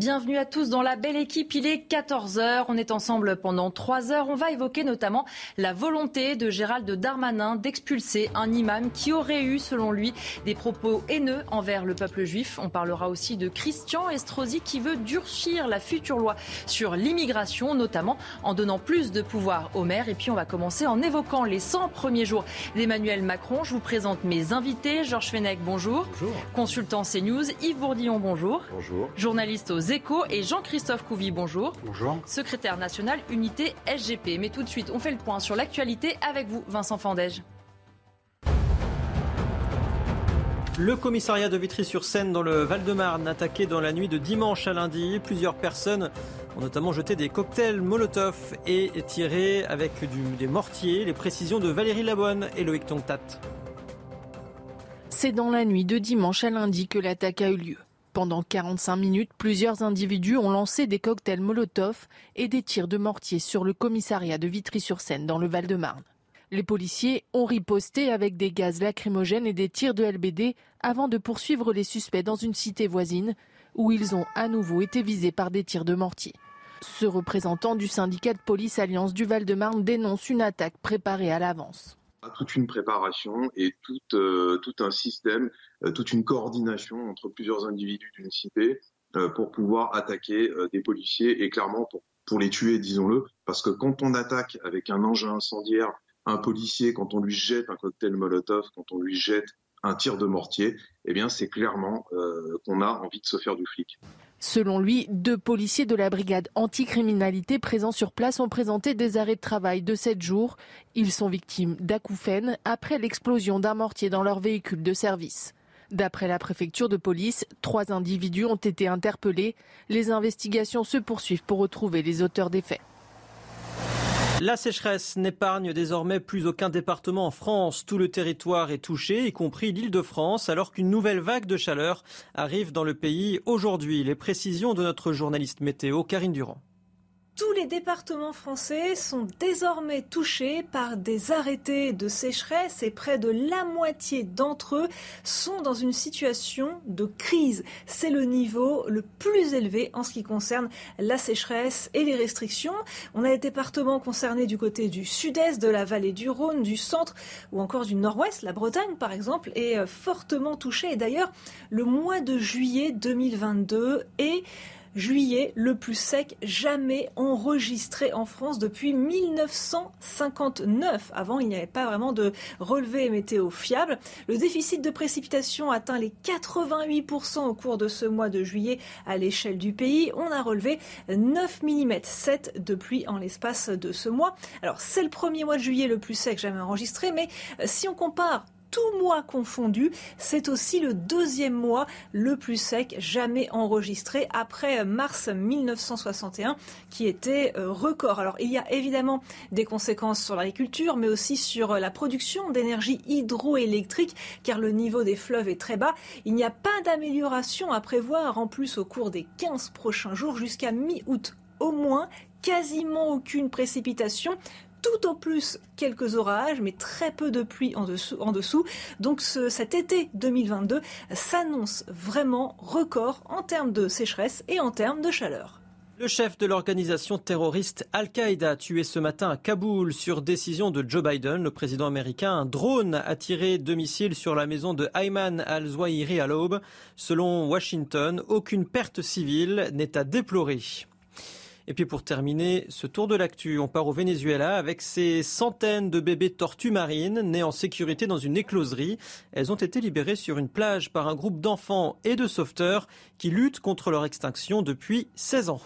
Bienvenue à tous dans la belle équipe. Il est 14h. On est ensemble pendant 3 heures. On va évoquer notamment la volonté de Gérald Darmanin d'expulser un imam qui aurait eu, selon lui, des propos haineux envers le peuple juif. On parlera aussi de Christian Estrosi qui veut durcir la future loi sur l'immigration, notamment en donnant plus de pouvoir aux maires. Et puis on va commencer en évoquant les 100 premiers jours d'Emmanuel Macron. Je vous présente mes invités. Georges Fenech, bonjour. Bonjour. Consultant CNews. Yves Bourdillon, bonjour. Bonjour. Journaliste aux Échos et Jean-Christophe Couvi, bonjour. Bonjour. Secrétaire national unité SGP. Mais tout de suite, on fait le point sur l'actualité avec vous, Vincent Fandège. Le commissariat de Vitry-sur-Seine dans le Val-de-Marne attaqué dans la nuit de dimanche à lundi. Plusieurs personnes ont notamment jeté des cocktails Molotov et tiré avec du, des mortiers. Les précisions de Valérie Labonne et Loïc Tongtat. C'est dans la nuit de dimanche à lundi que l'attaque a eu lieu. Pendant 45 minutes, plusieurs individus ont lancé des cocktails Molotov et des tirs de mortier sur le commissariat de Vitry-sur-Seine dans le Val-de-Marne. Les policiers ont riposté avec des gaz lacrymogènes et des tirs de LBD avant de poursuivre les suspects dans une cité voisine où ils ont à nouveau été visés par des tirs de mortier. Ce représentant du syndicat de police Alliance du Val-de-Marne dénonce une attaque préparée à l'avance toute une préparation et tout, euh, tout un système, euh, toute une coordination entre plusieurs individus d'une cité euh, pour pouvoir attaquer des policiers et clairement pour, pour les tuer, disons-le, parce que quand on attaque avec un engin incendiaire un policier, quand on lui jette un cocktail Molotov, quand on lui jette un tir de mortier, eh bien c'est clairement qu'on a envie de se faire du flic. Selon lui, deux policiers de la brigade anticriminalité présents sur place ont présenté des arrêts de travail de 7 jours. Ils sont victimes d'acouphènes après l'explosion d'un mortier dans leur véhicule de service. D'après la préfecture de police, trois individus ont été interpellés. Les investigations se poursuivent pour retrouver les auteurs des faits. La sécheresse n'épargne désormais plus aucun département en France. Tout le territoire est touché, y compris l'île de France, alors qu'une nouvelle vague de chaleur arrive dans le pays aujourd'hui. Les précisions de notre journaliste météo, Karine Durand. Tous les départements français sont désormais touchés par des arrêtés de sécheresse et près de la moitié d'entre eux sont dans une situation de crise. C'est le niveau le plus élevé en ce qui concerne la sécheresse et les restrictions. On a des départements concernés du côté du sud-est, de la vallée du Rhône, du centre ou encore du nord-ouest. La Bretagne, par exemple, est fortement touchée. Et d'ailleurs, le mois de juillet 2022 est juillet le plus sec jamais enregistré en France depuis 1959. Avant, il n'y avait pas vraiment de relevé météo fiable. Le déficit de précipitation atteint les 88% au cours de ce mois de juillet à l'échelle du pays. On a relevé 9 mm 7 de pluie en l'espace de ce mois. Alors, c'est le premier mois de juillet le plus sec jamais enregistré, mais euh, si on compare tout mois confondu. C'est aussi le deuxième mois le plus sec jamais enregistré après mars 1961 qui était euh, record. Alors il y a évidemment des conséquences sur l'agriculture mais aussi sur la production d'énergie hydroélectrique car le niveau des fleuves est très bas. Il n'y a pas d'amélioration à prévoir en plus au cours des 15 prochains jours jusqu'à mi-août au moins quasiment aucune précipitation tout au plus quelques orages, mais très peu de pluie en dessous. Donc cet été 2022 s'annonce vraiment record en termes de sécheresse et en termes de chaleur. Le chef de l'organisation terroriste Al-Qaïda tué ce matin à Kaboul sur décision de Joe Biden, le président américain. Un drone a tiré deux missiles sur la maison de Ayman al-Zawahiri à l'aube. Selon Washington, aucune perte civile n'est à déplorer. Et puis pour terminer ce tour de l'actu, on part au Venezuela avec ces centaines de bébés tortues marines nés en sécurité dans une écloserie. Elles ont été libérées sur une plage par un groupe d'enfants et de sauveteurs qui luttent contre leur extinction depuis 16 ans.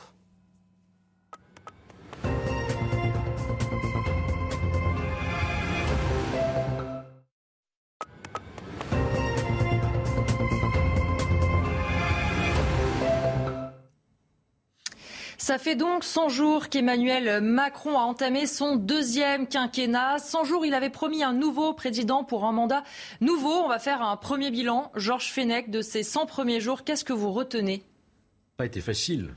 Ça fait donc 100 jours qu'Emmanuel Macron a entamé son deuxième quinquennat. 100 jours, il avait promis un nouveau président pour un mandat nouveau. On va faire un premier bilan. Georges Fenech, de ces 100 premiers jours, qu'est-ce que vous retenez? Pas été facile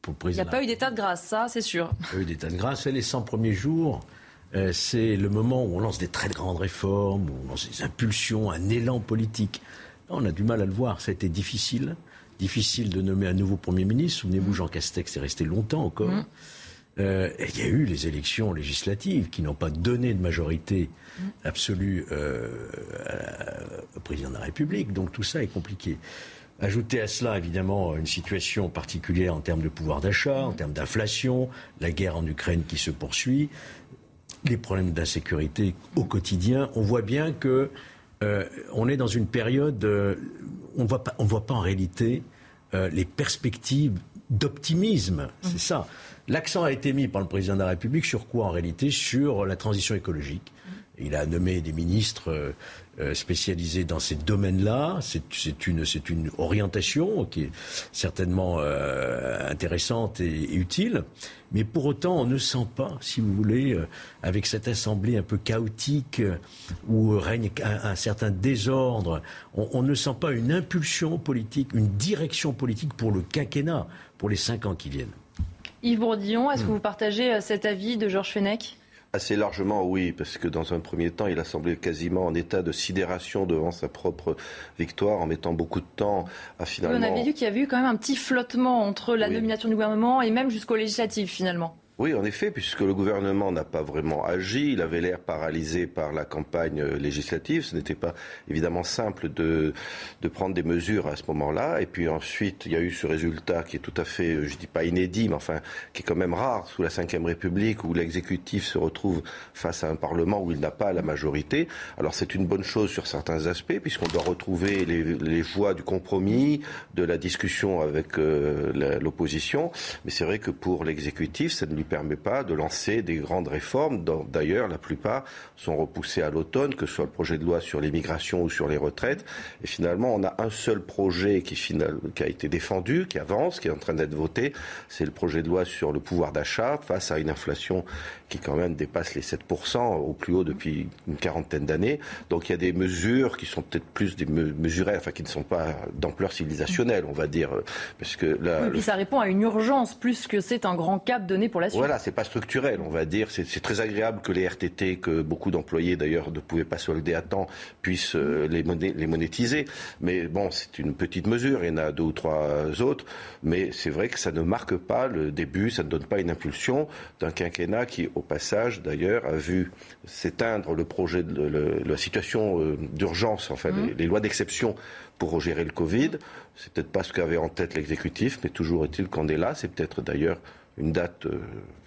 pour le président. Il n'y a pas eu d'état de grâce, ça, c'est sûr. Il n'y a pas eu d'état de grâce. Les 100 premiers jours, euh, c'est le moment où on lance des très grandes réformes, où on lance des impulsions, un élan politique. on a du mal à le voir. Ça a été difficile difficile de nommer un nouveau Premier ministre. Souvenez-vous, Jean Castex est resté longtemps encore. Mm. Euh, il y a eu les élections législatives qui n'ont pas donné de majorité absolue euh, au président de la République. Donc tout ça est compliqué. Ajouter à cela, évidemment, une situation particulière en termes de pouvoir d'achat, en termes d'inflation, la guerre en Ukraine qui se poursuit, les problèmes d'insécurité au quotidien. On voit bien que euh, on est dans une période, euh, on ne voit pas en réalité euh, les perspectives d'optimisme. C'est mmh. ça. L'accent a été mis par le président de la République sur quoi en réalité? Sur la transition écologique. Il a nommé des ministres euh, spécialisés dans ces domaines-là. C'est une, une, orientation qui est certainement euh, intéressante et, utile. Mais pour autant, on ne sent pas, si vous voulez, euh, avec cette assemblée un peu chaotique où règne un, certain désordre, on, on, ne sent pas une impulsion politique, une direction politique pour le quinquennat, pour les cinq ans qui viennent. Yves Bourdillon, est-ce que hmm. vous partagez cet avis de Georges Fenech? Assez largement, oui, parce que dans un premier temps, il a semblé quasiment en état de sidération devant sa propre victoire, en mettant beaucoup de temps à finalement. On avait vu qu'il y avait eu quand même un petit flottement entre la nomination du gouvernement et même jusqu'aux législatives, finalement. Oui, en effet, puisque le gouvernement n'a pas vraiment agi, il avait l'air paralysé par la campagne législative. Ce n'était pas évidemment simple de, de prendre des mesures à ce moment-là. Et puis ensuite, il y a eu ce résultat qui est tout à fait, je dis pas inédit, mais enfin qui est quand même rare sous la Ve République, où l'exécutif se retrouve face à un Parlement où il n'a pas la majorité. Alors c'est une bonne chose sur certains aspects, puisqu'on doit retrouver les, les, voies du compromis, de la discussion avec euh, l'opposition. Mais c'est vrai que pour l'exécutif, ça ne lui permet pas de lancer des grandes réformes. D'ailleurs, la plupart sont repoussées à l'automne, que ce soit le projet de loi sur l'immigration ou sur les retraites. Et finalement, on a un seul projet qui, qui a été défendu, qui avance, qui est en train d'être voté. C'est le projet de loi sur le pouvoir d'achat face à une inflation qui quand même dépasse les 7% au plus haut depuis une quarantaine d'années. Donc il y a des mesures qui sont peut-être plus des mesurées, enfin qui ne sont pas d'ampleur civilisationnelle, on va dire. Parce que là, oui, puis ça répond à une urgence plus que c'est un grand cap donné pour la suite. Voilà, c'est pas structurel, on va dire. C'est très agréable que les RTT, que beaucoup d'employés d'ailleurs ne pouvaient pas solder à temps, puissent euh, les, les monétiser. Mais bon, c'est une petite mesure. Il y en a deux ou trois autres. Mais c'est vrai que ça ne marque pas le début, ça ne donne pas une impulsion d'un quinquennat qui, au passage d'ailleurs, a vu s'éteindre le projet de la situation euh, d'urgence, enfin mmh. les, lois d'exception pour gérer le Covid. C'est peut-être pas ce qu'avait en tête l'exécutif, mais toujours est-il qu'on est là. C'est peut-être d'ailleurs une date euh,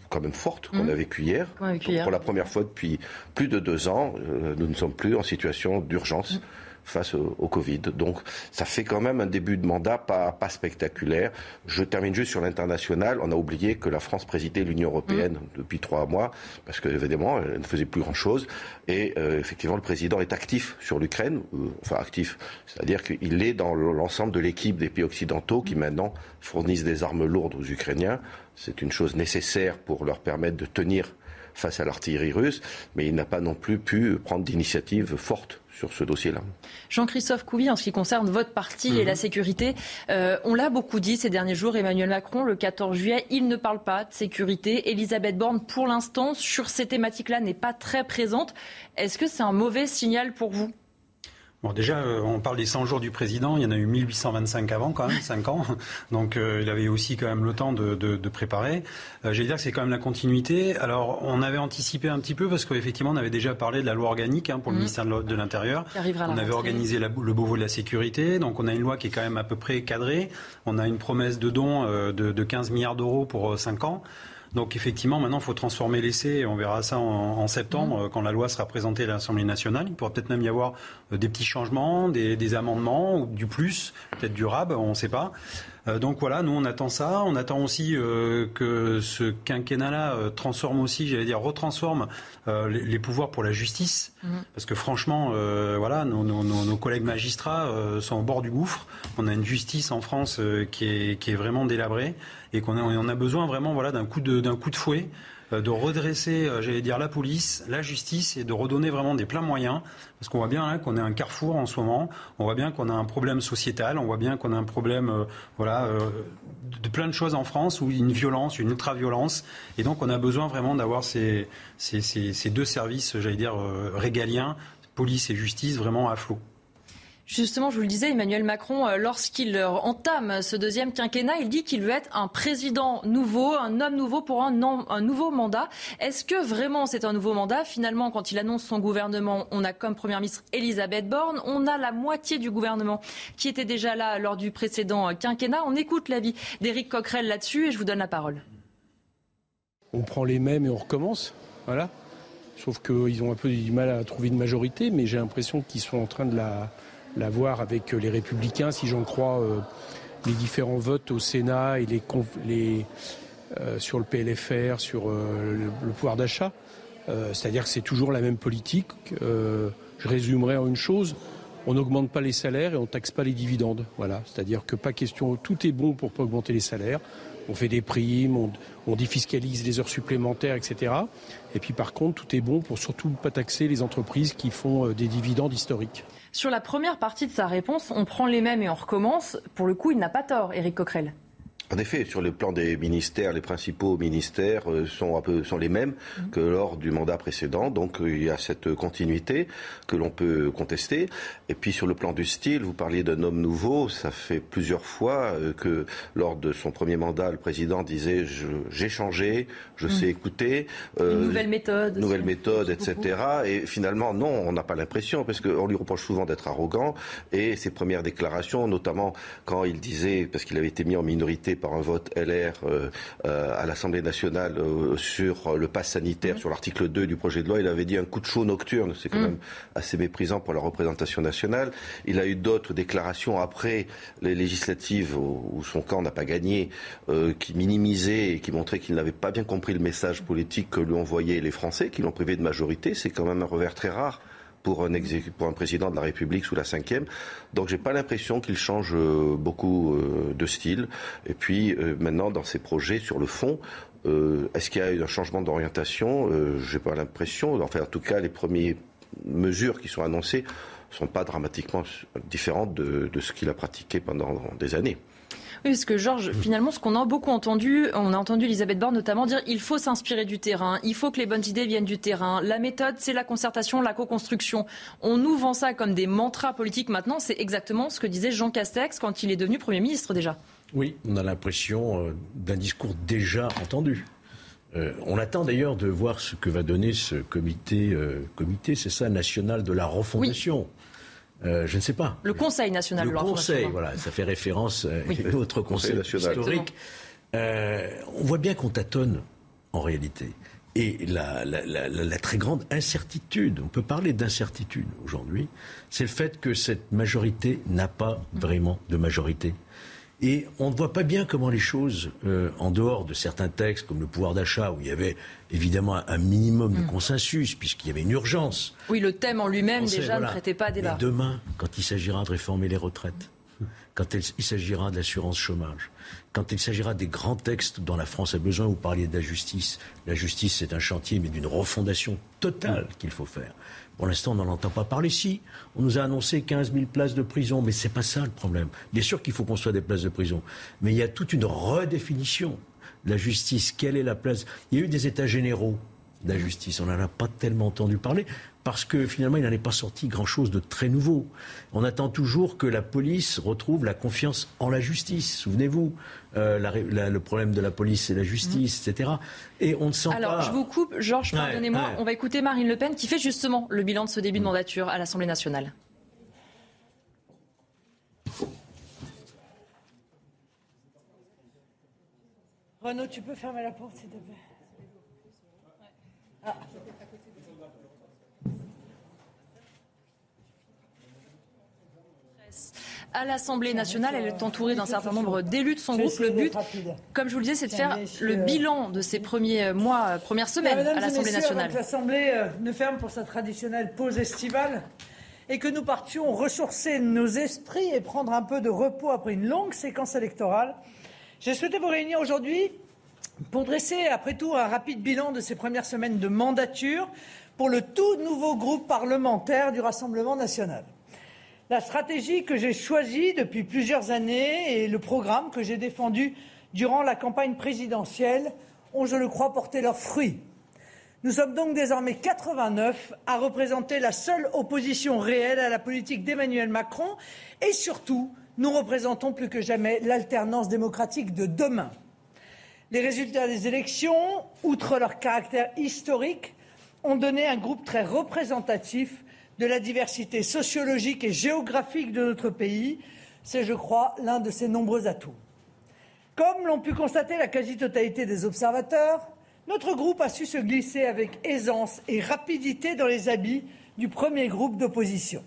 quand même forte qu'on mmh. a vécue hier. Pour la première fois depuis plus de deux ans, euh, nous ne sommes plus en situation d'urgence. Mmh face au, Covid. Donc ça fait quand même un début de mandat pas, pas spectaculaire. Je termine juste sur l'international. On a oublié que la France présidait l'Union européenne mm. depuis trois mois, parce que évidemment, elle ne faisait plus grand-chose. Et euh, effectivement, le président est actif sur l'Ukraine, euh, enfin actif, c'est-à-dire qu'il est dans l'ensemble de l'équipe des pays occidentaux qui maintenant fournissent des armes lourdes aux Ukrainiens. C'est une chose nécessaire pour leur permettre de tenir face à l'artillerie russe, mais il n'a pas non plus pu prendre d'initiatives fortes sur ce dossier-là. Jean-Christophe Couvi, en ce qui concerne votre parti et la mhm. sécurité, euh, on l'a beaucoup dit ces derniers jours, Emmanuel Macron, le 14 juillet, il ne parle pas de sécurité. Elisabeth Borne, pour l'instant, sur ces thématiques-là, n'est pas très présente. Est-ce que c'est un mauvais signal pour vous? Bon, déjà, euh, on parle des 100 jours du président. Il y en a eu 1825 avant, quand même, 5 ans. Donc, euh, il avait aussi quand même le temps de, de, de préparer. Euh, J'allais dire que c'est quand même la continuité. Alors, on avait anticipé un petit peu parce qu'effectivement, on avait déjà parlé de la loi organique hein, pour le mmh. ministère de l'Intérieur. On avait organisé la, le Beauvau de la sécurité. Donc, on a une loi qui est quand même à peu près cadrée. On a une promesse de don euh, de, de 15 milliards d'euros pour 5 ans. Donc effectivement, maintenant, il faut transformer l'essai. On verra ça en, septembre, mmh. quand la loi sera présentée à l'Assemblée nationale. Il pourra peut-être même y avoir des petits changements, des, des amendements, ou du plus, peut-être du rab, on ne sait pas. Euh, donc voilà, nous on attend ça. On attend aussi euh, que ce quinquennat-là euh, transforme aussi, j'allais dire, retransforme les, pouvoirs pour la justice. Mhm. Parce que franchement, voilà, nos, collègues magistrats sont au bord du gouffre. On a une justice en France qui est, qui, est, vraiment délabrée et qu'on a, on a besoin vraiment voilà, d'un coup, de, coup de fouet de redresser, j'allais dire, la police, la justice et de redonner vraiment des pleins moyens parce qu'on voit bien hein, qu'on est un carrefour en ce moment. On voit bien qu'on a un problème sociétal. On voit bien qu'on a un problème, euh, voilà, euh, de plein de choses en France a une violence, une ultra-violence. Et donc, on a besoin vraiment d'avoir ces, ces, deux services, j'allais dire, euh, régaliens, police et justice, vraiment à flot. Justement, je vous le disais, Emmanuel Macron, euh, lorsqu'il euh, entame ce deuxième quinquennat, il dit qu'il veut être un président nouveau, un homme nouveau pour un, nouveau mandat. Est-ce que vraiment c'est un nouveau mandat? Finalement, quand il annonce son gouvernement, on a comme première ministre Elisabeth Borne, on a la moitié du gouvernement qui était déjà là lors du précédent euh, quinquennat. On écoute l'avis d'Éric Coquerel là-dessus et je vous donne la parole. On prend les mêmes et on recommence. Voilà. Sauf qu'ils ont un peu du mal à trouver une majorité, mais j'ai l'impression qu'ils sont en train de la, la voir avec les Républicains, si j'en crois euh, les différents votes au Sénat et les, euh, sur le PLFR, sur euh, le, pouvoir d'achat. C'est-à-dire que c'est toujours la même politique. je résumerai en une chose on n'augmente pas les salaires et on taxe pas les dividendes. Voilà, c'est-à-dire que pas question, tout est bon pour pas augmenter les salaires. On fait des primes, on, on défiscalise les heures supplémentaires, etc. Et puis par contre, tout est bon pour surtout pas taxer les entreprises qui font des dividendes historiques. Sur la première partie de sa réponse, on prend les mêmes et on recommence. Pour le coup, il n'a pas tort, Éric Coquerel. En effet, sur le plan des ministères, les principaux ministères euh, sont un peu sont les mêmes mhm. que lors du mandat précédent. Donc euh, il y a cette continuité que l'on peut contester. Et puis sur le plan du style, vous parliez d'un homme nouveau. Ça fait plusieurs fois euh, que lors de son premier mandat, le président disait j'ai changé, je sais mhm. écouter. Euh, nouvelle méthode. Nouvelle méthode, etc. Et finalement, non, on n'a pas l'impression parce qu'on lui reproche souvent d'être arrogant. Et ses premières déclarations, notamment quand il disait, parce qu'il avait été mis en minorité par un vote LR euh, euh, à l'Assemblée nationale euh, sur le pass sanitaire, sur l'article 2 du projet de loi. Il avait dit un coup de chaud nocturne. C'est quand mm. même assez méprisant pour la représentation nationale. Il a eu d'autres déclarations après les législatives où son camp n'a pas gagné, qui minimisaient et qui montraient qu'il n'avait pas bien compris le message politique que lui envoyaient les Français, qui l'ont privé de majorité. C'est quand même un revers très rare pour un, président de la République sous la cinquième. Donc j'ai pas l'impression qu'il change euh, beaucoup euh, de style. Et puis euh, maintenant dans ses projets sur le fond, est-ce qu'il y a eu un changement d'orientation? J'ai pas l'impression. Enfin en tout cas les premières mesures qui sont annoncées sont pas dramatiquement différentes de ce qu'il a pratiqué pendant des années. Oui, parce que Georges, finalement, ce qu'on a beaucoup entendu, on a entendu Elisabeth Borne notamment dire il faut s'inspirer du terrain, il faut que les bonnes idées viennent du terrain. La méthode, c'est la concertation, la co-construction. On nous vend ça comme des mantras politiques maintenant. C'est exactement ce que disait Jean Castex quand il est devenu Premier ministre déjà. Oui, on a l'impression euh, d'un discours déjà entendu. Euh, on attend d'ailleurs de voir ce que va donner ce comité, euh, comité c'est ça, national de la refondation. Euh, je ne sais pas. Le Conseil national le Conseil, voilà, ça fait référence à un autre Conseil, historique. Euh, on voit bien qu'on tâtonne en réalité. Et la, très grande incertitude, on peut parler d'incertitude aujourd'hui, c'est le fait que cette majorité n'a pas vraiment de majorité. Et on ne voit pas bien comment les choses, euh, en dehors de certains textes comme le pouvoir d'achat, où il y avait évidemment un minimum de mm. consensus, puisqu'il y avait une urgence. Oui, le thème en lui-même déjà ne traitait pas à débat. Mais demain, quand il s'agira de réformer les retraites, quand il s'agira de l'assurance chômage, quand il s'agira des grands textes dont la France a besoin, vous parliez de la justice. La justice, c'est un chantier, mais d'une refondation totale qu'il faut faire. Pour l'instant, on n'en entend pas parler. Si, on nous a annoncé 15 000 places de prison, mais ce n'est pas ça le problème. Bien sûr qu'il faut construire des places de prison, mais il y a toute une redéfinition de la justice. Quelle est la place? Il y a eu des états généraux de la justice. On n'en a pas tellement entendu parler parce que finalement, il n'en est pas sorti grand-chose de très nouveau. On attend toujours que la police retrouve la confiance en la justice. Souvenez-vous, euh, le problème de la police, c'est la justice, etc. Et on ne sent pas... Alors, je vous coupe, Georges, pardonnez-moi. On va écouter Marine Le Pen qui fait justement le bilan de ce début de mandature à l'Assemblée nationale. Renaud, tu peux fermer la porte, s'il te plaît? Ah. À l'Assemblée nationale. Elle est entourée d'un certain nombre d'élus de son groupe. Le but, comme je vous le disais, c'est de faire le euh, bilan de ces premiers mois, euh, premières semaines à l'Assemblée nationale. L'Assemblée euh, ne ferme pour sa traditionnelle pause estivale et que nous partions ressourcer nos esprits et prendre un peu de repos après une longue séquence électorale. J'ai souhaité vous réunir aujourd'hui pour dresser, après tout, un rapide bilan de ces premières semaines de mandature pour le tout nouveau groupe parlementaire du Rassemblement national. La stratégie que j'ai choisie depuis plusieurs années et le programme que j'ai défendu durant la campagne présidentielle ont, je le crois, porté leurs fruits. Nous sommes donc désormais 89 à représenter la seule opposition réelle à la politique d'Emmanuel Macron et surtout, nous représentons plus que jamais l'alternance démocratique de demain. Les résultats des élections, outre leur caractère historique, ont donné un groupe très représentatif de la diversité sociologique et géographique de notre pays. C'est, je crois, l'un de ses nombreux atouts. Comme l'ont pu constater la quasi-totalité des observateurs, notre groupe a su se glisser avec aisance et rapidité dans les habits du premier groupe d'opposition.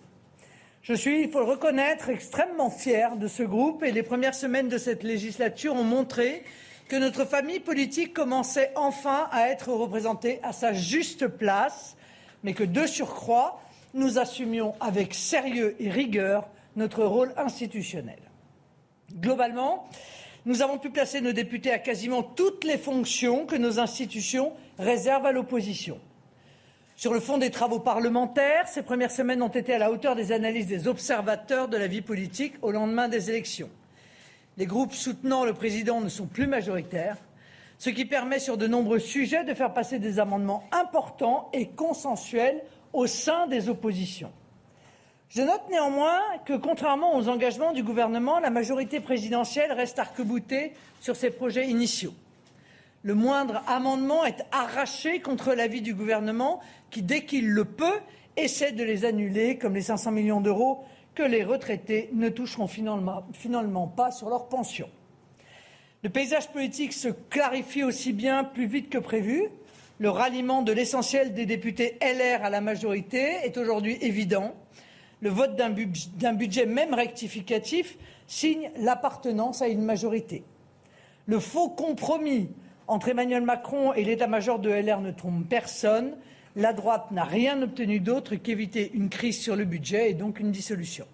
Je suis, il faut le reconnaître, extrêmement fier de ce groupe et les premières semaines de cette législature ont montré que notre famille politique commençait enfin à être représentée à sa juste place, mais que de surcroît, nous assumions avec sérieux et rigueur notre rôle institutionnel. Globalement, nous avons pu placer nos députés à quasiment toutes les fonctions que nos institutions réservent à l'opposition. Sur le fond des travaux parlementaires, ces premières semaines ont été à la hauteur des analyses des observateurs de la vie politique au lendemain des élections. Les groupes soutenant le président ne sont plus majoritaires, ce qui permet sur de nombreux sujets de faire passer des amendements importants et consensuels au sein des oppositions. Je note néanmoins que, contrairement aux engagements du gouvernement, la majorité présidentielle reste arc-boutée sur ses projets initiaux. Le moindre amendement est arraché contre l'avis du gouvernement qui, dès qu'il le peut, essaie de les annuler, comme les 500 millions d'euros que les retraités ne toucheront finalement, finalement pas sur leur pension. Le paysage politique se clarifie aussi bien plus vite que prévu. Le ralliement de l'essentiel des députés LR à la majorité est aujourd'hui évident. Le vote d'un budget, même rectificatif, signe l'appartenance à une majorité. Le faux compromis entre Emmanuel Macron et l'état-major de LR ne trompe personne. La droite n'a rien obtenu d'autre qu'éviter une crise sur le budget et donc une dissolution.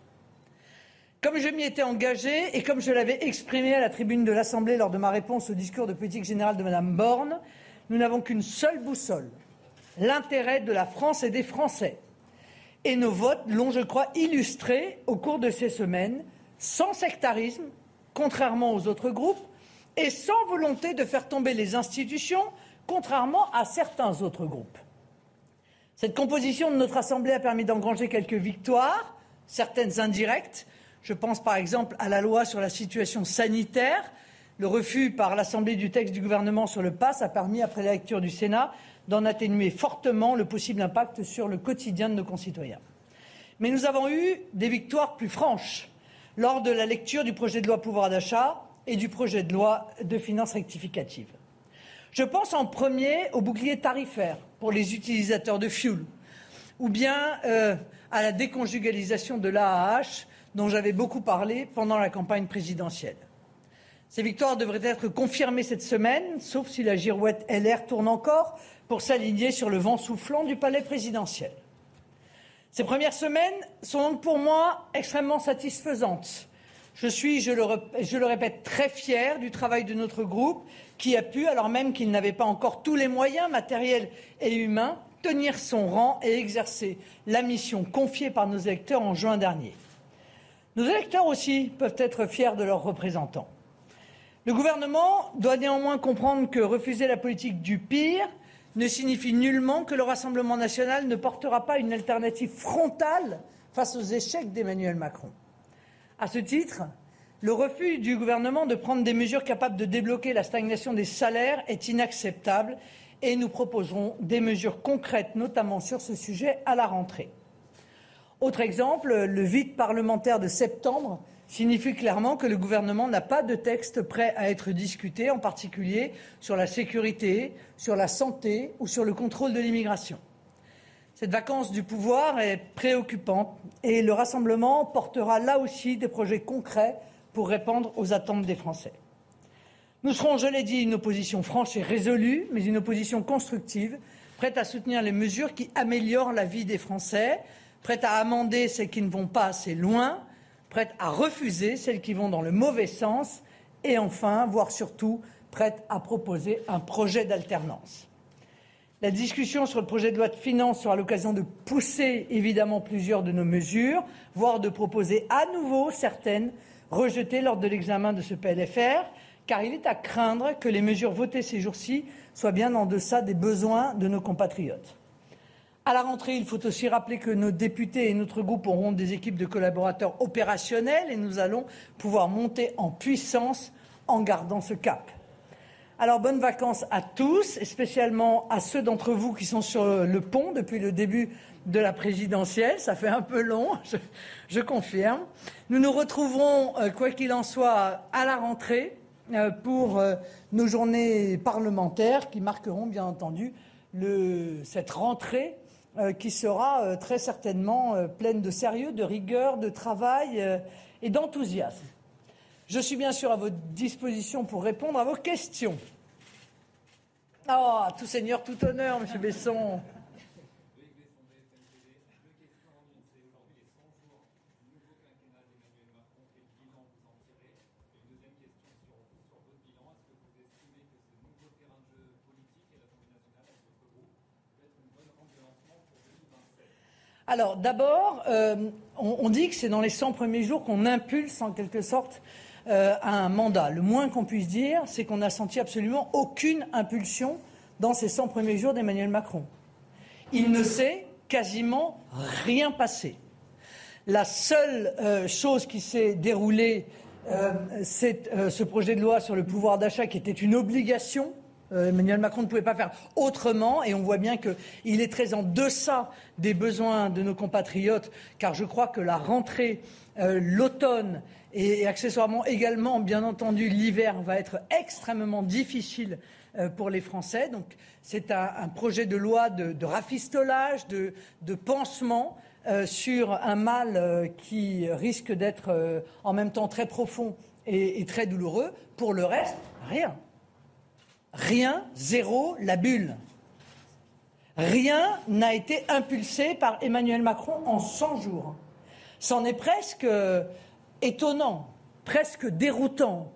Comme je m'y étais engagé et comme je l'avais exprimé à la tribune de l'Assemblée lors de ma réponse au discours de politique générale de Mme Borne, nous n'avons qu'une seule boussole, l'intérêt de la France et des Français. Et nos votes l'ont, je crois, illustré au cours de ces semaines, sans sectarisme, contrairement aux autres groupes, et sans volonté de faire tomber les institutions, contrairement à certains autres groupes. Cette composition de notre Assemblée a permis d'engranger quelques victoires, certaines indirectes. Je pense par exemple à la loi sur la situation sanitaire, le refus par l'Assemblée du texte du gouvernement sur le pass a permis, après la lecture du Sénat, d'en atténuer fortement le possible impact sur le quotidien de nos concitoyens. Mais nous avons eu des victoires plus franches lors de la lecture du projet de loi pouvoir d'achat et du projet de loi de finances rectificative. Je pense en premier au bouclier tarifaire pour les utilisateurs de fuel ou bien euh, à la déconjugalisation de l'AAH dont j'avais beaucoup parlé pendant la campagne présidentielle. Ces victoires devraient être confirmées cette semaine, sauf si la girouette LR tourne encore pour s'aligner sur le vent soufflant du palais présidentiel. Ces premières semaines sont donc pour moi extrêmement satisfaisantes. Je suis, je le, répète, très fier du travail de notre groupe qui a pu, alors même qu'il n'avait pas encore tous les moyens matériels et humains, tenir son rang et exercer la mission confiée par nos électeurs en juin dernier. Nos électeurs aussi peuvent être fiers de leurs représentants. Le gouvernement doit néanmoins comprendre que refuser la politique du pire ne signifie nullement que le Rassemblement national ne portera pas une alternative frontale face aux échecs d'Emmanuel Macron. À ce titre, le refus du gouvernement de prendre des mesures capables de débloquer la stagnation des salaires est inacceptable et nous proposerons des mesures concrètes, notamment sur ce sujet, à la rentrée. Autre exemple, le vide parlementaire de septembre signifie clairement que le gouvernement n'a pas de texte prêt à être discuté, en particulier sur la sécurité, sur la santé ou sur le contrôle de l'immigration. Cette vacance du pouvoir est préoccupante et le rassemblement portera là aussi des projets concrets pour répondre aux attentes des Français. Nous serons, je l'ai dit, une opposition franche et résolue, mais une opposition constructive, prête à soutenir les mesures qui améliorent la vie des Français, prête à amender celles qui ne vont pas assez loin, prête à refuser celles qui vont dans le mauvais sens, et enfin, voire surtout, prête à proposer un projet d'alternance. La discussion sur le projet de loi de finances sera l'occasion de pousser évidemment plusieurs de nos mesures, voire de proposer à nouveau certaines rejetées lors de l'examen de ce PLFR, car il est à craindre que les mesures votées ces jours-ci soient bien en deçà des besoins de nos compatriotes. À la rentrée, il faut aussi rappeler que nos députés et notre groupe auront des équipes de collaborateurs opérationnels et nous allons pouvoir monter en puissance en gardant ce cap. Alors bonnes vacances à tous, et spécialement à ceux d'entre vous qui sont sur le pont depuis le début de la présidentielle. Ça fait un peu long, je, confirme. Nous nous retrouverons, euh, quoi qu'il en soit, à la rentrée euh, pour euh, nos journées parlementaires qui marqueront bien entendu cette rentrée qui sera très certainement pleine de sérieux, de rigueur, de travail et d'enthousiasme. Je suis bien sûr à votre disposition pour répondre à vos questions. Oh, tout seigneur, tout honneur, Monsieur Besson. Alors d'abord, euh, on, dit que c'est dans les 100 premiers jours qu'on impulse en quelque sorte euh, un mandat. Le moins qu'on puisse dire, c'est qu'on n'a senti absolument aucune impulsion dans ces 100 premiers jours d'Emmanuel Macron. Il ne s'est quasiment rien passé. La seule euh, chose qui s'est déroulée, c'est ce projet de loi sur le pouvoir d'achat qui était une obligation. Emmanuel Macron ne pouvait pas faire autrement et on voit bien qu'il est très en deçà des besoins de nos compatriotes car je crois que la rentrée, l'automne et, accessoirement également, bien entendu, l'hiver va être extrêmement difficile euh, pour les Français. Donc c'est un, projet de loi de, rafistolage, de, pansement euh, sur un mal euh, qui risque d'être en même temps très profond et très douloureux. Pour le reste, rien. Rien, zéro, la bulle. Rien n'a été impulsé par Emmanuel Macron en 100 jours. C'en est presque étonnant, presque déroutant,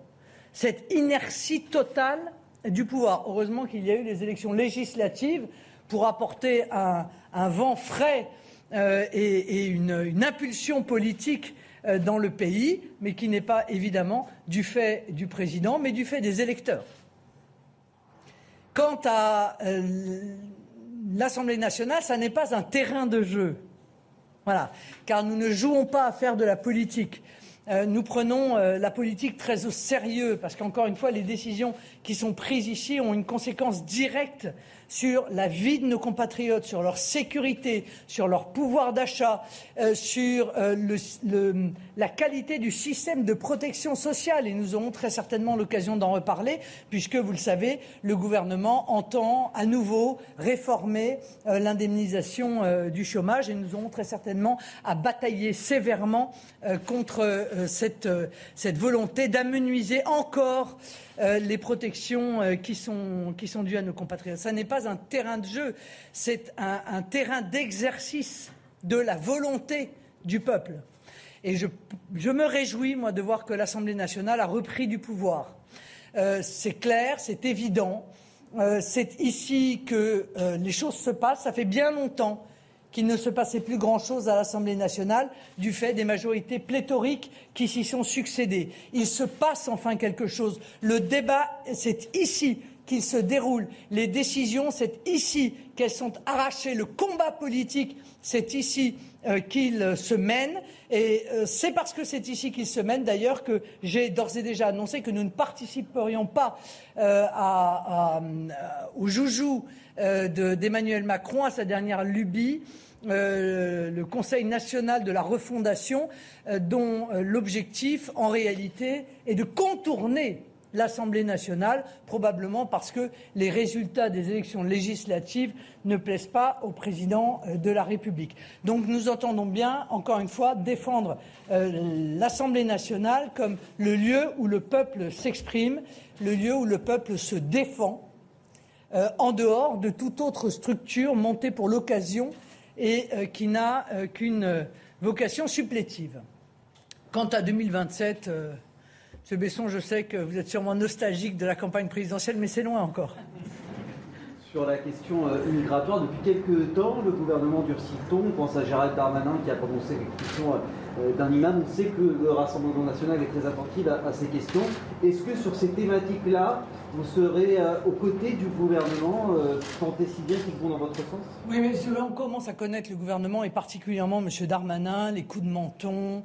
cette inertie totale du pouvoir. Heureusement qu'il y a eu les élections législatives pour apporter un, vent frais euh, et, une, impulsion politique euh, dans le pays, mais qui n'est pas évidemment du fait du président, mais du fait des électeurs. Quant à euh, l'Assemblée nationale, ça n'est pas un terrain de jeu. Voilà. Car nous ne jouons pas à faire de la politique. Euh, nous prenons euh, la politique très au sérieux parce qu'encore une fois, les décisions qui sont prises ici ont une conséquence directe sur la vie de nos compatriotes, sur leur sécurité, sur leur pouvoir d'achat, euh, sur le, la qualité du système de protection sociale. Et nous aurons très certainement l'occasion d'en reparler, puisque, vous le savez, le gouvernement entend à nouveau réformer l'indemnisation du chômage et nous aurons très certainement à batailler sévèrement contre euh, euh, cette, volonté d'amenuiser encore euh, les protections qui, sont, qui sont dues à nos compatriotes. Ce n'est pas un terrain de jeu, c'est un, terrain d'exercice de la volonté du peuple. Et je, me réjouis, moi, de voir que l'Assemblée nationale a repris du pouvoir. c'est clair, c'est évident. c'est ici que les choses se passent. Ça fait bien longtemps qu'il ne se passait plus grand-chose à l'Assemblée nationale du fait des majorités pléthoriques qui s'y sont succédées. Il se passe enfin quelque chose. Le débat, c'est ici qu'il se déroule. Les décisions, c'est ici qu'elles sont arrachées. Le combat politique, c'est ici euh, qu'il se mène. Et euh, c'est parce que c'est ici qu'il se mène, d'ailleurs, que j'ai d'ores et déjà annoncé que nous ne participerions pas euh, au joujou d'Emmanuel Macron, à sa dernière lubie, le Conseil national de la refondation, dont l'objectif, en réalité, est de contourner l'Assemblée nationale, probablement parce que les résultats des élections législatives ne plaisent pas au président euh, de la République. Donc nous entendons bien, encore une fois, défendre euh, l'Assemblée nationale comme le lieu où le peuple s'exprime, le lieu où le peuple se défend, euh, en dehors de toute autre structure montée pour l'occasion et qui n'a qu'une vocation supplétive. Quant à 2027, Monsieur Besson, je sais que vous êtes sûrement nostalgique de la campagne présidentielle, mais c'est loin encore. Sur la question euh, migratoire, depuis quelques temps, le gouvernement durcit ton. On pense à Gérald Darmanin qui a prononcé l'expulsion euh, d'un imam. On sait que le Rassemblement national est très attentif à, ces questions. Est-ce que sur ces thématiques-là, vous serez euh, aux côtés du gouvernement, tant et si bien qu'ils vont dans votre sens? Oui, mais on commence à connaître le gouvernement et particulièrement M. Darmanin, les coups de menton.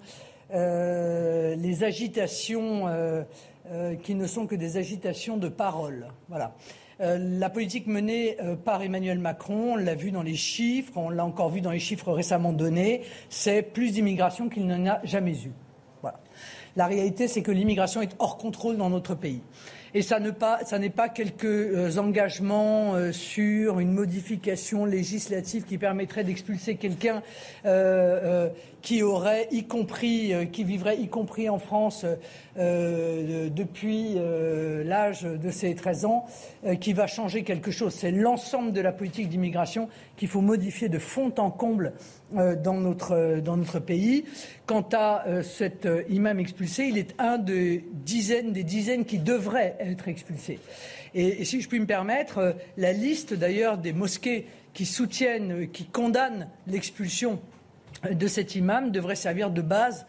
Euh, les agitations euh, euh, qui ne sont que des agitations de parole. Voilà. la politique menée par Emmanuel Macron, on l'a vu dans les chiffres, on l'a encore vu dans les chiffres récemment donnés, c'est plus d'immigration qu'il n'en a jamais eu. Voilà. La réalité, c'est que l'immigration est hors contrôle dans notre pays. Et ça n'est pas, quelques engagements sur une modification législative qui permettrait d'expulser quelqu'un qui aurait, y compris, qui vivrait y compris en France depuis l'âge de ses 13 ans, qui va changer quelque chose. C'est l'ensemble de la politique d'immigration qu'il faut modifier de fond en comble dans notre, dans notre pays. Quant à cet imam expulsé, il est un de dizaines, des dizaines qui devraient être expulsés. Et, si je puis me permettre, euh, la liste d'ailleurs des mosquées qui soutiennent, euh, qui condamnent l'expulsion euh, de cet imam devrait servir de base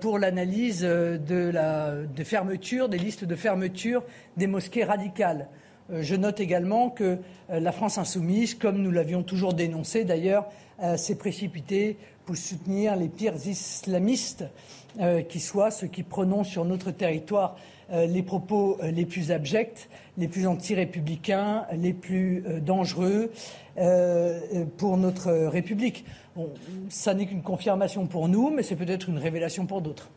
pour l'analyse de la de fermeture, des listes de fermeture des mosquées radicales. Je note également que la France insoumise, comme nous l'avions toujours dénoncé d'ailleurs, s'est précipitée pour soutenir les pires islamistes qui soient, ceux qui prononcent sur notre territoire euh, les propos euh, les plus abjects, les plus anti-républicains, les plus euh, dangereux pour notre République. Ça n'est qu'une confirmation pour nous, mais c'est peut-être une révélation pour d'autres.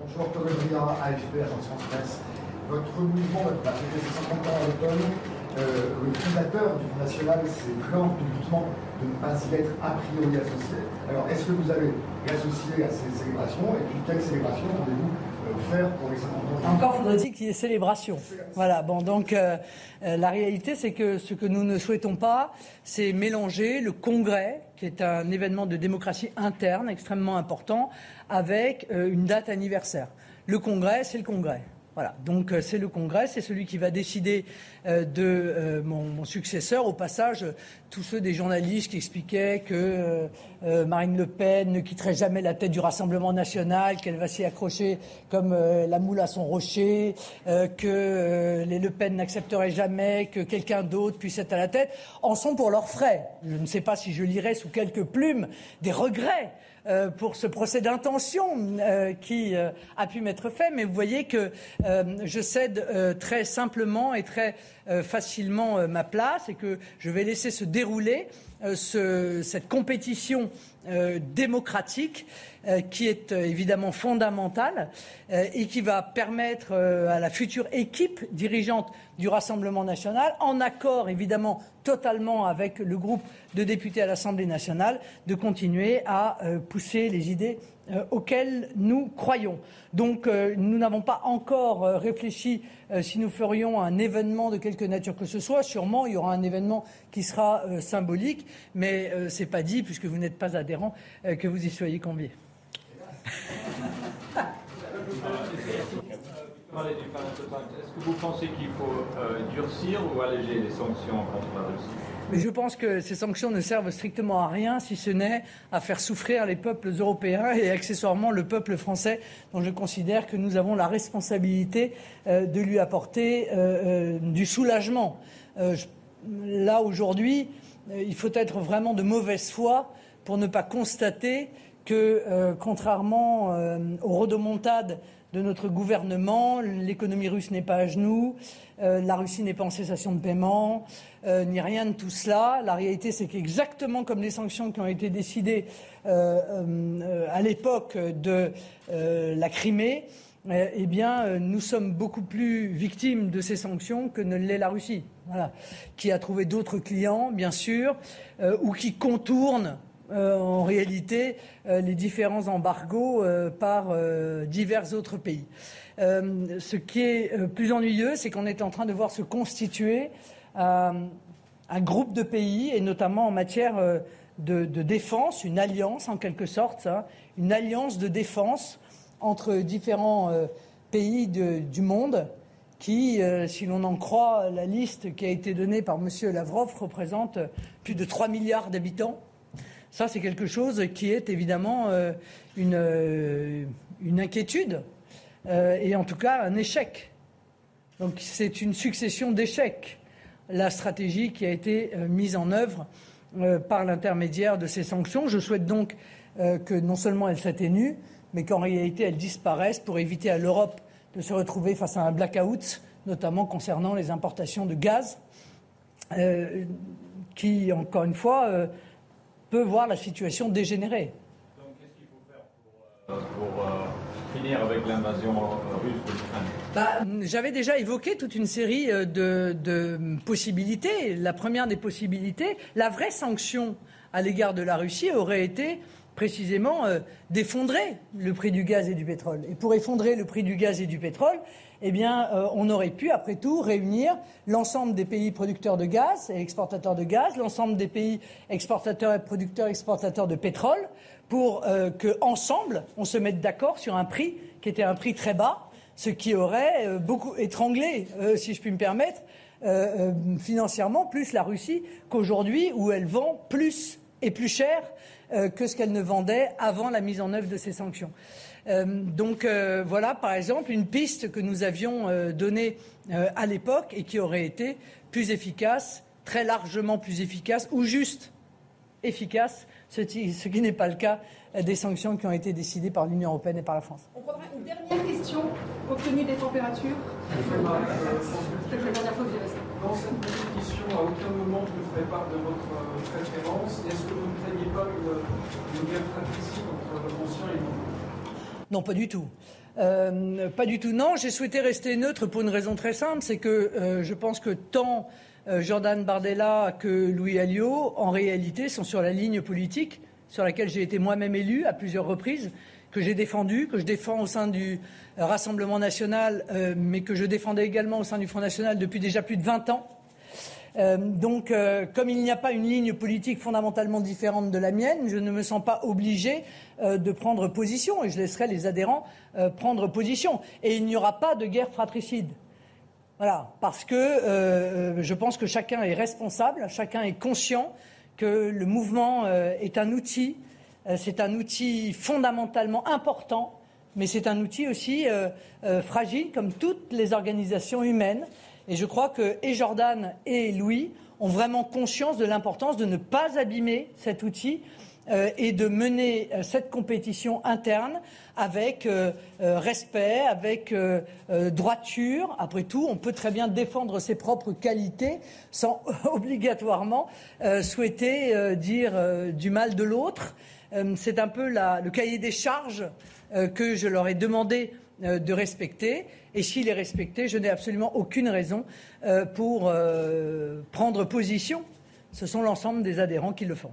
Bonjour, Thomas Briand, AFP, Agence France Votre mouvement va fêter ses 50 ans à l'automne. le fondateur du National s'est plaint publiquement de ne pas y être a priori associé. Alors, est-ce que vous allez associé à ces célébrations? Et puis, encore faudrait-il qu'il y ait célébration. Voilà, bon, donc euh, euh, la réalité, c'est que ce que nous ne souhaitons pas, c'est mélanger le Congrès, qui est un événement de démocratie interne extrêmement important, avec euh, une date anniversaire. Le Congrès, c'est le Congrès. Voilà, donc euh, c'est le Congrès, c'est celui qui va décider euh, de euh, mon, successeur. Au passage, tous ceux des journalistes qui expliquaient que Marine Le Pen ne quitterait jamais la tête du Rassemblement national, qu'elle va s'y accrocher comme la moule à son rocher, que les Le Pen n'accepteraient jamais que quelqu'un d'autre puisse être à la tête, en sont pour leurs frais. Je ne sais pas si je lirai sous quelques plumes des regrets euh, pour ce procès d'intention euh, qui euh, a pu m'être fait, mais vous voyez que je cède très simplement et très facilement ma place et que je vais laisser se dérouler cette compétition démocratique qui est évidemment fondamentale et qui va permettre à la future équipe dirigeante du Rassemblement national, en accord évidemment totalement avec le groupe de députés à l'Assemblée nationale, de continuer à euh, pousser les idées euh, auxquelles nous croyons. Donc euh, nous n'avons pas encore réfléchi si nous ferions un événement de quelque nature que ce soit. Sûrement, il y aura un événement qui sera symbolique, mais ce n'est pas dit, puisque vous n'êtes pas adhérent, que vous y soyez conviés. Est-ce que vous pensez qu'il faut euh, durcir ou alléger les sanctions contre la Russie? Mais je pense que ces sanctions ne servent strictement à rien, si ce n'est à faire souffrir les peuples européens et accessoirement le peuple français, dont je considère que nous avons la responsabilité euh, de lui apporter euh, du soulagement. là, aujourd'hui, il faut être vraiment de mauvaise foi pour ne pas constater que, euh, contrairement euh, aux rodomontades de notre gouvernement, l'économie russe n'est pas à genoux, euh, la Russie n'est pas en cessation de paiement, ni rien de tout cela. La réalité, c'est qu'exactement comme les sanctions qui ont été décidées à l'époque de la Crimée, eh bien, nous sommes beaucoup plus victimes de ces sanctions que ne l'est la Russie, qui a trouvé d'autres clients, bien sûr, ou qui contourne euh, en réalité euh, les différents embargos euh, par divers autres pays. ce qui est plus ennuyeux, c'est qu'on est en train de voir se constituer un groupe de pays, et notamment en matière de, défense, une alliance en quelque sorte, hein, une alliance de défense entre différents pays du monde qui, si l'on en croit la liste qui a été donnée par M. Lavrov, représente plus de 3 milliards d'habitants. Ça, c'est quelque chose qui est évidemment euh, euh, une, inquiétude euh, et en tout cas un échec. Donc c'est une succession d'échecs, la stratégie qui a été mise en œuvre par l'intermédiaire de ces sanctions. Je souhaite donc que non seulement elles s'atténuent, mais qu'en réalité elles disparaissent pour éviter à l'Europe de se retrouver face à un blackout, notamment concernant les importations de gaz, qui, encore une fois, peut voir la situation dégénérer. Euh, euh, euh, bah, J'avais déjà évoqué toute une série de, de, possibilités. La première des possibilités, la vraie sanction à l'égard de la Russie aurait été précisément d'effondrer le prix du gaz et du pétrole. Et pour effondrer le prix du gaz et du pétrole, eh euh, on aurait pu, après tout, réunir l'ensemble des pays producteurs de gaz et exportateurs de gaz, l'ensemble des pays exportateurs et producteurs exportateurs de pétrole, pour euh, qu'ensemble, on se mette d'accord sur un prix qui était un prix très bas, ce qui aurait euh, beaucoup étranglé, si je puis me permettre, financièrement, plus la Russie qu'aujourd'hui, où elle vend plus et plus cher que ce qu'elle ne vendait avant la mise en œuvre de ces sanctions. Euh, donc euh, voilà, par exemple, une piste que nous avions euh, donnée à l'époque et qui aurait été plus efficace, très largement plus efficace, ou juste efficace, ce qui, n'est pas le cas des sanctions qui ont été décidées par l'Union européenne et par la France. On prendra une dernière question compte tenu des températures. Dans cette compétition, à aucun moment vous ne ferez part de votre préférence. Est-ce que vous ne craignez pas une, une guerre fratricide entre l'ancien et le non, pas du tout. Euh, pas du tout. Non, j'ai souhaité rester neutre pour une raison très simple, c'est que euh, je pense que tant euh, Jordan Bardella que Louis Alliot, en réalité, sont sur la ligne politique sur laquelle j'ai été moi-même élu à plusieurs reprises, que j'ai défendu, que je défends au sein du Rassemblement national, mais que je défendais également au sein du Front national depuis déjà plus de 20 ans. Euh, donc, euh, comme il n'y a pas une ligne politique fondamentalement différente de la mienne, je ne me sens pas obligé euh, de prendre position et je laisserai les adhérents prendre position. Et il n'y aura pas de guerre fratricide. Voilà, parce que je pense que chacun est responsable, chacun est conscient que le mouvement est un outil, c'est un outil fondamentalement important, mais c'est un outil aussi fragile comme toutes les organisations humaines. Et je crois que et Jordan et Louis ont vraiment conscience de l'importance de ne pas abîmer cet outil euh, et de mener euh, cette compétition interne avec euh, respect, avec droiture. Après tout, on peut très bien défendre ses propres qualités sans obligatoirement souhaiter dire du mal de l'autre. C'est un peu le cahier des charges que je leur ai demandé de respecter. Et s'il est respecté, je n'ai absolument aucune raison euh, pour euh, prendre position. Ce sont l'ensemble des adhérents qui le font.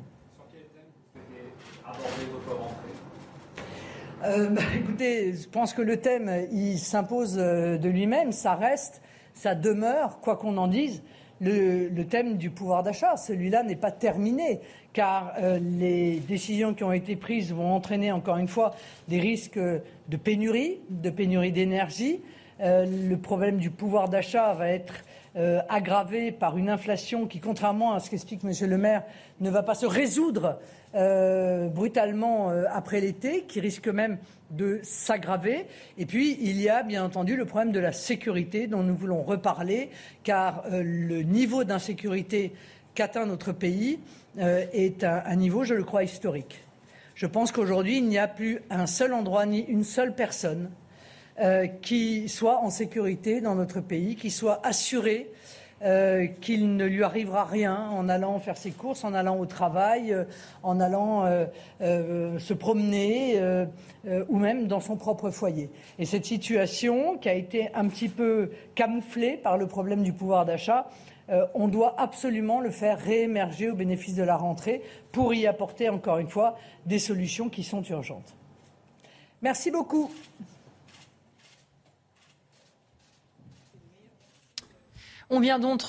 Euh, bah, écoutez, je pense que le thème, il s'impose de lui-même, ça reste, ça demeure, quoi qu'on en dise, le, thème du pouvoir d'achat. Celui-là n'est pas terminé, car les décisions qui ont été prises vont entraîner, encore une fois, des risques de pénurie, de pénurie d'énergie, euh, le problème du pouvoir d'achat va être euh, aggravé par une inflation qui, contrairement à ce qu'explique M. le maire, ne va pas se résoudre euh, brutalement après l'été, qui risque même de s'aggraver. Et puis, il y a bien entendu le problème de la sécurité dont nous voulons reparler, car le niveau d'insécurité qu'atteint notre pays est un niveau, je le crois, historique. Je pense qu'aujourd'hui, il n'y a plus un seul endroit ni une seule personne euh, qui soit en sécurité dans notre pays, qui soit assuré euh, qu'il ne lui arrivera rien en allant faire ses courses, en allant au travail, euh, en allant se promener ou même dans son propre foyer. Et cette situation qui a été un petit peu camouflée par le problème du pouvoir d'achat, on doit absolument le faire réémerger au bénéfice de la rentrée pour y apporter encore une fois des solutions qui sont urgentes. Merci beaucoup. On vient donc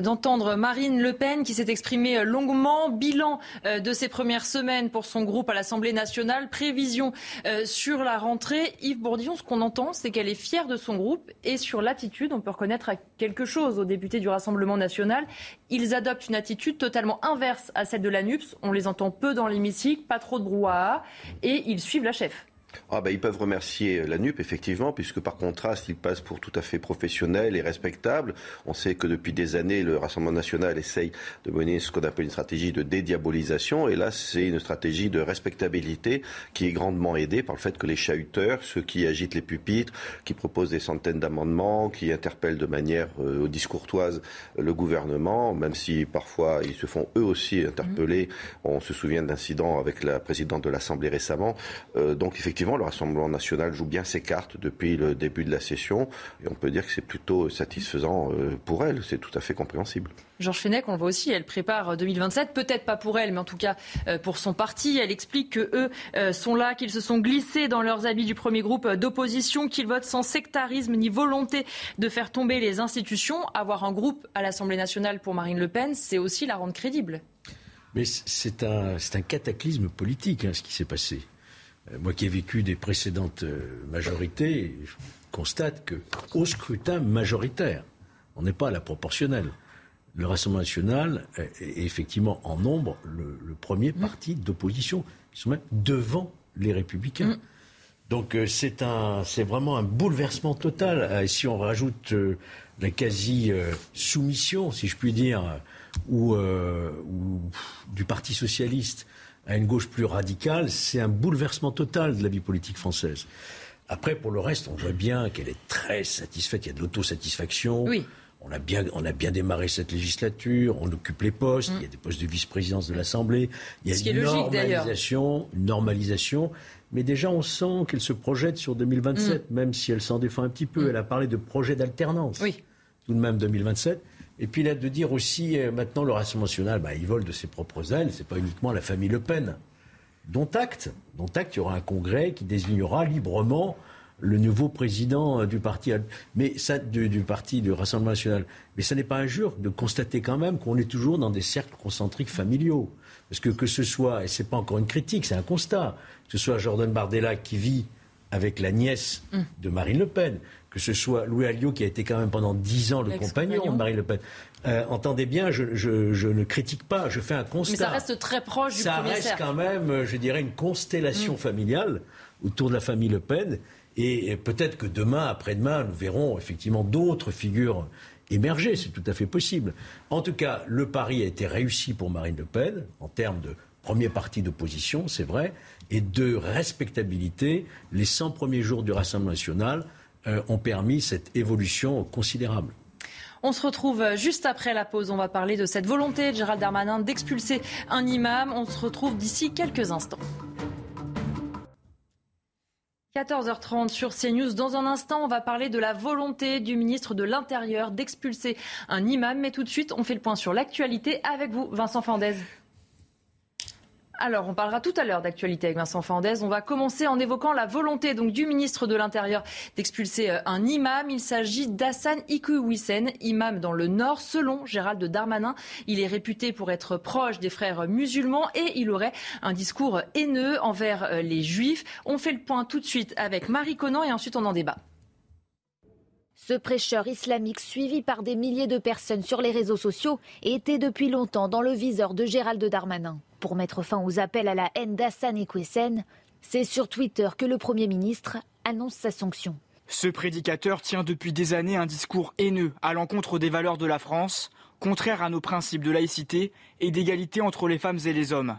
d'entendre Marine Le Pen qui s'est exprimée longuement. Bilan euh, de ses premières semaines pour son groupe à l'Assemblée nationale. Prévision euh, sur la rentrée. Yves Bourdillon, ce qu'on entend, c'est qu'elle est fière de son groupe et sur l'attitude, on peut reconnaître quelque chose aux députés du Rassemblement national. Ils adoptent une attitude totalement inverse à celle de la NUPS. On les entend peu dans l'hémicycle, pas trop de brouhaha et ils suivent la chef. Ah ben, ils peuvent remercier la NUP, effectivement, puisque par contraste, ils passent pour tout à fait professionnels et respectables. On sait que depuis des années, le Rassemblement national essaye de mener ce qu'on appelle une stratégie de dédiabolisation. Et là, c'est une stratégie de respectabilité qui est grandement aidée par le fait que les chahuteurs, ceux qui agitent les pupitres, qui proposent des centaines d'amendements, qui interpellent de manière euh, discourtoise le gouvernement, même si parfois ils se font eux aussi interpeller. On se souvient d'incidents avec la présidente de l'Assemblée récemment. Euh, donc effectivement, le Rassemblement national joue bien ses cartes depuis le début de la session et on peut dire que c'est plutôt satisfaisant euh, pour elle. C'est tout à fait compréhensible. Georges Fenech, on le voit aussi, elle prépare 2027, peut-être pas pour elle, mais en tout cas euh, pour son parti. Elle explique que eux euh, sont là, qu'ils se sont glissés dans leurs habits du premier groupe d'opposition, qu'ils votent sans sectarisme ni volonté de faire tomber les institutions. Avoir un groupe à l'Assemblée nationale pour Marine Le Pen, c'est aussi la rendre crédible. Mais c'est un, un, cataclysme politique, hein, ce qui s'est passé. Euh, moi qui ai vécu des précédentes euh, majorités, je constate que au scrutin majoritaire, on n'est pas à la proportionnelle. Le Rassemblement national est effectivement en nombre le, premier mmh. parti d'opposition. Ils sont même devant les républicains. Mmh. Donc euh, c'est un, c'est vraiment un bouleversement total. si on rajoute la quasi soumission, si je puis dire, ou, ou du Parti socialiste à une gauche plus radicale, c'est un bouleversement total de la vie politique française. Après, pour le reste, on voit bien qu'elle est très satisfaite. Il y a de l'autosatisfaction. Oui. On a, bien, on a bien démarré cette législature, on occupe les postes, mm. il y a des postes de vice-présidence de l'Assemblée, il y a une normalisation, une normalisation, mais déjà on sent qu'elle se projette sur 2027, mm. même si elle s'en défend un petit peu. Mm. Elle a parlé de projet d'alternance. Oui. Tout de même 2027. Et puis là, de dire aussi, euh, maintenant, le Rassemblement national, bah, il vole de ses propres ailes, c'est pas uniquement la famille Le Pen. Dont acte, dont acte, il y aura un congrès qui désignera librement le nouveau président euh, du parti, mais ça, du, parti du Rassemblement national. Mais ça n'est pas injure de constater quand même qu'on est toujours dans des cercles concentriques familiaux. Parce que que ce soit, et c'est pas encore une critique, c'est un constat, que ce soit Jordan Bardella qui vit avec la nièce mm. de Marine Le Pen, que ce soit Louis Alliot, qui a été quand même pendant dix ans le compagnon de Marine Le Pen. Euh, entendez bien, je, ne critique pas, je fais un constat. Mais ça reste très proche du ça premier reste quand même, je dirais, une constellation mm. familiale autour de la famille Le Pen. Et, peut-être que demain, après-demain, nous verrons effectivement d'autres figures émerger. C'est tout à fait possible. En tout cas, le pari a été réussi pour Marine Le Pen en termes de premier parti d'opposition, c'est vrai, et de respectabilité. Les 100 premiers jours du Rassemblement national euh, ont permis cette évolution considérable. On se retrouve juste après la pause. On va parler de cette volonté de Gérald Darmanin d'expulser un imam. On se retrouve d'ici quelques instants. 14h30 sur CNews. Dans un instant, on va parler de la volonté du ministre de l'Intérieur d'expulser un imam. Mais tout de suite, on fait le point sur l'actualité avec vous, Vincent Fandez. Alors, on parlera tout à l'heure d'actualité avec Vincent Fandez. On va commencer en évoquant la volonté donc du ministre de l'Intérieur d'expulser euh, un imam. Il s'agit d'Hassan Ikouissen, imam dans le Nord. Selon Gérald Darmanin, il est réputé pour être proche des frères musulmans et il aurait un discours haineux envers euh, les juifs. On fait le point tout de suite avec Marie Conan et ensuite on en débat. Ce prêcheur islamique suivi par des milliers de personnes sur les réseaux sociaux était depuis longtemps dans le viseur de Gérald Darmanin pour mettre fin aux appels à la haine d'Hassan Ekwesen, c'est sur Twitter que le Premier ministre annonce sa sanction. Ce prédicateur tient depuis des années un discours haineux à l'encontre des valeurs de la France, contraire à nos principes de laïcité et d'égalité entre les femmes et les hommes.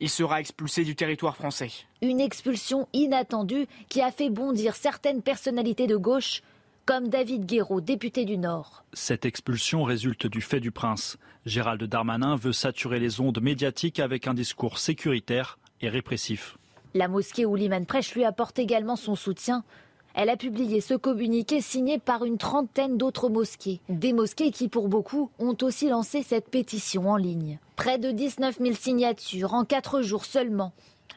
il sera expulsé du territoire français. Une expulsion inattendue qui a fait bondir certaines personnalités de gauche, comme David Guéraud, député du Nord. Cette expulsion résulte du fait du prince. Gérald Darmanin veut saturer les ondes médiatiques avec un discours sécuritaire et répressif. La mosquée où l'imam prêche lui apporte également son soutien. Elle a publié ce communiqué signé par une trentaine d'autres mosquées. Des mosquées qui, pour beaucoup, ont aussi lancé cette pétition en ligne. Près de 19 000 signatures en quatre jours seulement.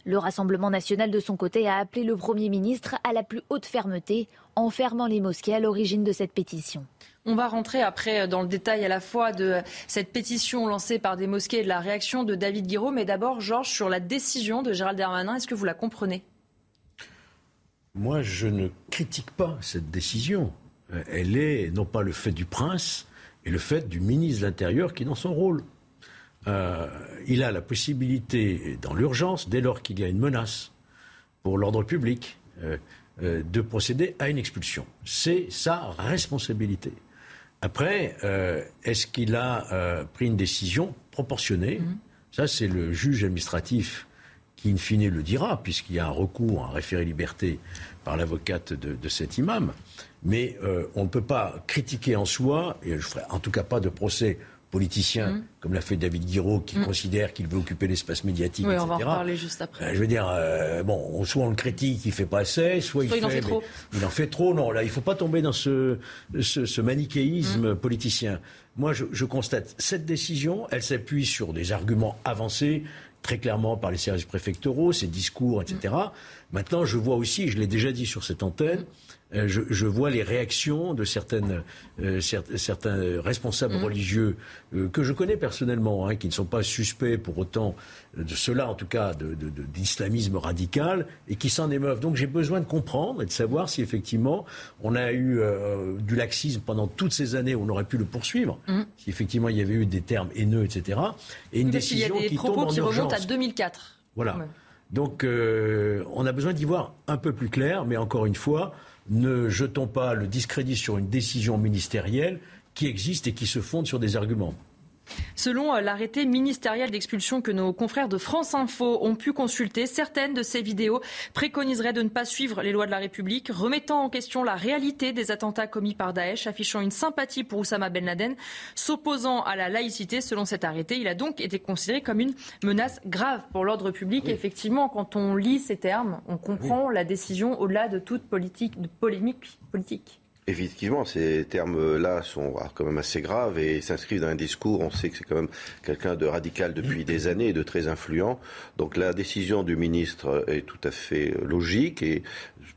Le Rassemblement national, de son côté, a appelé le Premier ministre à la plus haute fermeté en fermant les mosquées à l'origine de cette pétition. On va rentrer après dans le détail à la fois de cette pétition lancée par des mosquées et de la réaction de David Guiraud. Mais d'abord, Georges, sur la décision de Gérald Darmanin, est-ce que vous la comprenez? Moi, je ne critique pas cette décision. Euh, elle est non pas le fait du prince, et le fait du ministre de l'Intérieur qui est dans son rôle. Euh, il a la possibilité, dans l'urgence, dès lors qu'il y a une menace pour l'ordre public, euh, euh, de procéder à une expulsion. C'est sa responsabilité. Après, est-ce qu'il a pris une décision proportionnée Mhm. Ça, c'est le juge administratif qui, in fine, le dira, puisqu'il y a un recours, un référé liberté par l'avocate de, de cet imam. Mais on ne peut pas critiquer en soi, et je ferai en tout cas pas de procès politicien, Mhm. comme l'a fait David Guiraud, qui Mhm. considère qu'il veut occuper l'espace médiatique, Oui, etc. on va en reparler juste après. Euh, je veux dire, euh, bon, soit on le critique, il fait pas assez, soit, Soit il en fait trop. Il en fait trop. Non, là, il faut pas tomber dans ce, ce, ce manichéisme Mm. politicien. Moi, je, je constate cette décision, elle s'appuie sur des arguments avancés très clairement par les services préfectoraux, ses discours, etc. Maintenant, je vois aussi, je l'ai déjà dit sur cette antenne, euh, je, je vois les réactions de certaines, euh, cer- certains responsables Mm. religieux euh, que je connais personnellement, hein, qui ne sont pas suspects pour autant de cela, en tout cas, de- de- de- d'islamisme radical, et qui s'en émeuvent. Donc j'ai besoin de comprendre et de savoir si effectivement on a eu du laxisme pendant toutes ces années, on aurait pu le poursuivre, Mm. si effectivement il y avait eu des termes haineux, etc. Et une parce qu'il y a décision des qui propos tombe en qui remontent à 2004. Voilà. Ouais. Donc, euh, on a besoin d'y voir un peu plus clair, mais encore une fois, ne jetons pas le discrédit sur une décision ministérielle qui existe et qui se fonde sur des arguments. Selon euh, l'arrêté ministériel d'expulsion que nos confrères de France Info ont pu consulter, certaines de ces vidéos préconiseraient de ne pas suivre les lois de la République, remettant en question la réalité des attentats commis par Daesh, affichant une sympathie pour Oussama Ben Laden, s'opposant à la laïcité. Selon cet arrêté, il a donc été considéré comme une menace grave pour l'ordre public. Effectivement, quand on lit ces termes, on comprend la décision au-delà de toute politique, de polémique politique. Effectivement, ces termes-là sont quand même assez graves et s'inscrivent dans un discours. On sait que c'est quand même quelqu'un de radical depuis des années et de très influent. Donc la décision du ministre est tout à fait logique et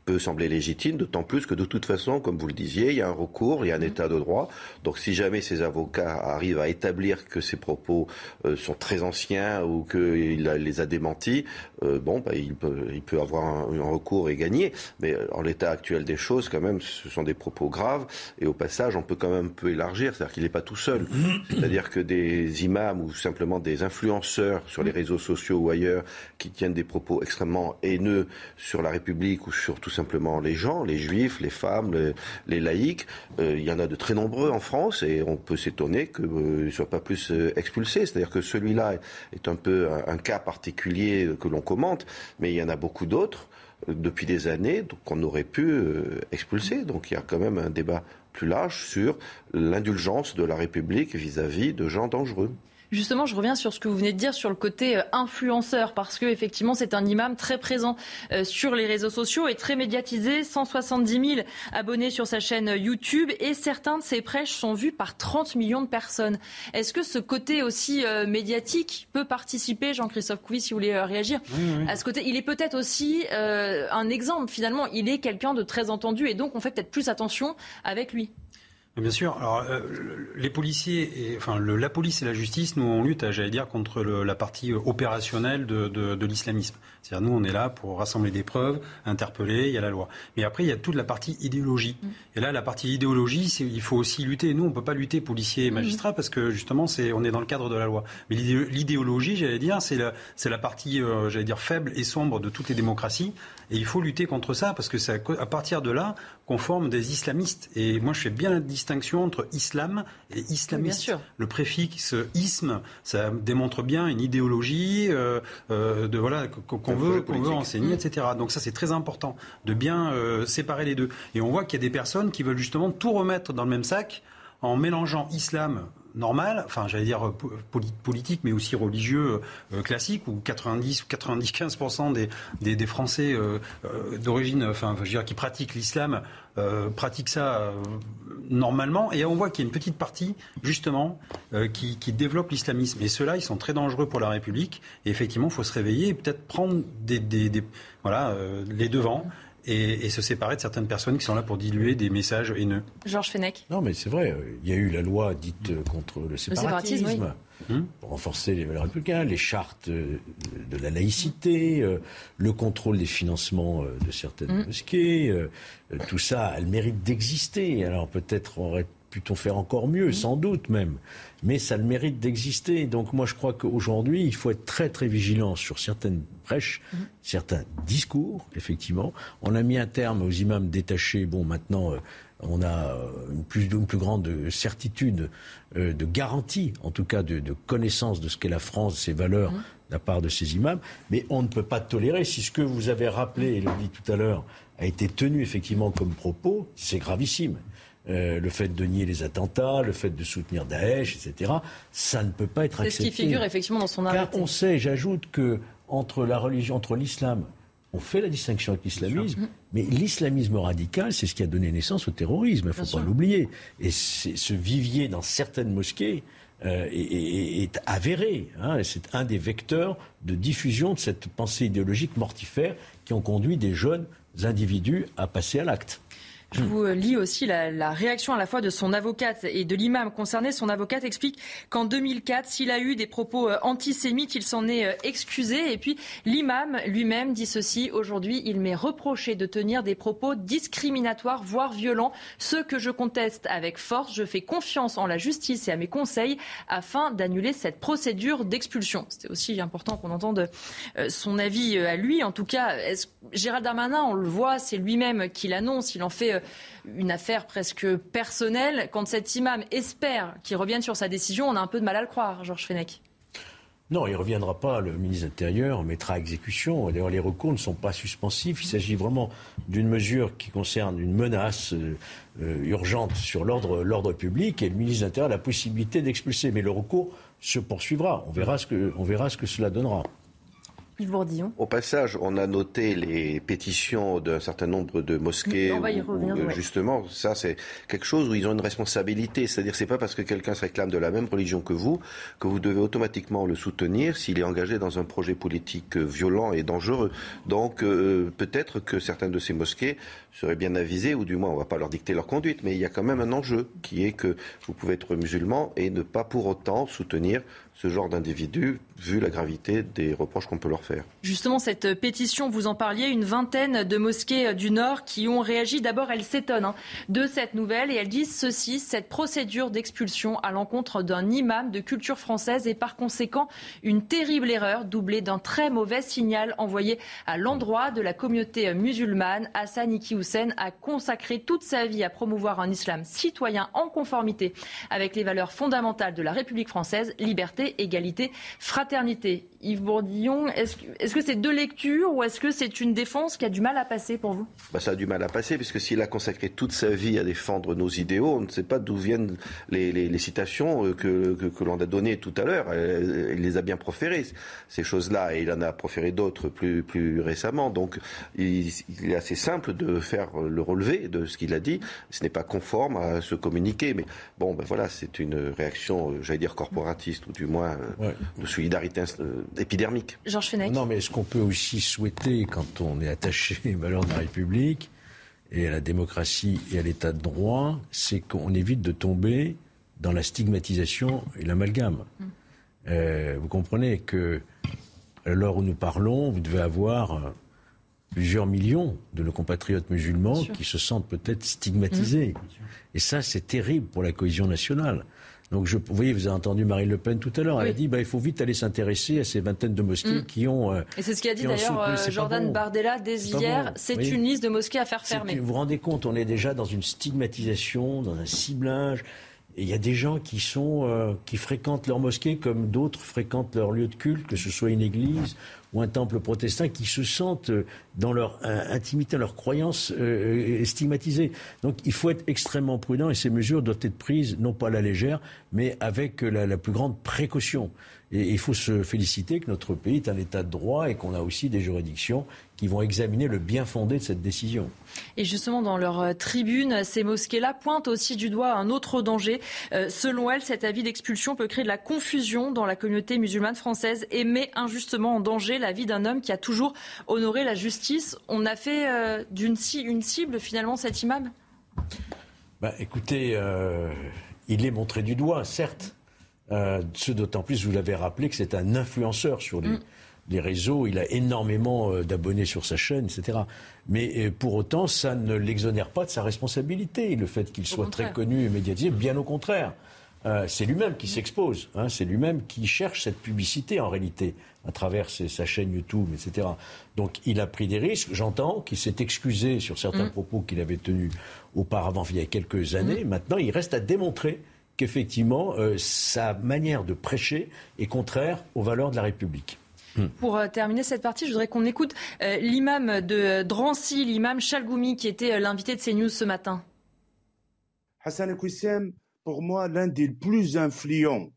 peut sembler légitime, d'autant plus que de toute façon, comme vous le disiez, il y a un recours, il y a un état de droit. Donc si jamais ces avocats arrivent à établir que ces propos euh, sont très anciens ou qu'il les a démentis, euh, bon, bah, il, peut, avoir un, un recours et gagner. Mais en l'état actuel des choses, quand même, ce sont des propos graves. Et au passage, on peut quand même un peu élargir, c'est-à-dire qu'il n'est pas tout seul. C'est-à-dire que des imams ou simplement des influenceurs sur les réseaux sociaux ou ailleurs qui tiennent des propos extrêmement haineux sur la République ou sur tout simplement les gens, les juifs, les femmes, les, les laïcs, euh, il y en a de très nombreux en France et on peut s'étonner qu'ils ne soient pas plus euh, expulsés. C'est-à-dire que celui-là est un peu un, un cas particulier que l'on commente, mais il y en a beaucoup d'autres euh, depuis des années qu'on aurait pu euh, expulser. Donc il y a quand même un débat plus large sur l'indulgence de la République vis-à-vis de gens dangereux. Justement, je reviens sur ce que vous venez de dire sur le côté euh, influenceur, parce que effectivement, c'est un imam très présent euh, sur les réseaux sociaux et très médiatisé. 170 000 abonnés sur sa chaîne YouTube et certains de ses prêches sont vus par 30 millions de personnes. Est-ce que ce côté aussi euh, médiatique peut participer, Jean-Christophe Couy, si vous voulez euh, réagir, à ce côté? Il est peut-être aussi euh, un exemple. Finalement, il est quelqu'un de très entendu et donc on fait peut-être plus attention avec lui. Bien sûr. Alors, euh, les policiers, et, enfin, le- la police et la justice, nous, on lutte, j'allais dire, contre le- la partie opérationnelle de, de- de l'islamisme. C'est-à-dire, nous, on est là pour rassembler des preuves, interpeller, il y a la loi. Mais après, il y a toute la partie idéologie. Et là, la partie idéologie, c'est, il faut aussi lutter. Nous, on peut pas lutter policiers et magistrats parce que, justement, c'est, on est dans le cadre de la loi. Mais l'idé- l'idéologie, j'allais dire, c'est la, c'est la partie, euh, j'allais dire, faible et sombre de toutes les démocraties. Et il faut lutter contre ça parce que c'est à partir de là qu'on forme des islamistes. Et moi, je fais bien la distinction entre islam et islamiste. sûr. Le préfixe isme, ça démontre bien une idéologie euh, euh, de voilà qu'on veut, qu'on veut enseigner, etc. Donc ça c'est très important de bien euh, séparer les deux. Et on voit qu'il y a des personnes qui veulent justement tout remettre dans le même sac en mélangeant islam normal, enfin j'allais dire euh, po- poli- politique, mais aussi religieux euh, classique, où 90 ou 95% des, des, Français euh, d'origine, enfin je dire qui pratiquent l'islam, pratiquent ça normalement, et on voit qu'il y a une petite partie justement qui, développe l'islamisme. Et ceux-là, ils sont très dangereux pour la République. Et effectivement, il faut se réveiller et peut-être prendre des, voilà les devants. Et, et se séparer de certaines personnes qui sont là pour diluer des messages haineux. Georges Fenech. Non, mais c'est vrai, il y a eu la loi dite euh, contre le séparatisme, séparatisme, oui. pour renforcer les valeurs républicaines, les chartes euh, de la laïcité, euh, le contrôle des financements de certaines Mm. mosquées. tout ça a le mérite d'exister. Alors peut-être aurait pu-on faire encore mieux, sans doute même. Mais ça le mérite d'exister. Donc moi je crois qu'aujourd'hui, il faut être très très vigilant sur certaines prêches, certains discours, effectivement. On a mis un terme aux imams détachés. Bon, maintenant, euh, on a euh, une plus, une plus grande certitude euh, de garantie, en tout cas de, de connaissance de ce qu'est la France, ses valeurs, de la part de ces imams. Mais on ne peut pas tolérer, si ce que vous avez rappelé, et le dit tout à l'heure, a été tenu effectivement comme propos, c'est gravissime. Euh, le fait de nier les attentats, le fait de soutenir Daesh, etc., ça ne peut pas être C'est ce accepté. qui figure effectivement dans son Car arrêté. on sait, j'ajoute que entre la religion, entre l'islam, on fait la distinction avec l'islamisme, mais l'islamisme radical, c'est ce qui a donné naissance au terrorisme, il ne faut pas l'oublier. Et ce vivier dans certaines mosquées euh, est, est- est avéré. hein, c'est un des vecteurs de diffusion de cette pensée idéologique mortifère qui ont conduit des jeunes individus à passer à l'acte. Je vous lis aussi la, réaction à la fois de son avocate et de l'imam concerné. Son avocate explique qu'en 2004, s'il a eu des propos euh, antisémites, il s'en est euh, excusé. Et puis l'imam lui-même dit ceci. Aujourd'hui, il m'est reproché de tenir des propos discriminatoires, voire violents. Ce que je conteste avec force, je fais confiance en la justice et à mes conseils afin d'annuler cette procédure d'expulsion. C'était aussi important qu'on entende euh, son avis à lui. En tout cas, Gérald Darmanin, on le voit, c'est lui-même qui l'annonce. Il en fait une affaire presque personnelle. Quand cet imam espère qu'il revienne sur sa décision, on a un peu de mal à le croire, Georges Fenech. Non, il ne reviendra pas. Le ministre de l'Intérieur mettra à exécution. D'ailleurs, les recours ne sont pas suspensifs. Il s'agit vraiment d'une mesure qui concerne une menace euh, euh, urgente sur l'ordre public. Et le ministre de l'Intérieur a la possibilité d'expulser. Mais le recours se poursuivra. On verra ce que cela donnera. Yves Bourdillon. Au passage, on a noté les pétitions d'un certain nombre de mosquées. On va y où- revenir, où, ouais. Justement, ça c'est quelque chose où ils ont une responsabilité. C'est-à-dire, c'est pas parce que quelqu'un se réclame de la même religion que vous que vous devez automatiquement le soutenir s'il est engagé dans un projet politique violent et dangereux. Donc, euh, peut-être que certaines de ces mosquées seraient bien avisées, ou du moins, on va pas leur dicter leur conduite, mais il y a quand même un enjeu qui est que vous pouvez être musulman et ne pas pour autant soutenir ce genre d'individus, vu la gravité des reproches qu'on peut leur faire. Justement, cette pétition, vous en parliez, une vingtaine de mosquées du Nord qui ont réagi. D'abord, elles s'étonnent hein, de cette nouvelle et elles disent ceci, cette procédure d'expulsion à l'encontre d'un imam de culture française est par conséquent une terrible erreur doublée d'un très mauvais signal envoyé à l'endroit de la communauté musulmane. Hassan Iki Hussein a consacré toute sa vie à promouvoir un islam citoyen en conformité avec les valeurs fondamentales de la République française, liberté, égalité, fraternité. Yves Bourdillon, est-ce que est-ce que c'est deux lectures ou est-ce que c'est une défense qui a du mal à passer pour vous? Bah, ça a du mal à passer, puisque s'il a consacré toute sa vie à défendre nos idéaux, on ne sait pas d'où viennent les, les- les citations euh, que, que, que l'on a données tout à l'heure. Il les a bien proférées, ces choses-là, et il en a proféré d'autres plus, plus récemment. Donc il, il est assez simple de faire le relevé de ce qu'il a dit. Ce n'est pas conforme à ce communiqué, mais bon, ben voilà, c'est une réaction, euh, j'allais dire corporatiste, ou du moins euh, de solidarité épidermique. Georges Fenech Non, mais est-ce qu'on peut aussi souhaiter, quand on est attaché aux valeurs de la République et à la démocratie et à l'état de droit, c'est qu'on évite de tomber dans la stigmatisation et l'amalgame. Euh, vous comprenez que à l'heure où nous parlons, vous devez avoir euh, plusieurs millions de nos compatriotes musulmans qui se sentent peut-être stigmatisés. Et ça, c'est terrible pour la cohésion nationale. Donc, je, vous voyez, vous avez entendu Marine Le Pen tout à l'heure. Elle a dit, bah, il faut vite aller s'intéresser à ces vingtaines de mosquées mm. qui ont. Euh, et c'est ce qu'a dit d'ailleurs euh, Jordan Bardella dès hier. C'est une liste de mosquées à faire fermer. Vous vous rendez compte, on est déjà dans une stigmatisation, dans un ciblage. Et il y a des gens qui sont euh, qui fréquentent leur mosquée comme d'autres fréquentent leur lieu de culte, que ce soit une église ou un temple protestant, qui se sentent euh, dans leur euh, intimité, leur croyance stigmatisées. Donc il faut être extrêmement prudent et ces mesures doivent être prises non pas à la légère, mais avec la plus grande précaution. Et il faut se féliciter que notre pays est un État de droit et qu'on a aussi des juridictions qui vont examiner le bien fondé de cette décision. Et justement, dans leur euh, tribune, ces mosquées-là pointent aussi du doigt un autre danger. Euh, selon elles, cet avis d'expulsion peut créer de la confusion dans la communauté musulmane française et met injustement en danger la vie d'un homme qui a toujours honoré la justice. On a fait euh, d'une une cible finalement cet imam? Bah, Écoutez, il est montré du doigt, certes. Euh, ce d'autant plus, vous l'avez rappelé, que c'est un influenceur sur les, mm. réseaux. Il a énormément euh, d'abonnés sur sa chaîne, etc. Mais euh, pour autant, ça ne l'exonère pas de sa responsabilité, le fait qu'il soit très connu et médiatisé. Bien au contraire. c'est lui-même qui s'expose, hein. c'est lui-même qui cherche cette publicité en réalité à travers sa chaîne YouTube, etc. Donc il a pris des risques, j'entends qu'il s'est excusé sur certains mm. propos qu'il avait tenus auparavant, il y a quelques années. Mm. Maintenant, il reste à démontrer qu'effectivement, euh, sa manière de prêcher est contraire aux valeurs de la République. Hmm. Pour euh, terminer cette partie, je voudrais qu'on écoute euh, l'imam de Drancy, l'imam Chalgoumi, qui était l'invité de CNews ce matin. Hassan Kouissem, pour moi, l'un des plus influents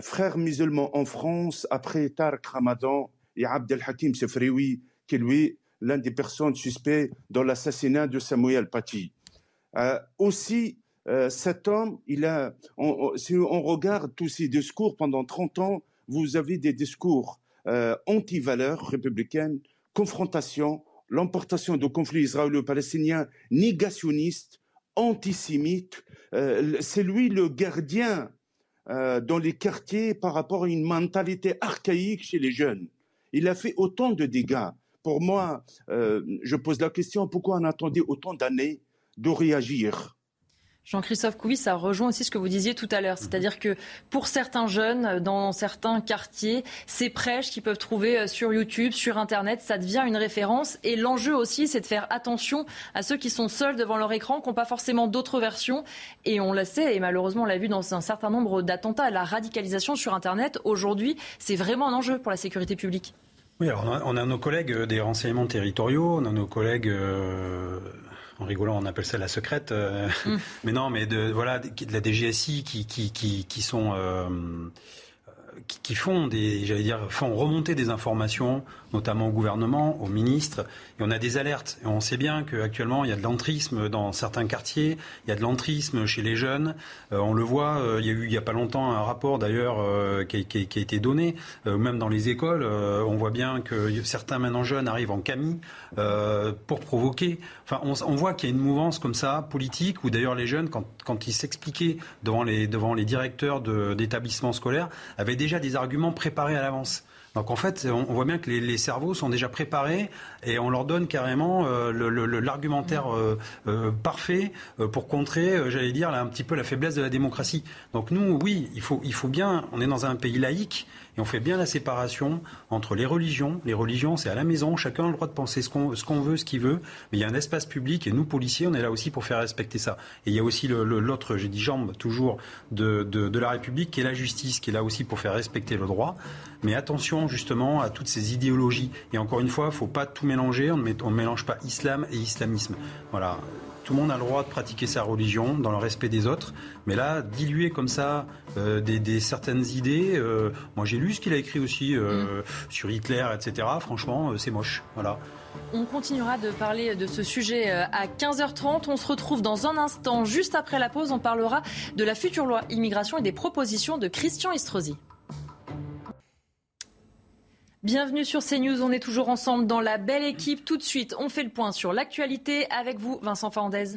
frères musulmans en France, après Tarek Ramadan et Abdel Hakim Sefrioui, qui est lui l'un des personnes suspectes dans l'assassinat de Samuel Paty. aussi, euh, cet homme, il a, si on regarde tous ses discours pendant 30 ans, vous avez des discours euh, anti-valeurs républicaines, confrontation, l'emportation de conflits israélo-palestiniens, négationnistes, antisémites. Euh, c'est lui le gardien dans les quartiers par rapport à une mentalité archaïque chez les jeunes. Il a fait autant de dégâts. Pour moi, je pose la question, pourquoi on attendait autant d'années de réagir? Jean-Christophe Couvi, ça rejoint aussi ce que vous disiez tout à l'heure. Mhm. C'est-à-dire que pour certains jeunes, dans certains quartiers, ces prêches qu'ils peuvent trouver euh, sur YouTube, sur Internet, ça devient une référence. Et l'enjeu aussi, c'est de faire attention à ceux qui sont seuls devant leur écran, qui n'ont pas forcément d'autres versions. Et on le sait, et malheureusement, on l'a vu dans un certain nombre d'attentats, la radicalisation sur Internet, aujourd'hui, c'est vraiment un enjeu pour la sécurité publique. Oui, alors on a, nos collègues des renseignements territoriaux, on a nos collègues euh, en rigolant, on appelle ça la secrète. Euh, mm. Mais non, mais de voilà, de la DGSI qui qui qui, qui sont euh, qui, font des, j'allais dire, font remonter des informations, notamment au gouvernement, aux ministres, et on a des alertes. Et on sait bien qu'actuellement, il y a de l'entrisme dans certains quartiers, il y a de l'entrisme chez les jeunes. Euh, on le voit, euh, il y a eu il y a pas longtemps un rapport d'ailleurs euh, qui, a été donné, même dans les écoles, on voit bien que certains maintenant jeunes arrivent en camis pour provoquer. Enfin, on, voit qu'il y a une mouvance comme ça politique où d'ailleurs les jeunes, quand, quand ils s'expliquaient devant les devant les directeurs d'établissements scolaires, avaient déjà des arguments préparés à l'avance. Donc en fait, on, voit bien que les, cerveaux sont déjà préparés et on leur donne carrément euh, l'argumentaire euh, euh, parfait pour contrer, j'allais dire, un petit peu la faiblesse de la démocratie. Donc nous, oui, il faut, il faut bien, on est dans un pays laïque, et on fait bien la séparation entre les religions. Les religions, c'est à la maison, chacun a le droit de penser ce qu'on veut, ce qu'il veut, mais il y a un espace public et nous, policiers, on est là aussi pour faire respecter ça. Et il y a aussi l'autre, j'ai dit jambe toujours, de, de, la République, qui est la justice, qui est là aussi pour faire respecter le droit. Mais attention justement à toutes ces idéologies. Et encore une fois, il ne faut pas tout mélanger, on ne mélange pas islam et islamisme. Voilà. Tout le monde a le droit de pratiquer sa religion dans le respect des autres. Mais là, diluer comme ça euh, des, certaines idées, euh, moi j'ai lu ce qu'il a écrit aussi euh, mm. sur Hitler, etc. Franchement, c'est moche. Voilà. On continuera de parler de ce sujet à 15h30. On se retrouve dans un instant, juste après la pause. On parlera de la future loi immigration et des propositions de Christian Estrosi. Bienvenue sur CNews, on est toujours ensemble dans la belle équipe. Tout de suite, on fait le point sur l'actualité avec vous, Vincent Fernandez.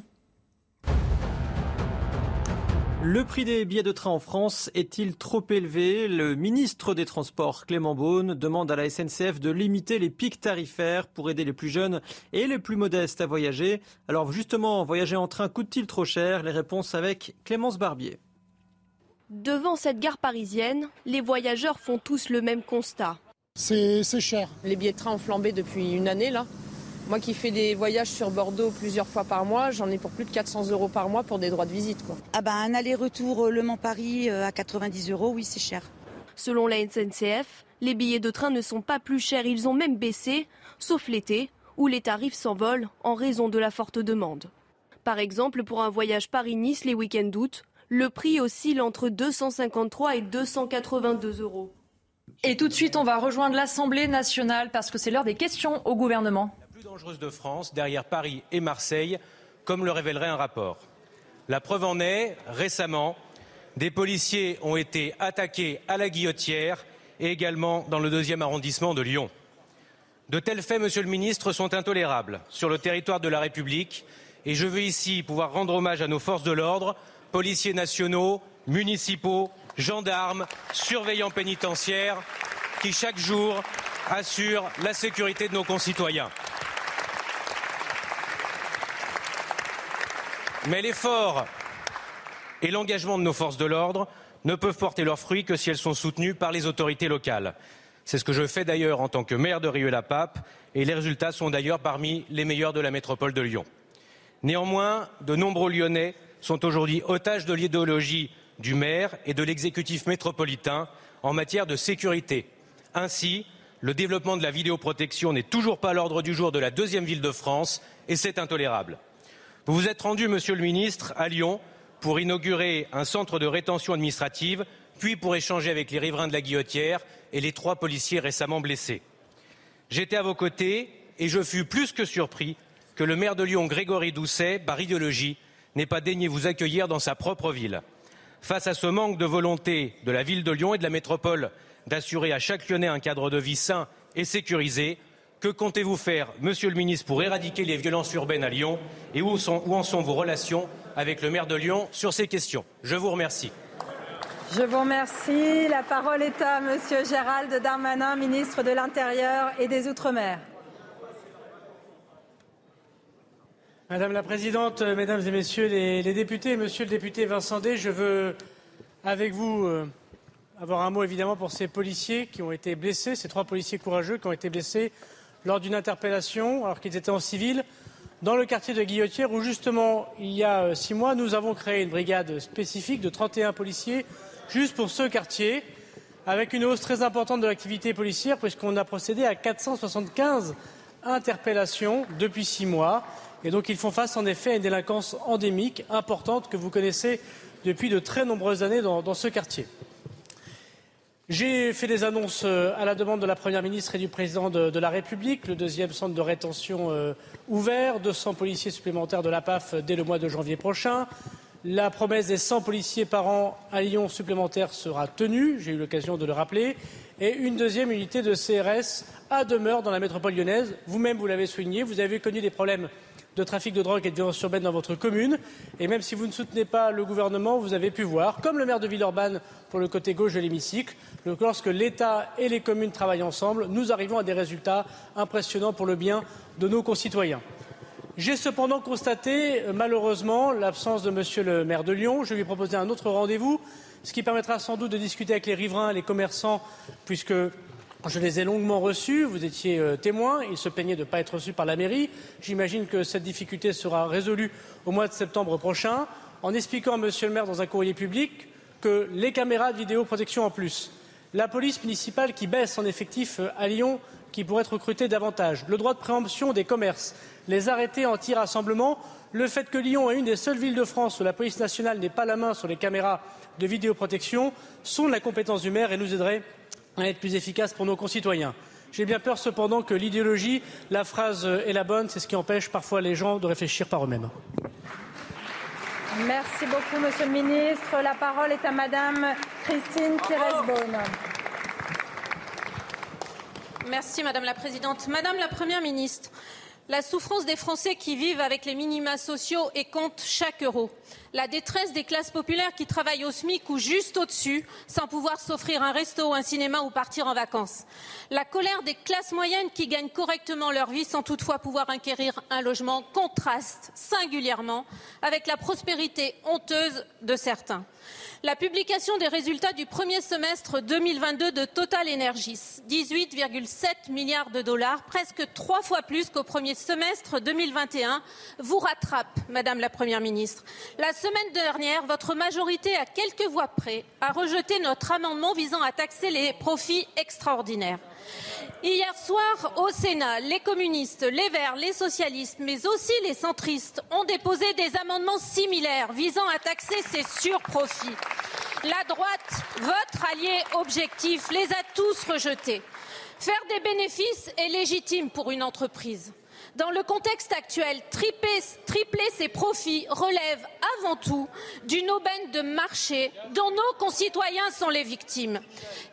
Le prix des billets de train en France est-il trop élevé? Le ministre des Transports, Clément Beaune, demande à la SNCF de limiter les pics tarifaires pour aider les plus jeunes et les plus modestes à voyager. Alors justement, voyager en train coûte-t-il trop cher? Les réponses avec Clémence Barbier. Devant cette gare parisienne, les voyageurs font tous le même constat. C'est cher. Les billets de train ont flambé depuis une année là. Moi qui fais des voyages sur Bordeaux plusieurs fois par mois, j'en ai pour plus de 400 euros par mois pour des droits de visite. Quoi. Ah bah un aller-retour Le Mans-Paris à 90 euros, oui c'est cher. Selon la SNCF, les billets de train ne sont pas plus chers, ils ont même baissé, sauf l'été, où les tarifs s'envolent en raison de la forte demande. Par exemple, pour un voyage Paris-Nice les week-ends d'août, le prix oscille entre 253 et 282 euros. Et tout de suite, on va rejoindre l'Assemblée nationale parce que c'est l'heure des questions au gouvernement. La plus dangereuse de France, derrière Paris et Marseille, comme le révélerait un rapport. La preuve en est, récemment, des policiers ont été attaqués à la guillotière et également dans le deuxième arrondissement de Lyon. De tels faits, monsieur le ministre, sont intolérables sur le territoire de la République et je veux ici pouvoir rendre hommage à nos forces de l'ordre, policiers nationaux, municipaux, gendarmes, surveillants pénitentiaires, qui chaque jour assurent la sécurité de nos concitoyens. Mais l'effort et l'engagement de nos forces de l'ordre ne peuvent porter leurs fruits que si elles sont soutenues par les autorités locales. C'est ce que je fais d'ailleurs en tant que maire de Rieux-la-Pape et les résultats sont d'ailleurs parmi les meilleurs de la métropole de Lyon. Néanmoins, de nombreux Lyonnais sont aujourd'hui otages de l'idéologie du maire et de l'exécutif métropolitain en matière de sécurité. Ainsi, le développement de la vidéoprotection n'est toujours pas à l'ordre du jour de la deuxième ville de France et c'est intolérable. Vous vous êtes rendu, monsieur le ministre, à Lyon pour inaugurer un centre de rétention administrative, puis pour échanger avec les riverains de la Guillotière et les trois policiers récemment blessés. J'étais à vos côtés et je fus plus que surpris que le maire de Lyon, Grégory Doucet, par idéologie, n'ait pas daigné vous accueillir dans sa propre ville. Face à ce manque de volonté de la ville de Lyon et de la métropole d'assurer à chaque Lyonnais un cadre de vie sain et sécurisé, que comptez-vous faire, Monsieur le ministre, pour éradiquer les violences urbaines à Lyon et où, en sont vos relations avec le maire de Lyon sur ces questions? Je vous remercie. Je vous remercie. La parole est à Monsieur Gérald Darmanin, ministre de l'Intérieur et des Outre-mer. Madame la Présidente, Mesdames et Messieurs les, députés, Monsieur le député Vincent Day, je veux, avec vous, euh, avoir un mot évidemment pour ces policiers qui ont été blessés, ces trois policiers courageux qui ont été blessés lors d'une interpellation alors qu'ils étaient en civil dans le quartier de Guillotière où justement il y a euh, six mois nous avons créé une brigade spécifique de 31 policiers juste pour ce quartier avec une hausse très importante de l'activité policière puisqu'on a procédé à 475 interpellations depuis six mois et donc ils font face en effet à une délinquance endémique importante que vous connaissez depuis de très nombreuses années dans, ce quartier. J'ai fait des annonces euh, à la demande de la Première ministre et du Président de, la République. Le deuxième centre de rétention euh, ouvert, 200 policiers supplémentaires de la PAF dès le mois de janvier prochain. La promesse des 100 policiers par an à Lyon supplémentaires sera tenue, j'ai eu l'occasion de le rappeler, et une deuxième unité de CRS à demeure dans la métropole lyonnaise. Vous-même, vous l'avez souligné, vous avez connu des problèmes de trafic de drogue et de violence urbaine dans votre commune. Et même si vous ne soutenez pas le gouvernement, vous avez pu voir, comme le maire de Villeurbanne pour le côté gauche de l'hémicycle, lorsque l'État et les communes travaillent ensemble, nous arrivons à des résultats impressionnants pour le bien de nos concitoyens. J'ai cependant constaté, malheureusement, l'absence de monsieur le maire de Lyon. Je lui ai proposé un autre rendez-vous, ce qui permettra sans doute de discuter avec les riverains et les commerçants, puisque je les ai longuement reçus, vous étiez euh, témoin, ils se plaignaient de ne pas être reçus par la mairie. J'imagine que cette difficulté sera résolue au mois de septembre prochain, en expliquant à Monsieur le maire dans un courrier public que les caméras de vidéoprotection en plus, la police municipale qui baisse en effectif euh, à Lyon, qui pourrait être recrutée davantage, le droit de préemption des commerces, les arrêtés anti-rassemblement, le fait que Lyon est une des seules villes de France où la police nationale n'est pas la main sur les caméras de vidéoprotection sont la compétence du maire et nous aideraient à être plus efficace pour nos concitoyens. J'ai bien peur cependant que l'idéologie, la phrase est la bonne, c'est ce qui empêche parfois les gens de réfléchir par eux-mêmes. Merci beaucoup, Monsieur le Ministre. La parole est à Madame Christine Pires-Beaune. Merci, Madame la Présidente. Madame la Première ministre, la souffrance des Français qui vivent avec les minima sociaux et comptent chaque euro. La détresse des classes populaires qui travaillent au SMIC ou juste au-dessus, sans pouvoir s'offrir un resto, un cinéma ou partir en vacances. La colère des classes moyennes qui gagnent correctement leur vie sans toutefois pouvoir acquérir un logement contraste singulièrement avec la prospérité honteuse de certains. La publication des résultats du premier semestre 2022 de Total Energies, 18,7 milliards de dollars, presque trois fois plus qu'au premier semestre 2021, vous rattrape, Madame la Première ministre. La semaine dernière, votre majorité, à quelques voix près, a rejeté notre amendement visant à taxer les profits extraordinaires. Hier soir, au Sénat, les communistes, les Verts, les socialistes, mais aussi les centristes ont déposé des amendements similaires visant à taxer ces surprofits. La droite, votre allié objectif, les a tous rejetés. Faire des bénéfices est légitime pour une entreprise. Dans le contexte actuel, tripler, ses profits relève avant tout d'une aubaine de marché dont nos concitoyens sont les victimes.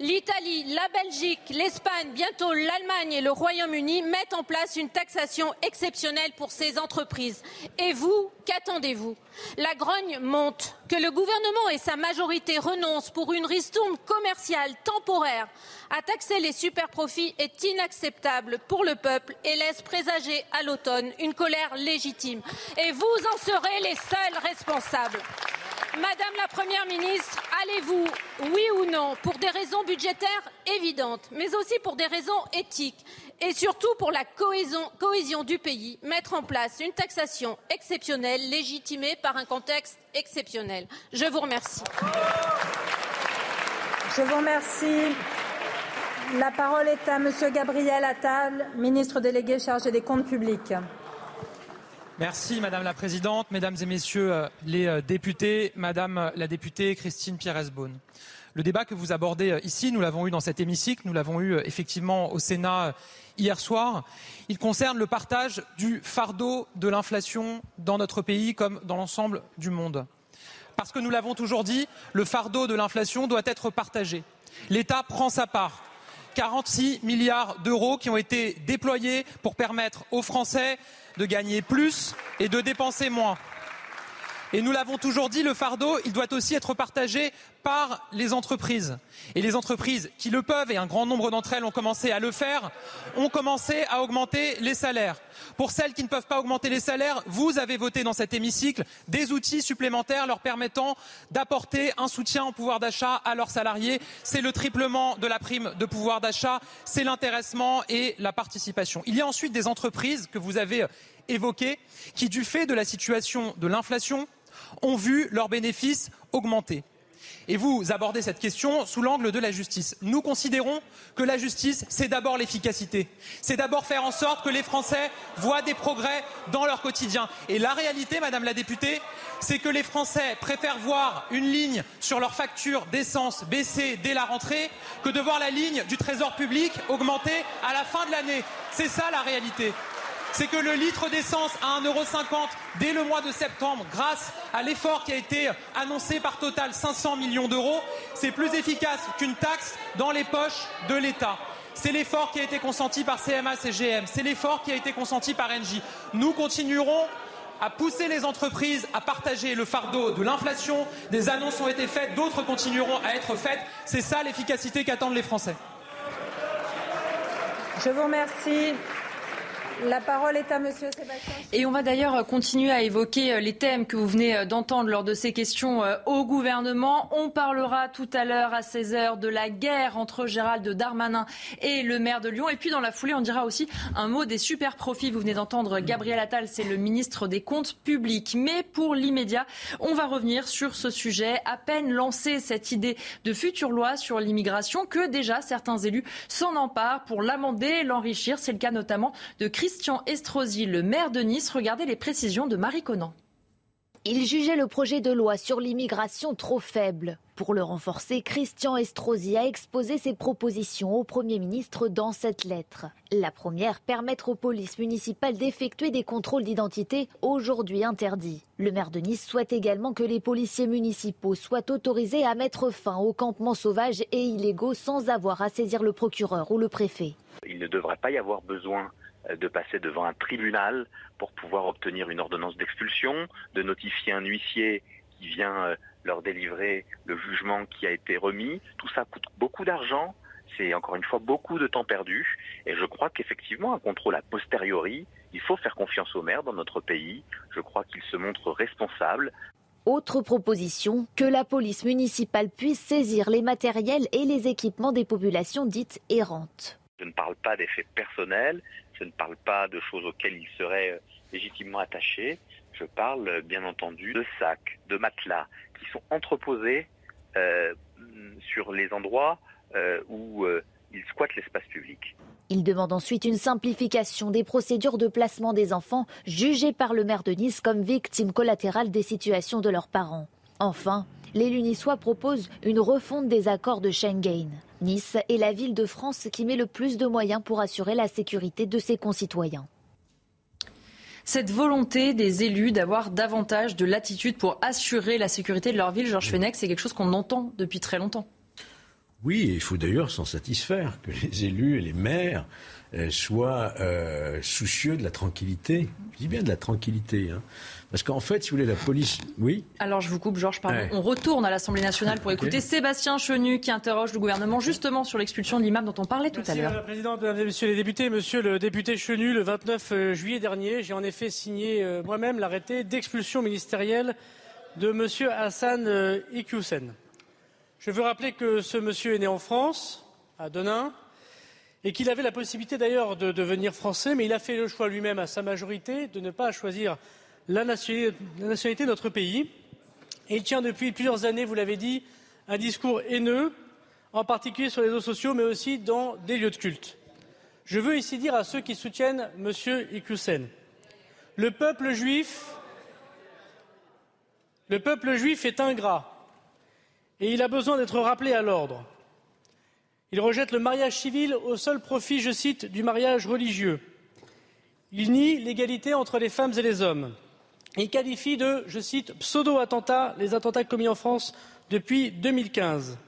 L'Italie, la Belgique, l'Espagne, bientôt l'Allemagne et le Royaume-Uni mettent en place une taxation exceptionnelle pour ces entreprises. Et vous, qu'attendez-vous? La grogne monte. Que le gouvernement et sa majorité renoncent pour une ristourne commerciale temporaire à taxer les superprofits est inacceptable pour le peuple et laisse présager à l'automne une colère légitime. Et vous en serez les seuls responsables. Madame la Première ministre, allez-vous, oui ou non, pour des raisons budgétaires évidentes, mais aussi pour des raisons éthiques? Et surtout pour la cohésion, cohésion, du pays, mettre en place une taxation exceptionnelle légitimée par un contexte exceptionnel Je vous remercie. Je vous remercie. La parole est à Monsieur Gabriel Attal, ministre délégué chargé des comptes publics. Merci Madame la Présidente, Mesdames et Messieurs euh, les euh, députés, Madame euh, la députée Christine Pires-Beaune. Le débat que vous abordez ici, nous l'avons eu dans cet hémicycle, nous l'avons eu effectivement au Sénat hier soir. Il concerne le partage du fardeau de l'inflation dans notre pays comme dans l'ensemble du monde. Parce que nous l'avons toujours dit, le fardeau de l'inflation doit être partagé. L'État prend sa part. 46 milliards d'euros qui ont été déployés pour permettre aux Français de gagner plus et de dépenser moins. Et nous l'avons toujours dit, le fardeau, il doit aussi être partagé par les entreprises. Et les entreprises qui le peuvent, et un grand nombre d'entre elles ont commencé à le faire, ont commencé à augmenter les salaires. Pour celles qui ne peuvent pas augmenter les salaires, vous avez voté dans cet hémicycle des outils supplémentaires leur permettant d'apporter un soutien au pouvoir d'achat à leurs salariés. C'est le triplement de la prime de pouvoir d'achat, c'est l'intéressement et la participation. Il y a ensuite des entreprises que vous avez évoquées qui, du fait de la situation de l'inflation, ont vu leurs bénéfices augmenter. Et vous abordez cette question sous l'angle de la justice. Nous considérons que la justice, c'est d'abord l'efficacité. C'est d'abord faire en sorte que les Français voient des progrès dans leur quotidien. Et la réalité, Madame la députée, c'est que les Français préfèrent voir une ligne sur leur facture d'essence baisser dès la rentrée que de voir la ligne du Trésor public augmenter à la fin de l'année. C'est ça la réalité c'est que le litre d'essence à 1,50€ dès le mois de septembre, grâce à l'effort qui a été annoncé par Total, 500 millions d'euros, c'est plus efficace qu'une taxe dans les poches de l'État. C'est l'effort qui a été consenti par CMA CGM, c'est l'effort qui a été consenti par Engie. Nous continuerons à pousser les entreprises à partager le fardeau de l'inflation. Des annonces ont été faites, d'autres continueront à être faites. C'est ça l'efficacité qu'attendent les Français. Je vous remercie. La parole est à Monsieur Sébastien. Et on va d'ailleurs continuer à évoquer euh, les thèmes que vous venez euh, d'entendre lors de ces questions euh, au gouvernement. On parlera tout à l'heure à 16h de la guerre entre Gérald Darmanin et le maire de Lyon. Et puis dans la foulée, on dira aussi un mot des super profits. Vous venez d'entendre Gabriel Attal, c'est le ministre des Comptes publics. Mais pour l'immédiat, on va revenir sur ce sujet. À peine lancé cette idée de future loi sur l'immigration que déjà certains élus s'en emparent pour l'amender, l'enrichir. C'est le cas notamment de Christophe Christian Estrosi, le maire de Nice. Regardez les précisions de Marie Conan. Il jugeait le projet de loi sur l'immigration trop faible. Pour le renforcer, Christian Estrosi a exposé ses propositions au Premier ministre dans cette lettre. La première, permettre aux polices municipales d'effectuer des contrôles d'identité, aujourd'hui interdits. Le maire de Nice souhaite également que les policiers municipaux soient autorisés à mettre fin aux campements sauvages et illégaux sans avoir à saisir le procureur ou le préfet. Il ne devrait pas y avoir besoin euh, de passer devant un tribunal pour pouvoir obtenir une ordonnance d'expulsion, de notifier un huissier qui vient euh, leur délivrer le jugement qui a été remis. Tout ça coûte beaucoup d'argent, c'est encore une fois beaucoup de temps perdu. Et je crois qu'effectivement, un contrôle a posteriori, il faut faire confiance aux maires dans notre pays. Je crois qu'ils se montrent responsables. Autre proposition, que la police municipale puisse saisir les matériels et les équipements des populations dites errantes. Je ne parle pas d'effets personnels, je ne parle pas de choses auxquelles ils seraient euh, légitimement attachés. Je parle euh, bien entendu de sacs, de matelas qui sont entreposés euh, sur les endroits où ils squattent l'espace public. Il demande ensuite une simplification des procédures de placement des enfants jugés par le maire de Nice comme victimes collatérales des situations de leurs parents. Enfin, l'élu niçois propose une refonte des accords de Schengen. Nice est la ville de France qui met le plus de moyens pour assurer la sécurité de ses concitoyens. Cette volonté des élus d'avoir davantage de latitude pour assurer la sécurité de leur ville, Georges Fenech, c'est quelque chose qu'on entend depuis très longtemps. Oui, et il faut d'ailleurs s'en satisfaire que les élus et les maires euh, soient euh, soucieux de la tranquillité. Je dis bien de la tranquillité. Hein. Parce qu'en fait, si vous voulez, la police. Oui Alors je vous coupe, Georges, pardon. Ouais. On retourne à l'Assemblée nationale pour écouter. Sébastien Chenu qui interroge le gouvernement justement sur l'expulsion de l'imam dont on parlait tout à Merci, Madame la l'heure. Présidente, Mesdames et Messieurs les députés, Monsieur le député Chenu, le 29 euh, juillet dernier, j'ai en effet signé euh, moi-même l'arrêté d'expulsion ministérielle de Monsieur Hassan euh, Iqiyoussen. Je veux rappeler que ce monsieur est né en France, à Denain, et qu'il avait la possibilité d'ailleurs de devenir français, mais il a fait le choix lui-même à sa majorité de ne pas choisir la nationalité, de notre pays. Et il tient depuis plusieurs années, vous l'avez dit, un discours haineux, en particulier sur les réseaux sociaux, mais aussi dans des lieux de culte. Je veux ici dire à ceux qui soutiennent M. Iqiyoussen, le peuple juif est ingrat et il a besoin d'être rappelé à l'ordre. Il rejette le mariage civil au seul profit, je cite, du mariage religieux. Il nie l'égalité entre les femmes et les hommes. Il qualifie de, je cite, pseudo-attentats les attentats commis en France depuis 2015.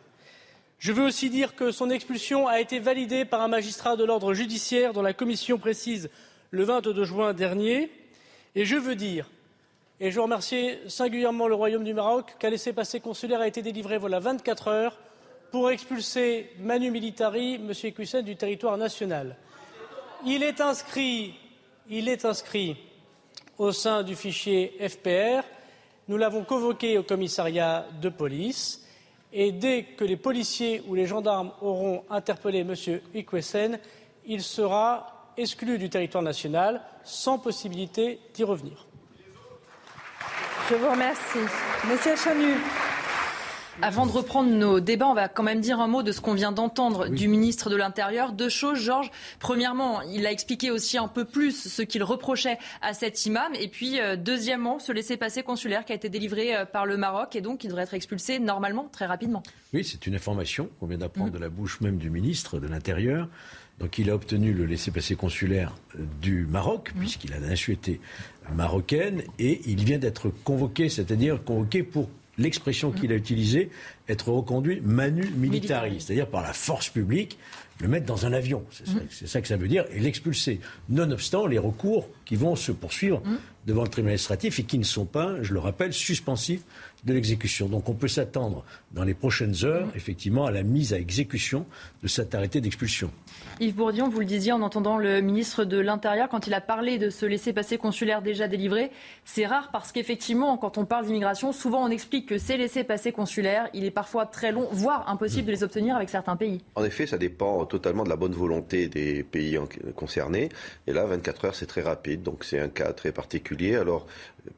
Je veux aussi dire que son expulsion a été validée par un magistrat de l'ordre judiciaire dont la commission précise le 22 juin dernier. Et je veux dire, et je veux remercier singulièrement le Royaume du Maroc, qu'un laissez-passer consulaire a été délivré voilà 24 heures pour expulser Manu Militari, M. Ecussen, du territoire national. Il est inscrit, il est inscrit au sein du fichier FPR. Nous l'avons convoqué au commissariat de police. Et dès que les policiers ou les gendarmes auront interpellé M. Ikwesen, il sera exclu du territoire national sans possibilité d'y revenir. Je vous remercie. Monsieur. Avant de reprendre nos débats, on va quand même dire un mot de ce qu'on vient d'entendre du ministre de l'Intérieur. Deux choses, Georges. Premièrement, il a expliqué aussi un peu plus ce qu'il reprochait à cet imam. Et puis, euh, deuxièmement, ce laissez-passer consulaire qui a été délivré euh, par le Maroc et donc il devrait être expulsé normalement, très rapidement. Oui, c'est une information qu'on vient d'apprendre de la bouche même du ministre de l'Intérieur. Donc il a obtenu le laissez-passer consulaire du Maroc, puisqu'il a la nationalité marocaine, et il vient d'être convoqué, c'est-à-dire convoqué pour l'expression qu'il a utilisée, être reconduit manu militari, c'est-à-dire par la force publique, le mettre dans un avion. C'est ça, c'est ça que ça veut dire, et l'expulser. Nonobstant les recours qui vont se poursuivre devant le tribunal administratif et qui ne sont pas, je le rappelle, suspensifs de l'exécution. Donc on peut s'attendre dans les prochaines heures, effectivement, à la mise à exécution de cet arrêté d'expulsion. Yves Bourdion, vous le disiez en entendant le ministre de l'Intérieur, quand il a parlé de ce laissez-passer consulaire déjà délivré, c'est rare parce qu'effectivement, quand on parle d'immigration, souvent on explique que ces laissez-passer consulaires, il est parfois très long, voire impossible de les obtenir avec certains pays. En effet, ça dépend totalement de la bonne volonté des pays concernés. Et là, 24 heures, c'est très rapide, donc c'est un cas très particulier. Alors,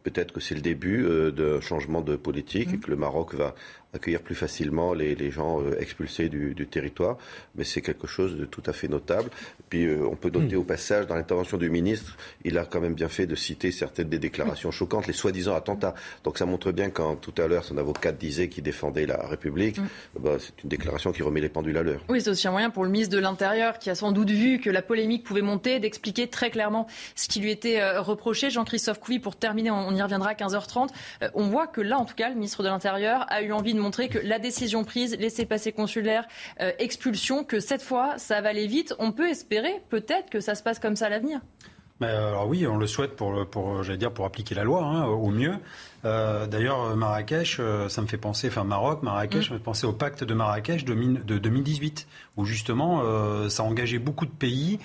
peut-être que c'est le début euh, d'un changement de politique et que le Maroc va accueillir plus facilement les, les gens euh, expulsés du, du territoire. Mais c'est quelque chose de tout à fait notable. Puis, euh, on peut noter au passage, dans l'intervention du ministre, il a quand même bien fait de citer certaines des déclarations choquantes, les soi-disant attentats. Donc, ça montre bien quand tout à l'heure, son avocate disait qu'il défendait la République, bah, c'est une déclaration qui remet les pendules à l'heure. Oui, c'est aussi un moyen pour le ministre de l'Intérieur, qui a sans doute vu que la polémique pouvait monter, d'expliquer très clairement ce qui lui était euh, reproché. Jean-Christophe Couvi, pour terminer, on y reviendra à 15h30. Euh, on voit que là, en tout cas, le ministre de l'Intérieur a eu envie de montrer que la décision prise, laisser passer consulaire, euh, expulsion, que cette fois, ça va aller vite. On peut espérer peut-être que ça se passe comme ça à l'avenir. alors oui, on le souhaite pour, pour j'allais dire, pour appliquer la loi hein, au mieux. Euh, d'ailleurs, Marrakech, euh, ça me fait penser, enfin Maroc, Marrakech, mm. ça me fait penser au pacte de Marrakech de, de 2018, où justement, euh, ça a engagé beaucoup de pays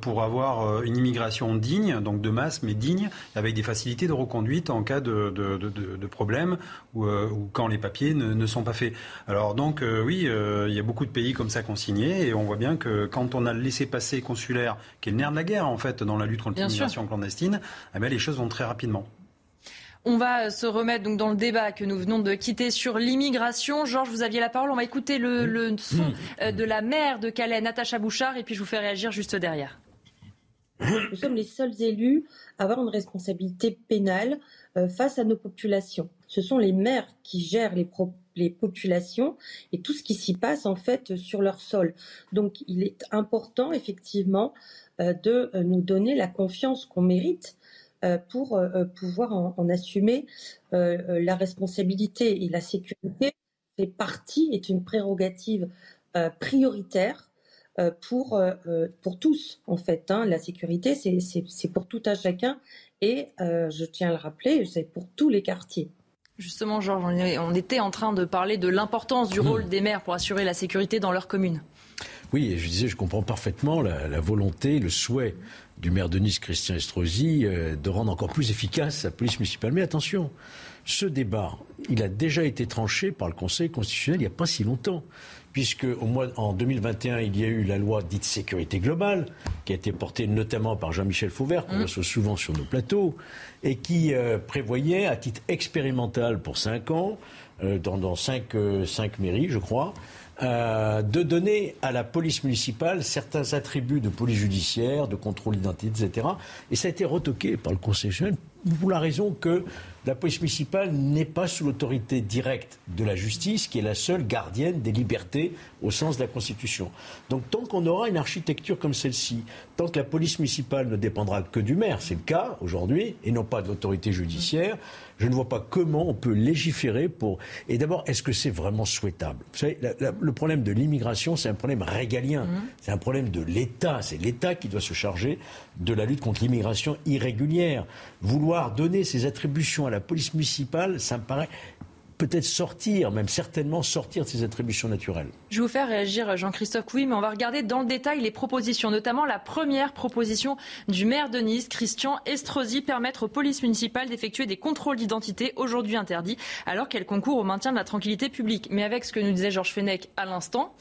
pour avoir une immigration digne, donc de masse, mais digne, avec des facilités de reconduite en cas de, de, de problème ou, quand les papiers ne, ne, sont pas faits. Alors donc, oui, il y a beaucoup de pays comme ça qu'on signé, et on voit bien que quand on a le laissé-passer consulaire, qui est le nerf de la guerre, en fait, dans la lutte contre l'immigration clandestine, eh bien, les choses vont très rapidement. On va se remettre donc dans le débat que nous venons de quitter sur l'immigration. Georges, vous aviez la parole. On va écouter le, son mmh. euh, de la maire de Calais, Natacha Bouchard, et puis je vous fais réagir juste derrière. Nous sommes les seuls élus à avoir une responsabilité pénale euh, face à nos populations. Ce sont les maires qui gèrent les, les populations et tout ce qui s'y passe en fait sur leur sol. Donc il est important effectivement euh, de nous donner la confiance qu'on mérite euh, pour euh, pouvoir en, assumer euh, la responsabilité et la sécurité fait partie, est une prérogative prioritaire pour, pour tous, en fait. Hein. La sécurité, c'est pour tout un chacun et, je tiens à le rappeler, c'est pour tous les quartiers. Justement, Georges, on était en train de parler de l'importance du mmh. rôle des maires pour assurer la sécurité dans leur commune. Oui, et je disais, je comprends parfaitement la, la volonté, le souhait du maire de Nice, Christian Estrosi, euh, de rendre encore plus efficace sa police municipale. Mais attention, ce débat, il a déjà été tranché par le Conseil constitutionnel il n'y a pas si longtemps, puisque au mois, en 2021, il y a eu la loi dite sécurité globale, qui a été portée notamment par Jean-Michel Fauvert, qu'on mmh. reçoit souvent sur nos plateaux, et qui euh, prévoyait, à titre expérimental pour cinq ans, euh, dans, dans cinq, cinq mairies, je crois, euh, de donner à la police municipale certains attributs de police judiciaire, de contrôle d'identité, etc. Et ça a été retoqué par le Conseil constitutionnel pour la raison que la police municipale n'est pas sous l'autorité directe de la justice, qui est la seule gardienne des libertés au sens de la Constitution. Donc tant qu'on aura une architecture comme celle-ci, tant que la police municipale ne dépendra que du maire, c'est le cas aujourd'hui, et non pas de l'autorité judiciaire, je ne vois pas comment on peut légiférer pour. Et d'abord, est-ce que c'est vraiment souhaitable? Vous savez, le problème de l'immigration, c'est un problème régalien. Mmh. C'est un problème de l'État. C'est l'État qui doit se charger de la lutte contre l'immigration irrégulière. Vouloir donner ces attributions à la police municipale, ça me paraît peut-être sortir, même certainement sortir de ses attributions naturelles. Je vais vous faire réagir Jean-Christophe oui, mais on va regarder dans le détail les propositions, notamment la première proposition du maire de Nice, Christian Estrosi, permettre aux polices municipales d'effectuer des contrôles d'identité aujourd'hui interdits, alors qu'elles concourent au maintien de la tranquillité publique. Mais avec ce que nous disait Georges Fenech à l'instant,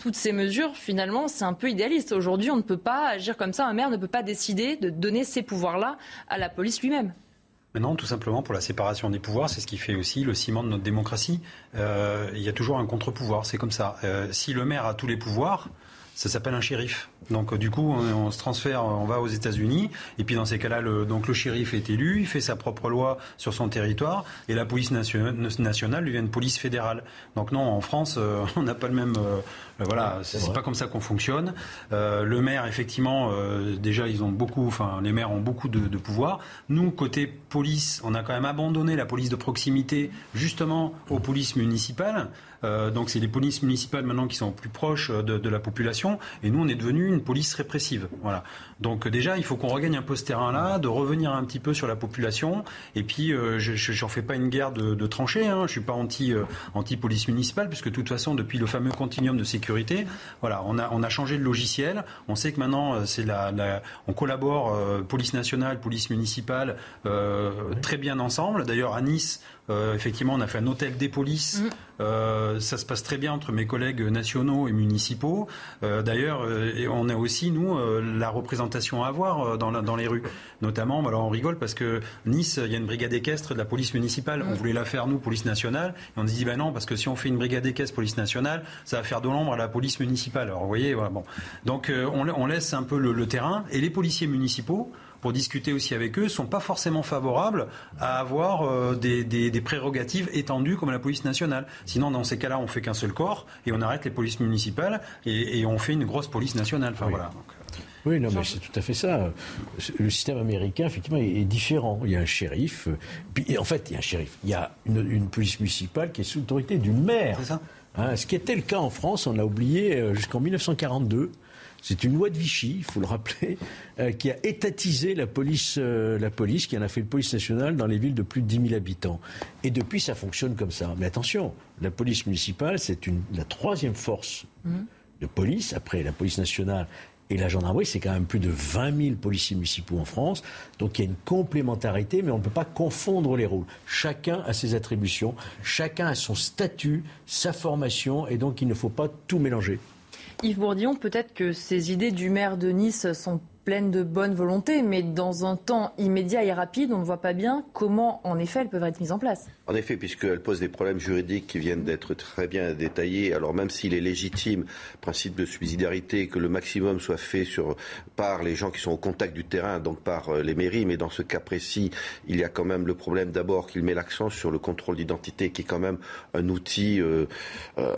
toutes ces mesures, finalement, c'est un peu idéaliste. Aujourd'hui, on ne peut pas agir comme ça. Un maire ne peut pas décider de donner ces pouvoirs-là à la police lui-même. Non, tout simplement pour la séparation des pouvoirs, c'est ce qui fait aussi le ciment de notre démocratie. Euh, il y a toujours un contre-pouvoir, c'est comme ça. Euh, si le maire a tous les pouvoirs, ça s'appelle un shérif. Donc euh, du coup, on, se transfère, on va aux États-Unis, et puis dans ces cas-là, le, donc le shérif est élu, il fait sa propre loi sur son territoire, et la police nationale lui vient une police fédérale. Donc non, en France, euh, on n'a pas le même. Euh, voilà, c'est pas comme ça qu'on fonctionne. le maire, effectivement, déjà, ils ont beaucoup, enfin, les maires ont beaucoup de, de pouvoir. Nous, côté police, on a quand même abandonné la police de proximité justement aux polices municipales. donc c'est les polices municipales maintenant qui sont plus proches de, de la population, et nous, on est une police répressive. Voilà. Donc déjà, il faut qu'on regagne un peu ce terrain-là, de revenir un petit peu sur la population. Et puis, euh, je n'en fais pas une guerre de, de tranchées. Hein. Je suis pas anti euh, anti police municipale, puisque de toute façon, depuis le fameux continuum de sécurité, voilà, on a on a changé de logiciel. On sait que maintenant, euh, c'est la, on collabore police nationale, police municipale très bien ensemble. D'ailleurs, à Nice, effectivement, on a fait un hôtel des polices. Mmh. ça se passe très bien entre mes collègues nationaux et municipaux. D'ailleurs, on a aussi nous la représentation à avoir euh, dans, dans les rues. Notamment, alors on rigole parce que Nice, il y a une brigade équestre de la police municipale. On voulait la faire, nous, police nationale. Et on se dit, ben non, parce que si on fait une brigade équestre police nationale, ça va faire de l'ombre à la police municipale. Alors vous voyez, voilà, bon. Donc euh, on, laisse un peu le, terrain. Et les policiers municipaux, pour discuter aussi avec eux, sont pas forcément favorables à avoir euh, des, prérogatives étendues comme la police nationale. Sinon, dans ces cas-là, on fait qu'un seul corps et on arrête les polices municipales et, on fait une grosse police nationale. Enfin voilà. Oui, non, mais c'est tout à fait ça. Le système américain, effectivement, est, différent. Il y a un shérif, puis en fait, il y a un shérif. Il y a une, police municipale qui est sous l'autorité du maire. C'est ça. Hein, ce qui était le cas en France, on l'a oublié euh, jusqu'en 1942. C'est une loi de Vichy, il faut le rappeler, euh, qui a étatisé la police, euh, la police, qui en a fait une police nationale dans les villes de plus de 10 000 habitants. Et depuis, ça fonctionne comme ça. Mais attention, la police municipale, c'est la troisième force Mhm. de police, après la police nationale et la gendarmerie, c'est quand même plus de 20 000 policiers municipaux en France. Donc il y a une complémentarité, mais on ne peut pas confondre les rôles. Chacun a ses attributions, chacun a son statut, sa formation, et donc il ne faut pas tout mélanger. Yves Bourdillon, peut-être que ces idées du maire de Nice sont pleines de bonne volonté, mais dans un temps immédiat et rapide, on ne voit pas bien comment, en effet, elles peuvent être mises en place. En effet, puisqu'elle pose des problèmes juridiques qui viennent d'être très bien détaillés, alors même s'il est légitime, principe de subsidiarité, que le maximum soit fait sur, par les gens qui sont au contact du terrain, donc par euh, les mairies, mais dans ce cas précis, il y a quand même le problème d'abord qu'il met l'accent sur le contrôle d'identité, qui est quand même un outil euh, euh,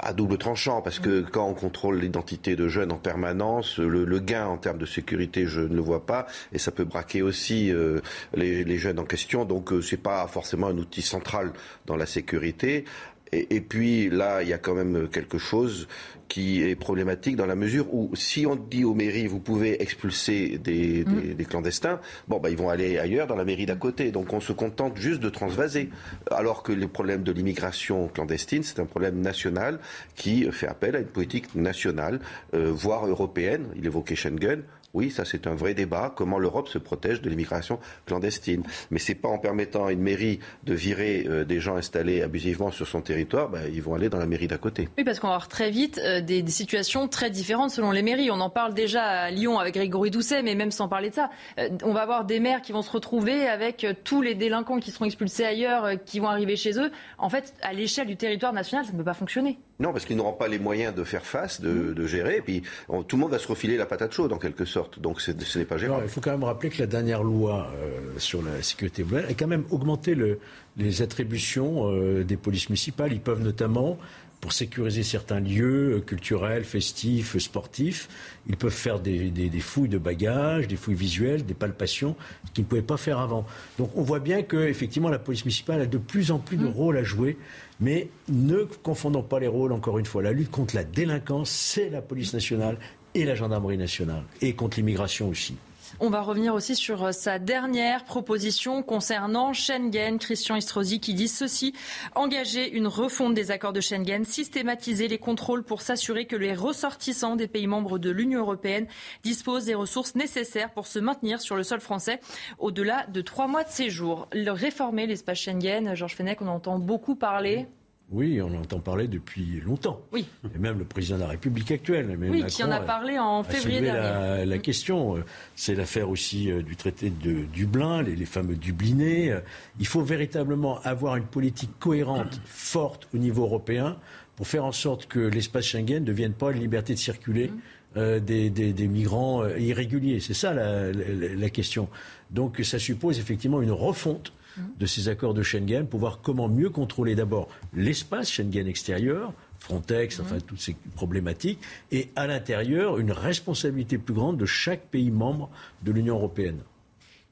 à double tranchant, parce que quand on contrôle l'identité de jeunes en permanence, le, le gain en termes de sécurité, je ne le vois pas, et ça peut braquer aussi euh, les, les jeunes en question, donc euh, c'est pas forcément un outil central dans la sécurité. Et, et, puis là, il y a quand même quelque chose qui est problématique dans la mesure où si on dit aux mairies vous pouvez expulser des, mmh. des, des clandestins, bon bah ils vont aller ailleurs dans la mairie d'à côté. Donc on se contente juste de transvaser. Alors que le problème de l'immigration clandestine, c'est un problème national qui fait appel à une politique nationale, euh, voire européenne. Il évoquait Schengen. Oui, ça c'est un vrai débat. Comment l'Europe se protège de l'immigration clandestine Mais c'est pas en permettant à une mairie de virer euh, des gens installés abusivement sur son territoire, bah, ils vont aller dans la mairie d'à côté. Oui, parce qu'on va avoir très vite euh, des, situations très différentes selon les mairies. On en parle déjà à Lyon avec Grégory Doucet, mais même sans parler de ça, euh, on va avoir des maires qui vont se retrouver avec tous les délinquants qui seront expulsés ailleurs, qui vont arriver chez eux. En fait, à l'échelle du territoire national, ça ne peut pas fonctionner. Non, parce qu'ils n'auront pas les moyens de faire face, de, de gérer. Et puis, on, tout le monde va se refiler la patate chaude, en quelque sorte. Donc, ce n'est pas gérable. il faut quand même rappeler que la dernière loi euh, sur la sécurité globale a quand même augmenté le, les attributions euh, des polices municipales. Ils peuvent notamment, pour sécuriser certains lieux euh, culturels, festifs, sportifs, ils peuvent faire des, des, des, fouilles de bagages, des fouilles visuelles, des palpations, ce qu'ils ne pouvaient pas faire avant. Donc on voit bien que effectivement la police municipale a de plus en plus de rôles à jouer. Mais ne confondons pas les rôles, encore une fois. La lutte contre la délinquance, c'est la police nationale et la gendarmerie nationale, et contre l'immigration aussi. On va revenir aussi sur sa dernière proposition concernant Schengen. Christian Estrosi qui dit ceci engager une refonte des accords de Schengen, systématiser les contrôles pour s'assurer que les ressortissants des pays membres de l'Union européenne disposent des ressources nécessaires pour se maintenir sur le sol français au-delà de trois mois de séjour. Réformer l'espace Schengen, Georges Fenech, on entend beaucoup parler. Oui, on entend parler depuis longtemps. Oui. Et même le président de la République actuelle. Même oui, Macron qui en a parlé en février a dernier. La, la question, c'est l'affaire aussi euh, du traité de Dublin, les, les, fameux Dublinés. Il faut véritablement avoir une politique cohérente, forte au niveau européen, pour faire en sorte que l'espace Schengen ne devienne pas une liberté de circuler. Mmh. Euh, des, des, des, migrants euh, irréguliers. C'est ça la, la, la, question. Donc ça suppose effectivement une refonte de ces accords de Schengen pour voir comment mieux contrôler d'abord l'espace Schengen extérieur, Frontex, enfin toutes ces problématiques, et à l'intérieur une responsabilité plus grande de chaque pays membre de l'Union européenne.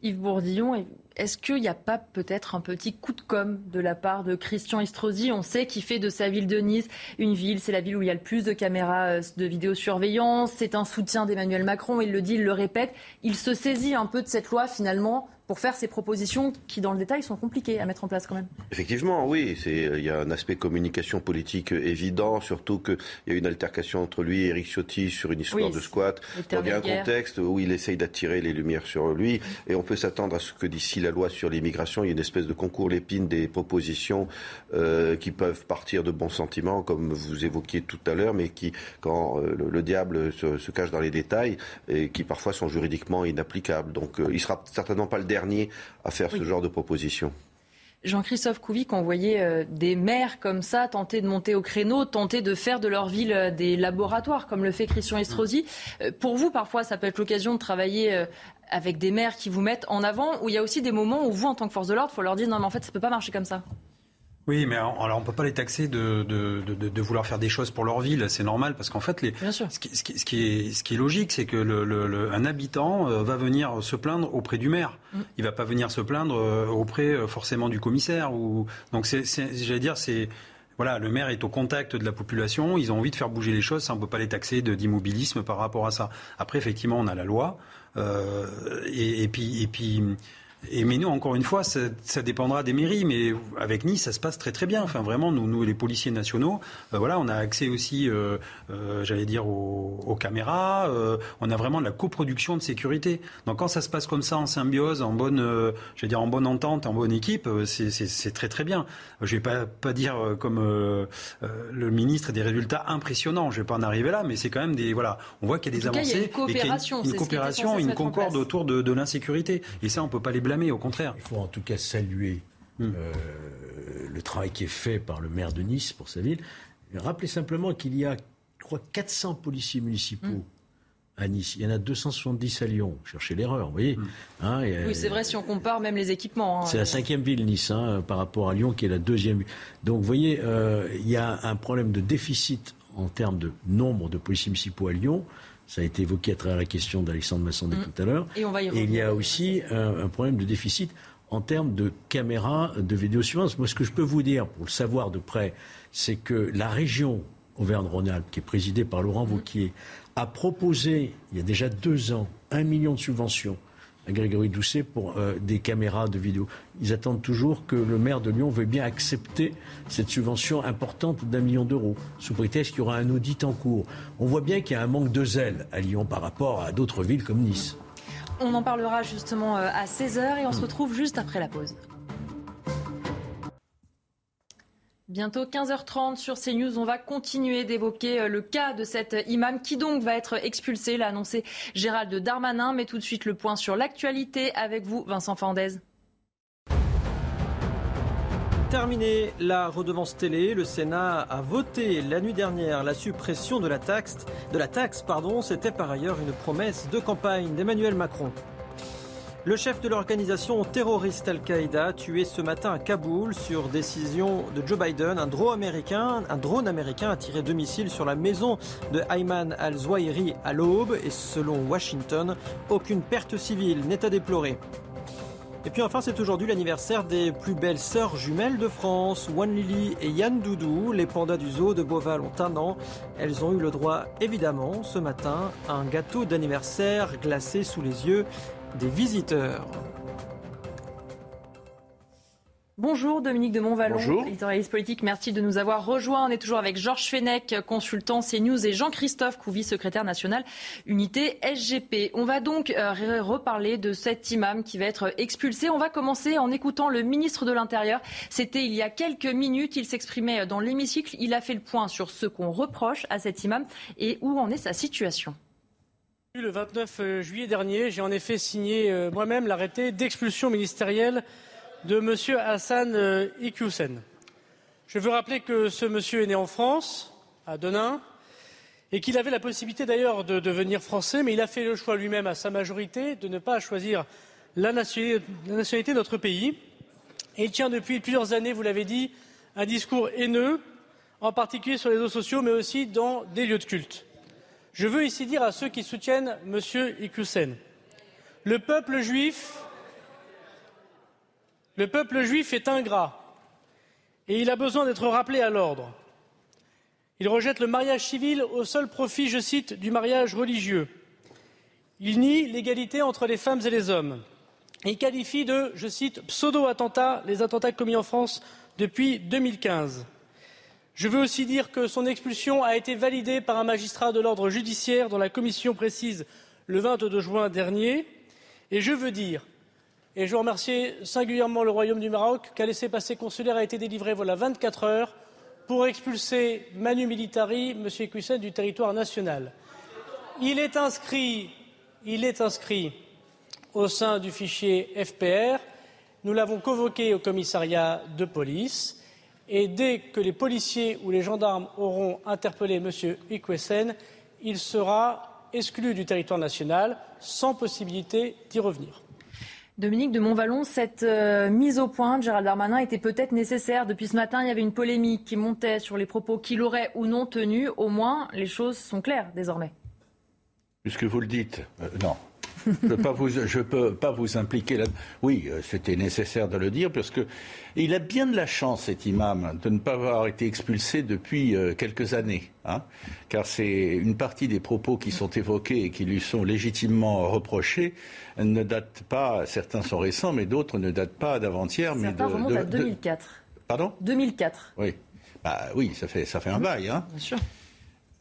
Yves Bourdillon, est-ce qu'il n'y a pas peut-être un petit coup de com' de la part de Christian Estrosi? On sait qu'il fait de sa ville de Nice une ville, c'est la ville où il y a le plus de caméras de vidéosurveillance, c'est un soutien d'Emmanuel Macron, il le dit, il le répète. Il se saisit un peu de cette loi finalement pour faire ces propositions qui, dans le détail, sont compliquées à mettre en place quand même. Effectivement, oui. Il y a un aspect communication politique évident, surtout qu'il y a une altercation entre lui et Eric Ciotti sur une histoire oui, de squat. Donc, il y a un contexte où il essaye d'attirer les lumières sur lui. Et on peut s'attendre à ce que d'ici la loi sur l'immigration, il y ait une espèce de concours l'épine des propositions euh, qui peuvent partir de bons sentiments, comme vous évoquiez tout à l'heure, mais qui, quand euh, le, le, diable se, se, cache dans les détails, et qui parfois sont juridiquement inapplicables. Donc, euh, il sera certainement pas le dernier à faire oui. ce genre de propositions. Jean-Christophe Couvic, on voyait euh, des maires comme ça tenter de monter au créneau, tenter de faire de leur ville euh, des laboratoires, comme le fait Christian Estrosi. Euh, pour vous, parfois, ça peut être l'occasion de travailler avec des maires qui vous mettent en avant, où il y a aussi des moments où vous, en tant que force de l'ordre, il faut leur dire non, mais en fait, ça peut pas marcher comme ça. Oui, mais alors on ne peut pas les taxer de, de, de, de, vouloir faire des choses pour leur ville. C'est normal parce qu'en fait, les. Ce, qui, ce, qui, ce, qui est, ce qui est logique, c'est que le, le, le, un habitant euh, va venir se plaindre auprès du maire. Mm. Il va pas venir se plaindre euh, auprès euh, forcément du commissaire. Ou... Donc, j'allais dire, c'est voilà, le maire est au contact de la population, ils ont envie de faire bouger les choses, ça, on ne peut pas les taxer d'immobilisme par rapport à ça. Après, effectivement, on a la loi, euh, et, et, puis, et puis et mais nous, encore une fois, ça, ça, dépendra des mairies. Mais avec Nice, ça se passe très très bien. Enfin, vraiment, nous, nous les policiers nationaux, euh, voilà, on a accès aussi, euh, euh, j'allais dire, aux, aux caméras. On a vraiment de la coproduction de sécurité. Donc, quand ça se passe comme ça, en symbiose, en bonne, j'allais dire, en bonne entente, en bonne équipe, c'est très très bien. Je vais pas pas dire comme le ministre des résultats impressionnants. Je vais pas en arriver là, mais c'est quand même des voilà. On voit qu'il y a des avancées, cas, il y a une coopération, et une, une coopération, une concorde autour de, de l'insécurité. Et ça, on peut pas les blâmer, au contraire. Il faut en tout cas saluer mmh. euh, le travail qui est fait par le maire de Nice pour sa ville. Rappelez simplement qu'il y a, je crois, 400 policiers municipaux. Mmh à Nice. Il y en a 270 à Lyon. Cherchez l'erreur, vous voyez. Mmh. Hein, et, oui, c'est vrai si on compare même les équipements. Hein, c'est la cinquième ville, Nice, hein, par rapport à Lyon, qui est la deuxième. Donc, vous voyez, euh, il y a un problème de déficit en termes de nombre de policiers municipaux à Lyon. Ça a été évoqué à travers la question d'Alexandre Massandé mmh. tout à l'heure. Et, on va y et il y a aussi un, un, problème de déficit en termes de caméras de vidéosurveillance. Moi, ce que je peux vous dire, pour le savoir de près, c'est que la région Auvergne-Rhône-Alpes, qui est présidée par Laurent mmh. Wauquiez, a proposé, il y a déjà deux ans, un million de subventions à Grégory Doucet pour euh, des caméras de vidéo. Ils attendent toujours que le maire de Lyon veuille bien accepter cette subvention importante d'un million d'euros, sous prétexte qu'il y aura un audit en cours. On voit bien qu'il y a un manque de zèle à Lyon par rapport à d'autres villes comme Nice. On en parlera justement euh, à 16h et on se retrouve juste après la pause. Bientôt 15h30 sur CNews, on va continuer d'évoquer le cas de cet imam qui donc va être expulsé, l'a annoncé Gérald Darmanin. Mais tout de suite le point sur l'actualité avec vous, Vincent Fandez. Terminé la redevance télé, le Sénat a voté la nuit dernière la suppression de la taxe. De la taxe, pardon, c'était par ailleurs une promesse de campagne d'Emmanuel Macron. Le chef de l'organisation terroriste Al-Qaïda tué ce matin à Kaboul sur décision de Joe Biden. Un drone américain, un drone américain a tiré deux missiles sur la maison de Ayman al-Zawahiri à l'aube et selon Washington, aucune perte civile n'est à déplorer. Et puis enfin, c'est aujourd'hui l'anniversaire des plus belles sœurs jumelles de France, Wan Lily et Yann Doudou. Les pandas du zoo de Beauval ont un an. Elles ont eu le droit, évidemment, ce matin, à un gâteau d'anniversaire glacé sous les yeux des visiteurs. Bonjour Dominique de Montvalon, Bonjour. éditorialiste politique. Merci de nous avoir rejoints. On est toujours avec Georges Fenech, consultant CNews, et Jean-Christophe Couvi, secrétaire national unité SGP. On va donc euh, reparler de cet imam qui va être expulsé. On va commencer en écoutant le ministre de l'Intérieur. C'était il y a quelques minutes. Il s'exprimait dans l'hémicycle. Il a fait le point sur ce qu'on reproche à cet imam et où en est sa situation. Le 29 juillet dernier, j'ai en effet signé euh, moi-même l'arrêté d'expulsion ministérielle de M. Hassan euh, Iqiyoussen. Je veux rappeler que ce monsieur est né en France, à Denain, et qu'il avait la possibilité d'ailleurs de devenir français, mais il a fait le choix lui-même à sa majorité de ne pas choisir la nationalité de notre pays. Et il tient depuis plusieurs années, vous l'avez dit, un discours haineux, en particulier sur les réseaux sociaux, mais aussi dans des lieux de culte. Je veux ici dire à ceux qui soutiennent M. Iqiyoussen, le peuple juif, le peuple juif est ingrat et il a besoin d'être rappelé à l'ordre. Il rejette le mariage civil au seul profit, je cite, du mariage religieux. Il nie l'égalité entre les femmes et les hommes. Il qualifie de, je cite, pseudo-attentats les attentats commis en France depuis 2015. Je veux aussi dire que son expulsion a été validée par un magistrat de l'ordre judiciaire dont la commission précise le 22 juin dernier. Et je veux dire, et je veux remercier singulièrement le Royaume du Maroc, qu'un laissez-passer consulaire a été délivré voilà 24 heures pour expulser Manu Militari, M. Equisen, du territoire national. Il est inscrit au sein du fichier FPR. Nous l'avons convoqué au commissariat de police. Et dès que les policiers ou les gendarmes auront interpellé M. Ikwesen, il sera exclu du territoire national sans possibilité d'y revenir. Dominique de Montvalon, cette euh, mise au point de Gérald Darmanin était peut-être nécessaire. Depuis ce matin, il y avait une polémique qui montait sur les propos qu'il aurait ou non tenus. Au moins, les choses sont claires désormais. Puisque vous le dites, euh, non. Je ne peux, pas vous, je peux pas vous impliquer là. Oui, euh, c'était nécessaire de le dire parce que il a bien de la chance, cet imam, de ne pas avoir été expulsé depuis euh, quelques années. Hein, car c'est une partie des propos qui sont évoqués et qui lui sont légitimement reprochés ne datent pas, certains sont récents, mais d'autres ne datent pas d'avant-hier. mais de, remontent à 2004. Pardon? 2004. Oui. Bah, oui, ça fait, ça fait un mmh. bail. Hein. Bien sûr.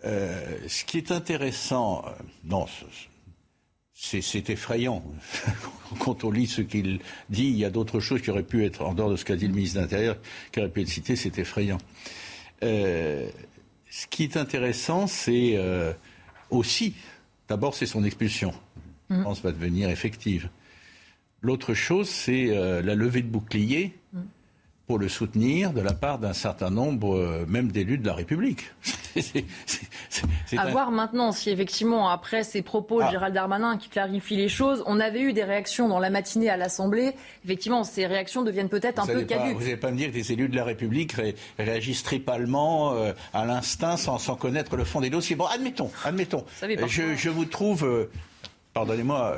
Euh, ce qui est intéressant, non, c'est effrayant. Quand on lit ce qu'il dit, il y a d'autres choses qui auraient pu être, en dehors de ce qu'a dit le ministre de l'Intérieur, qui auraient pu être citées, c'est effrayant. Euh, ce qui est intéressant, c'est euh, aussi, d'abord, c'est son expulsion. Je mmh. pense va devenir effective. L'autre chose, c'est euh, la levée de bouclier mmh pour le soutenir de la part d'un certain nombre, euh, même d'élus de la République. c'est, à voir maintenant si effectivement, après ces propos de ah. Gérald Darmanin qui clarifie les choses, on avait eu des réactions dans la matinée à l'Assemblée. Effectivement, ces réactions deviennent peut-être un peu caduques. Vous n'allez pas me dire que des élus de la République réagissent tripalement euh, à l'instinct sans, sans, connaître le fond des dossiers. Bon, admettons, admettons. Je, je, vous trouve, euh, pardonnez-moi,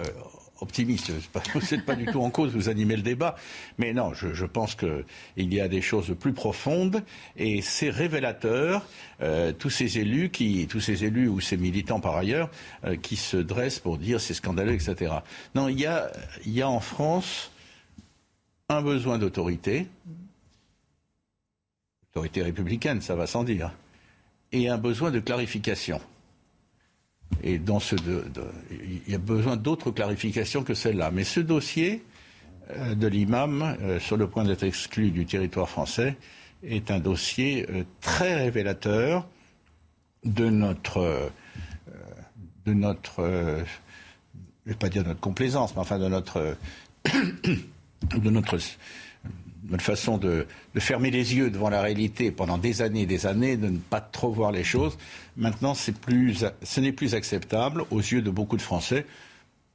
optimiste. Vous n'êtes pas du tout en cause, vous animez le débat. Mais non, je, pense qu'il y a des choses plus profondes et c'est révélateur. Euh, tous ces élus, qui, tous ces élus ou ces militants par ailleurs, euh, qui se dressent pour dire c'est scandaleux, etc. Non, il y a, il y a en France un besoin d'autorité, autorité républicaine, ça va sans dire, et un besoin de clarification. Et dans ce, il y a besoin d'autres clarifications que celle-là. Mais ce dossier euh, de l'imam, euh, sur le point d'être exclu du territoire français, est un dossier euh, très révélateur de notre, de notre, je vais pas dire notre complaisance, mais enfin de notre, de notre notre façon de, fermer les yeux devant la réalité pendant des années et des années, de ne pas trop voir les choses. Maintenant, plus, ce n'est plus acceptable aux yeux de beaucoup de Français,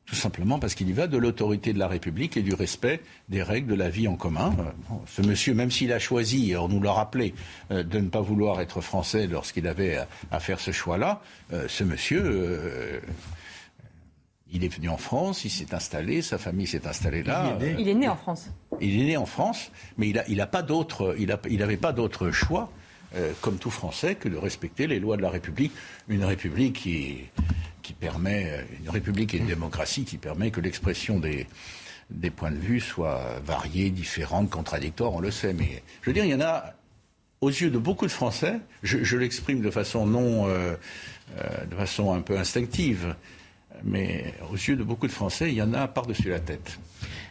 tout simplement parce qu'il y va de l'autorité de la République et du respect des règles de la vie en commun. Euh, ce monsieur, même s'il a choisi, on nous l'a rappelé, euh, de ne pas vouloir être français lorsqu'il avait à, faire ce choix-là, euh, ce monsieur il est venu en France, il s'est installé, sa famille s'est installée là. Il est né, en France. Il est né en France, mais il n'a a pas d'autre, il n'avait pas d'autre choix, euh, comme tout Français, que de respecter les lois de la République. Une République qui, qui permet, une République et une démocratie qui permet que l'expression des, des points de vue soit variée, différente, contradictoire, on le sait. Mais je veux dire, il y en a, aux yeux de beaucoup de Français, je, l'exprime de façon non, euh, euh, de façon un peu instinctive mais aux yeux de beaucoup de Français, il y en a par-dessus la tête.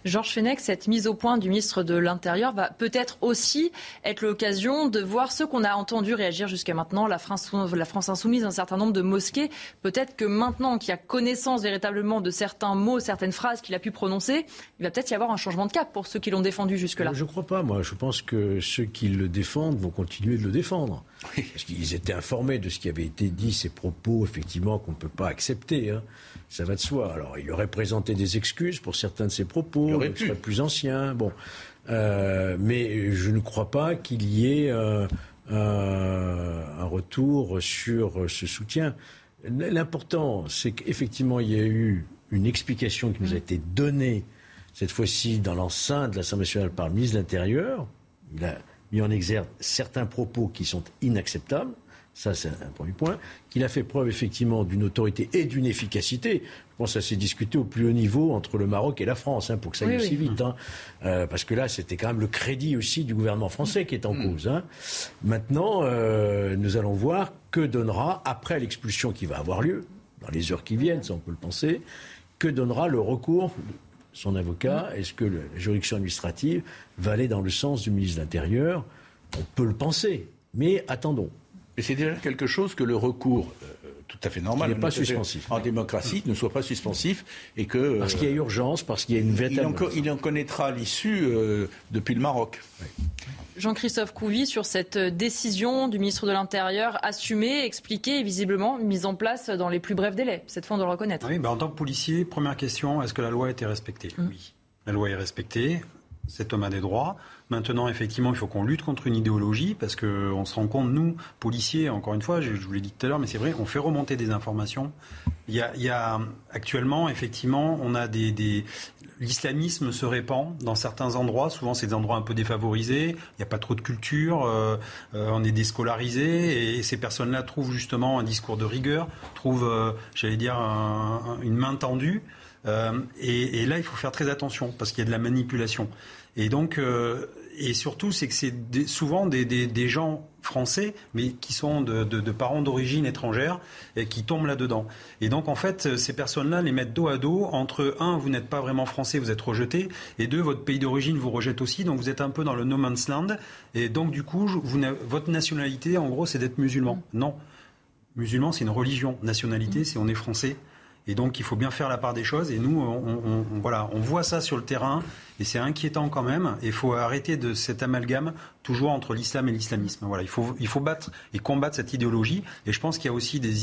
Georges Fenech, cette mise au point du ministre de l'Intérieur va peut-être aussi être l'occasion de voir ceux qu'on a entendu réagir jusqu'à maintenant, la France, la France insoumise, un certain nombre de mosquées. Peut-être que maintenant qu'il a connaissance véritablement de certains mots, certaines phrases qu'il a pu prononcer, il va peut-être y avoir un changement de cap pour ceux qui l'ont défendu jusque-là. Je ne crois pas, moi. Je pense que ceux qui le défendent vont continuer de le défendre. Parce qu'ils étaient informés de ce qui avait été dit, ces propos, effectivement, qu'on ne peut pas accepter. Hein ça va de soi. Alors, il aurait présenté des excuses pour certains de ses propos, il serait plus ancien. Bon, euh, mais je ne crois pas qu'il y ait euh, un retour sur ce soutien. L'important, c'est qu'effectivement, il y a eu une explication qui nous a été donnée cette fois-ci dans l'enceinte de l'Assemblée nationale par le ministre de l'Intérieur. Il a mis en exergue certains propos qui sont inacceptables. Ça, c'est un premier point. Qu'il a fait preuve effectivement d'une autorité et d'une efficacité. Je pense que ça s'est discuté au plus haut niveau entre le Maroc et la France, hein, pour que ça aille aussi vite. Hein. Euh, parce que là, c'était quand même le crédit aussi du gouvernement français qui est en mm. cause. Hein. Maintenant, euh, nous allons voir que donnera, après l'expulsion qui va avoir lieu, dans les heures qui viennent, ça on peut le penser, que donnera le recours son avocat. Mm. Est-ce que la juridiction administrative va aller dans le sens du ministre de l'Intérieur? On peut le penser. Mais attendons. Mais c'est déjà quelque chose que le recours euh, tout à fait normal. n'est pas suspensif. En démocratie, ne soit pas suspensif et que. Parce qu'il y a urgence, parce qu'il y a une véritable. Il en, connaîtra l'issue euh, depuis le Maroc. Jean-Christophe Couvi, sur cette décision du ministre de l'Intérieur, assumée, expliquée et visiblement mise en place dans les plus brefs délais. Cette fois, on doit le reconnaître. Oui, ben, en tant que policier, première question est-ce que la loi a été respectée? Mm. Oui. La loi est respectée. Cet homme a des droits. Maintenant, effectivement, il faut qu'on lutte contre une idéologie parce qu'on se rend compte, nous, policiers, encore une fois, je, vous l'ai dit tout à l'heure, mais c'est vrai, on fait remonter des informations. Il y a, actuellement, effectivement, on a des, l'islamisme se répand dans certains endroits. Souvent, c'est des endroits un peu défavorisés. Il n'y a pas trop de culture. Euh, euh, on est déscolarisé. Et, ces personnes-là trouvent justement un discours de rigueur, trouvent, euh, j'allais dire, une main tendue. Et, là, il faut faire très attention parce qu'il y a de la manipulation. Et donc, euh, et surtout, c'est que c'est souvent des, gens français, mais qui sont de, parents d'origine étrangère et qui tombent là-dedans. Et donc, en fait, ces personnes-là les mettent dos à dos entre un, vous n'êtes pas vraiment français, vous êtes rejeté, et deux, votre pays d'origine vous rejette aussi, donc vous êtes un peu dans le no man's land. Et donc, du coup, votre nationalité, en gros, c'est d'être musulman. Non. Musulman, c'est une religion. Nationalité, c'est on est français. Et donc, il faut bien faire la part des choses. Et nous, on, voilà, on voit ça sur le terrain, et c'est inquiétant quand même. Il faut arrêter de cet amalgame toujours entre l'islam et l'islamisme. Voilà, il faut, il faut battre et combattre cette idéologie. Et je pense qu'il y a aussi des,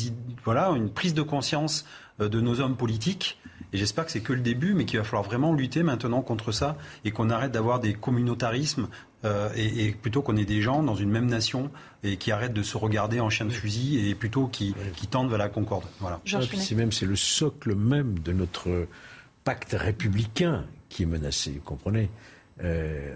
voilà, une prise de conscience euh, de nos hommes politiques. Et j'espère que c'est que le début, mais qu'il va falloir vraiment lutter maintenant contre ça et qu'on arrête d'avoir des communautarismes euh, et, plutôt qu'on ait des gens dans une même nation et qui arrêtent de se regarder en chien de fusil et plutôt qui, tendent vers la concorde. Voilà. c'est même c'est le socle même de notre pacte républicain qui est menacé. Vous comprenez? Euh,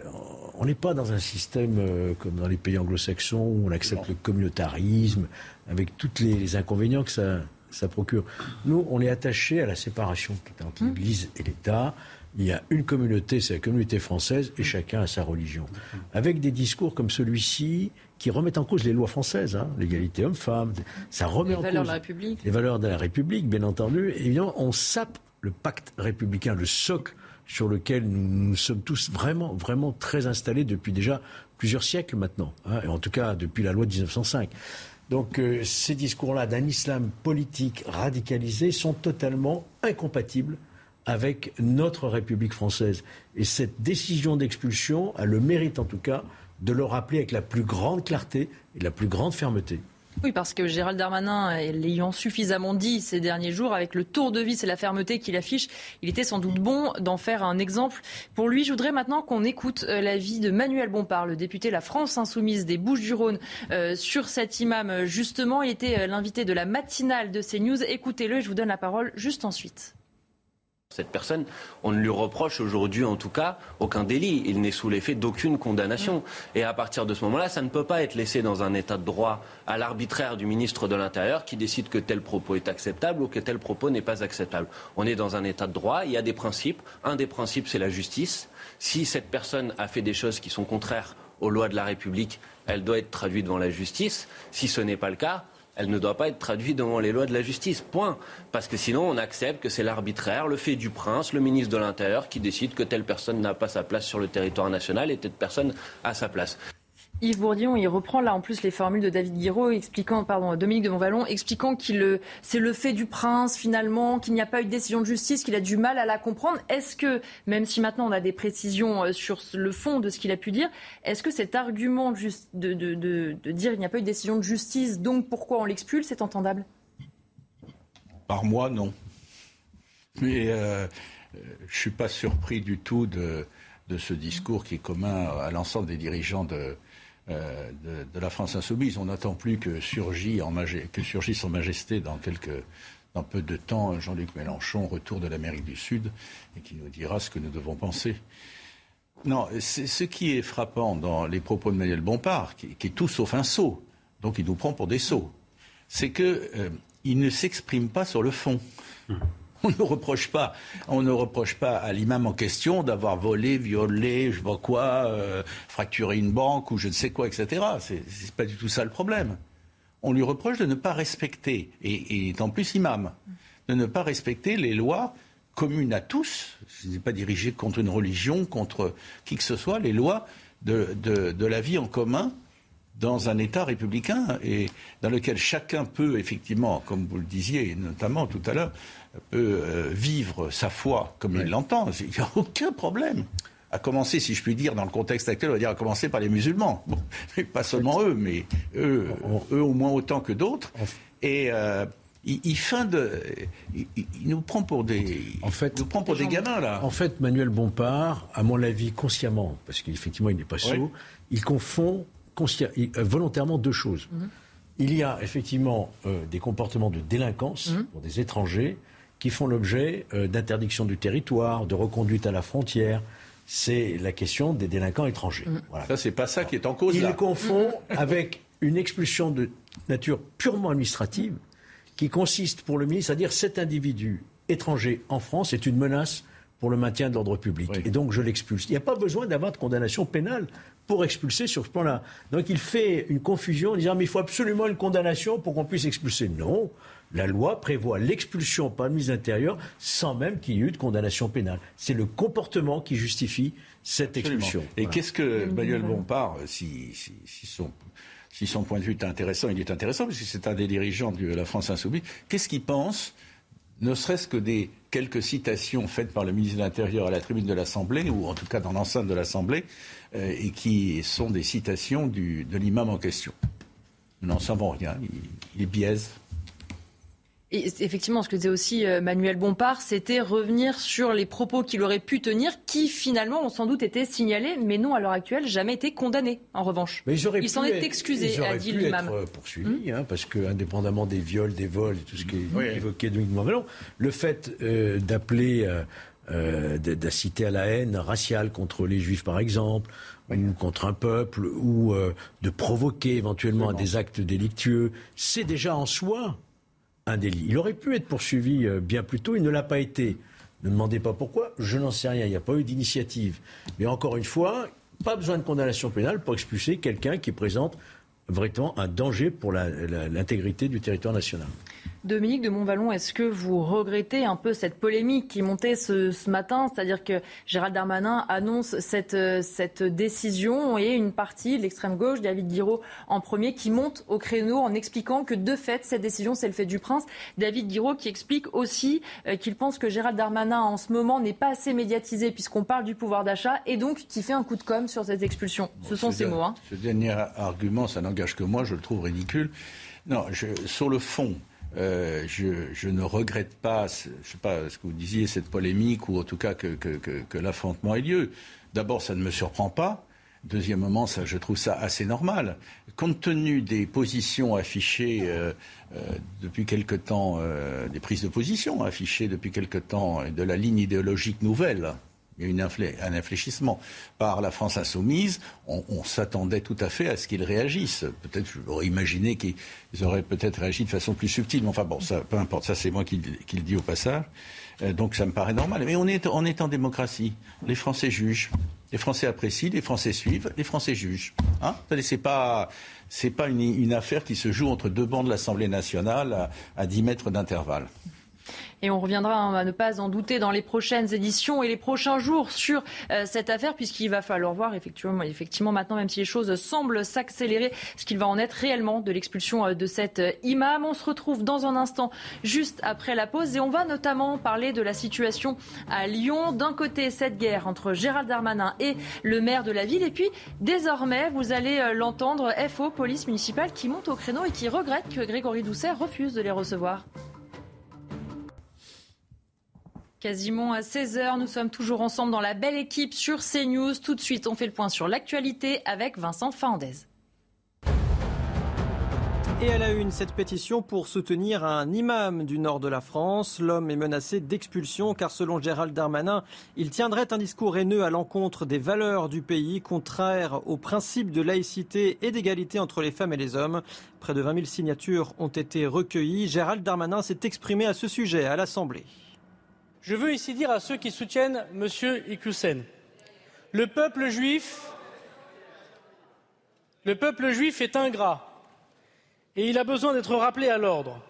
on n'est pas dans un système euh, comme dans les pays anglo-saxons où on accepte le communautarisme avec tous les, inconvénients que ça, ça procure. Nous, on est attaché à la séparation entre hum. l'Église et l'État il y a une communauté, c'est la communauté française, et chacun a sa religion. Avec des discours comme celui-ci, qui remettent en cause les lois françaises, hein, l'égalité homme-femme, ça remet les en valeurs cause de la République. les valeurs de la République, bien entendu. Et évidemment, on sape le pacte républicain, le socle sur lequel nous, nous sommes tous vraiment, vraiment très installés depuis déjà plusieurs siècles maintenant, hein, et en tout cas depuis la loi de 1905. Donc euh, ces discours-là d'un islam politique radicalisé sont totalement incompatibles avec notre République française. Et cette décision d'expulsion a le mérite en tout cas de le rappeler avec la plus grande clarté et la plus grande fermeté. Oui, parce que Gérald Darmanin, l'ayant suffisamment dit ces derniers jours, avec le tour de vis et la fermeté qu'il affiche, il était sans doute bon d'en faire un exemple. Pour lui, je voudrais maintenant qu'on écoute euh, l'avis de Manuel Bompard, le député La France Insoumise des Bouches-du-Rhône, euh, sur cet imam. Justement, il était euh, l'invité de la matinale de CNews. Écoutez-le, je vous donne la parole juste ensuite. Cette personne, on ne lui reproche aujourd'hui en tout cas aucun délit. Il n'est sous l'effet d'aucune condamnation. Et à partir de ce moment-là, ça ne peut pas être laissé dans un état de droit à l'arbitraire du ministre de l'Intérieur qui décide que tel propos est acceptable ou que tel propos n'est pas acceptable. On est dans un état de droit, il y a des principes. Un des principes, c'est la justice. Si cette personne a fait des choses qui sont contraires aux lois de la République, elle doit être traduite devant la justice. Si ce n'est pas le cas, elle ne doit pas être traduite devant les lois de la justice. Point. Parce que sinon, on accepte que c'est l'arbitraire, le fait du prince, le ministre de l'Intérieur, qui décide que telle personne n'a pas sa place sur le territoire national et telle personne a sa place. Yves Bourdillon, il reprend là en plus les formules de David Guiraud, expliquant, Dominique de Montvalon, expliquant qu'il c'est le fait du prince finalement, qu'il n'y a pas eu de décision de justice, qu'il a du mal à la comprendre. Est-ce que, même si maintenant on a des précisions euh, sur le fond de ce qu'il a pu dire, est-ce que cet argument de, de, dire qu'il n'y a pas eu de décision de justice, donc pourquoi on l'expulse, est entendable? Par moi, non. Mais euh, je suis pas surpris du tout de ce discours qui est commun à l'ensemble des dirigeants de, euh, de, la France insoumise. On n'attend plus que, surgit en majesté dans, quelques, peu de temps Jean-Luc Mélenchon, retour de l'Amérique du Sud, et qui nous dira ce que nous devons penser. Non, ce qui est frappant dans les propos de Manuel Bompard, qui, est tout sauf un sot, donc il nous prend pour des sots, c'est qu'il euh, ne s'exprime pas sur le fond. On ne reproche pas, à l'imam en question d'avoir volé, violé, je pas quoi, euh, fracturé une banque ou je ne sais quoi, etc. C'est, n'est pas du tout ça le problème. On lui reproche de ne pas respecter, et, et en plus imam, de ne pas respecter les lois communes à tous. Ce n'est pas dirigé contre une religion, contre qui que ce soit, les lois de, de la vie en commun dans un État républicain et dans lequel chacun peut effectivement, comme vous le disiez notamment tout à l'heure, peut euh, vivre sa foi comme il l'entend. Il n'y a aucun problème. À commencer, si je puis dire, dans le contexte actuel, on va dire à commencer par les musulmans. mais pas seulement eux, mais eux, eux au moins autant que d'autres. Et euh, il, de, il, nous prend pour des, en fait, nous prend pour des gamins là. En fait, Manuel Bompard, à mon avis, consciemment, parce qu'effectivement, il n'est pas sot, il confond euh, volontairement deux choses. Mhm. Il y a effectivement euh, des comportements de délinquance mhm. pour des étrangers qui font l'objet euh, d'interdiction du territoire, de reconduite à la frontière. C'est la question des délinquants étrangers. Voilà. Ça, c'est pas ça qui est en cause. Il confond avec une expulsion de nature purement administrative qui consiste pour le ministre à dire cet individu étranger en France est une menace pour le maintien de l'ordre public. Et donc je l'expulse. Il n'y a pas besoin d'avoir de condamnation pénale pour expulser sur ce plan-là. Donc il fait une confusion en disant mais il faut absolument une condamnation pour qu'on puisse expulser. Non, la loi prévoit l'expulsion par le ministre de l'Intérieur sans même qu'il y ait eu de condamnation pénale. C'est le comportement qui justifie cette expulsion. Et qu'est-ce que Manuel Bompard, si, si son si son point de vue est intéressant, il est intéressant, puisque c'est un des dirigeants de la France insoumise. Qu'est-ce qu'il pense, ne serait-ce que des quelques citations faites par le ministre de l'Intérieur à la tribune de l'Assemblée, ou en tout cas dans l'enceinte de l'Assemblée, euh, et qui sont des citations de l'imam en question? Nous n'en savons rien, il, il est biaise. Et effectivement, ce que disait aussi euh, Manuel Bompard, c'était revenir sur les propos qu'il aurait pu tenir, qui finalement ont sans doute été signalés, mais non à l'heure actuelle jamais été condamnés. En revanche, mais il s'en est excusé, a dit l'imam. Être poursuivi, hum. hein, parce que indépendamment des viols, des vols, et tout ce qui est évoqué de le fait euh, d'appeler, euh, d'inciter à la haine raciale contre les juifs, par exemple, ou contre un peuple, ou de provoquer éventuellement des actes délictueux, c'est déjà en soi un délit. Il aurait pu être poursuivi euh, bien plus tôt, il ne l'a pas été. Ne demandez pas pourquoi, je n'en sais rien, il n'y a pas eu d'initiative. Mais encore une fois, pas besoin de condamnation pénale pour expulser quelqu'un qui présente vraiment un danger pour l'intégrité du territoire national. Dominique de Montvalon, est-ce que vous regrettez un peu cette polémique qui montait ce, matin? C'est-à-dire que Gérald Darmanin annonce cette, cette décision et une partie de l'extrême gauche, David Guiraud en premier, qui monte au créneau en expliquant que de fait, cette décision, c'est le fait du prince. David Guiraud qui explique aussi euh, qu'il pense que Gérald Darmanin, en ce moment, n'est pas assez médiatisé puisqu'on parle du pouvoir d'achat et donc qui fait un coup de com' sur cette expulsion. ce sont ces mots. Hein. Ce dernier argument, ça n'engage que moi, je le trouve ridicule. Non, sur le fond, euh, je, ne regrette pas, je sais pas ce que vous disiez, cette polémique ou en tout cas que, l'affrontement ait lieu. D'abord, ça ne me surprend pas. Deuxièmement, ça, je trouve ça assez normal. Compte tenu des positions affichées euh, euh, depuis quelque temps, des prises de position affichées depuis quelque temps, de la ligne idéologique nouvelle il y a eu un infléchissement par la France insoumise. On, s'attendait tout à fait à ce qu'ils réagissent. Peut-être, j'aurais imaginé qu'ils auraient peut-être réagi de façon plus subtile. Mais enfin bon, peu importe. Ça, c'est moi qui, le dis au passage. Euh, donc ça me paraît normal. Mais on est, en démocratie. Les Français jugent. Les Français apprécient, les Français suivent, les Français jugent. Hein? C'est pas une, affaire qui se joue entre deux bancs de l'Assemblée nationale à, à 10 mètres d'intervalle. Et on reviendra à ne pas en douter dans les prochaines éditions et les prochains jours sur euh, cette affaire, puisqu'il va falloir voir effectivement, effectivement maintenant, même si les choses semblent s'accélérer, ce qu'il va en être réellement de l'expulsion euh, de cet euh, imam. On se retrouve dans un instant, juste après la pause, et on va notamment parler de la situation à Lyon. D'un côté, cette guerre entre Gérald Darmanin et le maire de la ville, et puis désormais, vous allez l'entendre, FO, police municipale, qui monte au créneau et qui regrette que Grégory Doucet refuse de les recevoir. Quasiment à 16h, nous sommes toujours ensemble dans la belle équipe sur CNews. Tout de suite, on fait le point sur l'actualité avec Vincent Fandez. Et à la une, cette pétition pour soutenir un imam du nord de la France. L'homme est menacé d'expulsion car selon Gérald Darmanin, il tiendrait un discours haineux à l'encontre des valeurs du pays, contraire aux principes de laïcité et d'égalité entre les femmes et les hommes. Près de 20 000 signatures ont été recueillies. Gérald Darmanin s'est exprimé à ce sujet à l'Assemblée. Je veux ici dire à ceux qui soutiennent M. Iqiyoussen, le peuple juif, le peuple juif est ingrat et il a besoin d'être rappelé à l'ordre.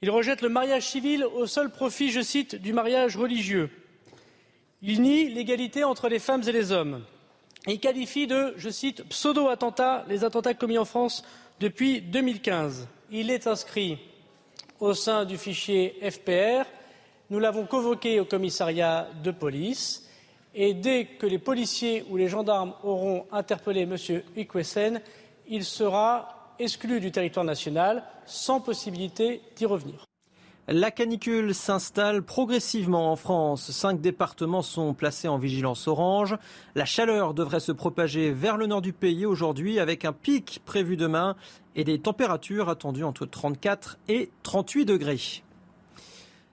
Il rejette le mariage civil au seul profit, je cite, du mariage religieux. Il nie l'égalité entre les femmes et les hommes. Il qualifie de, je cite, pseudo-attentats les attentats commis en France depuis 2015. Il est inscrit au sein du fichier FPR nous l'avons convoqué au commissariat de police et dès que les policiers ou les gendarmes auront interpellé M. Ikwesen, il sera exclus du territoire national sans possibilité d'y revenir. La canicule s'installe progressivement en France. Cinq départements sont placés en vigilance orange. La chaleur devrait se propager vers le nord du pays aujourd'hui avec un pic prévu demain et des températures attendues entre 34 et 38 degrés.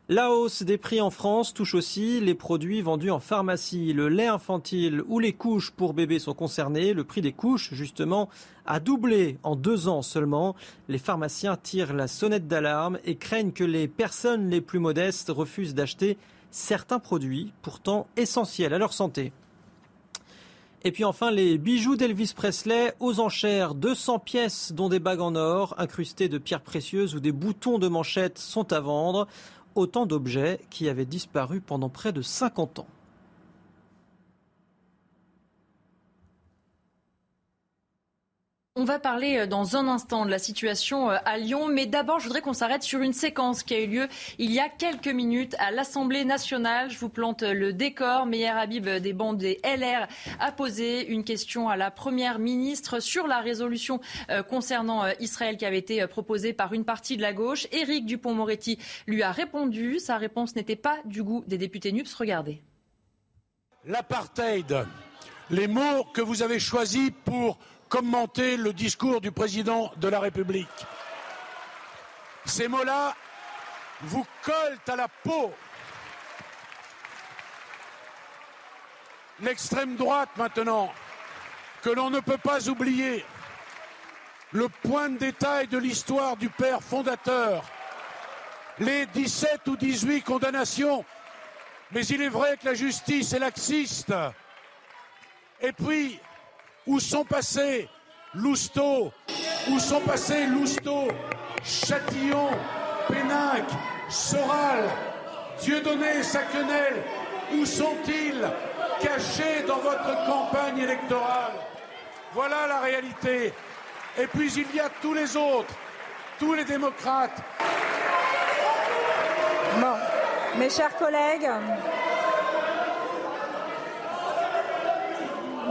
La hausse des prix en France touche aussi les produits vendus en pharmacie. Le lait infantile ou les couches pour bébés sont concernés. Le prix des couches, justement, a doublé en deux ans seulement. Les pharmaciens tirent la sonnette d'alarme et craignent que les personnes les plus modestes refusent d'acheter certains produits pourtant essentiels à leur santé. Et puis enfin, les bijoux d'Elvis Presley aux enchères. 200 pièces, dont des bagues en or, incrustées de pierres précieuses ou des boutons de manchette, sont à vendre autant d'objets qui avaient disparu pendant près de 50 ans. On va parler euh, dans un instant de la situation euh, à Lyon, mais d'abord, je voudrais qu'on s'arrête sur une séquence qui a eu lieu il y a quelques minutes à l'Assemblée nationale. Je vous plante le décor. Meyer Habib des bandes des LR a posé une question à la Première ministre sur la résolution euh, concernant Israël qui avait été proposée par une partie de la gauche. Éric Dupont-Moretti lui a répondu. Sa réponse n'était pas du goût des députés NUPS. Regardez. L'apartheid, les mots que vous avez choisis pour commenter le discours du président de la République. Ces mots-là vous collent à la peau. L'extrême droite maintenant, que l'on ne peut pas oublier, le point de détail de l'histoire du père fondateur, les 17 ou 18 condamnations, mais il est vrai que la justice est laxiste. Et puis, où sont passés Lousteau? Où sont passés Lousteau, Châtillon, Pénac, Soral, Dieudonné, Saquenel? Où sont-ils cachés dans votre campagne électorale? Voilà la réalité. Et puis il y a tous les autres, tous les démocrates. Mes chers collègues,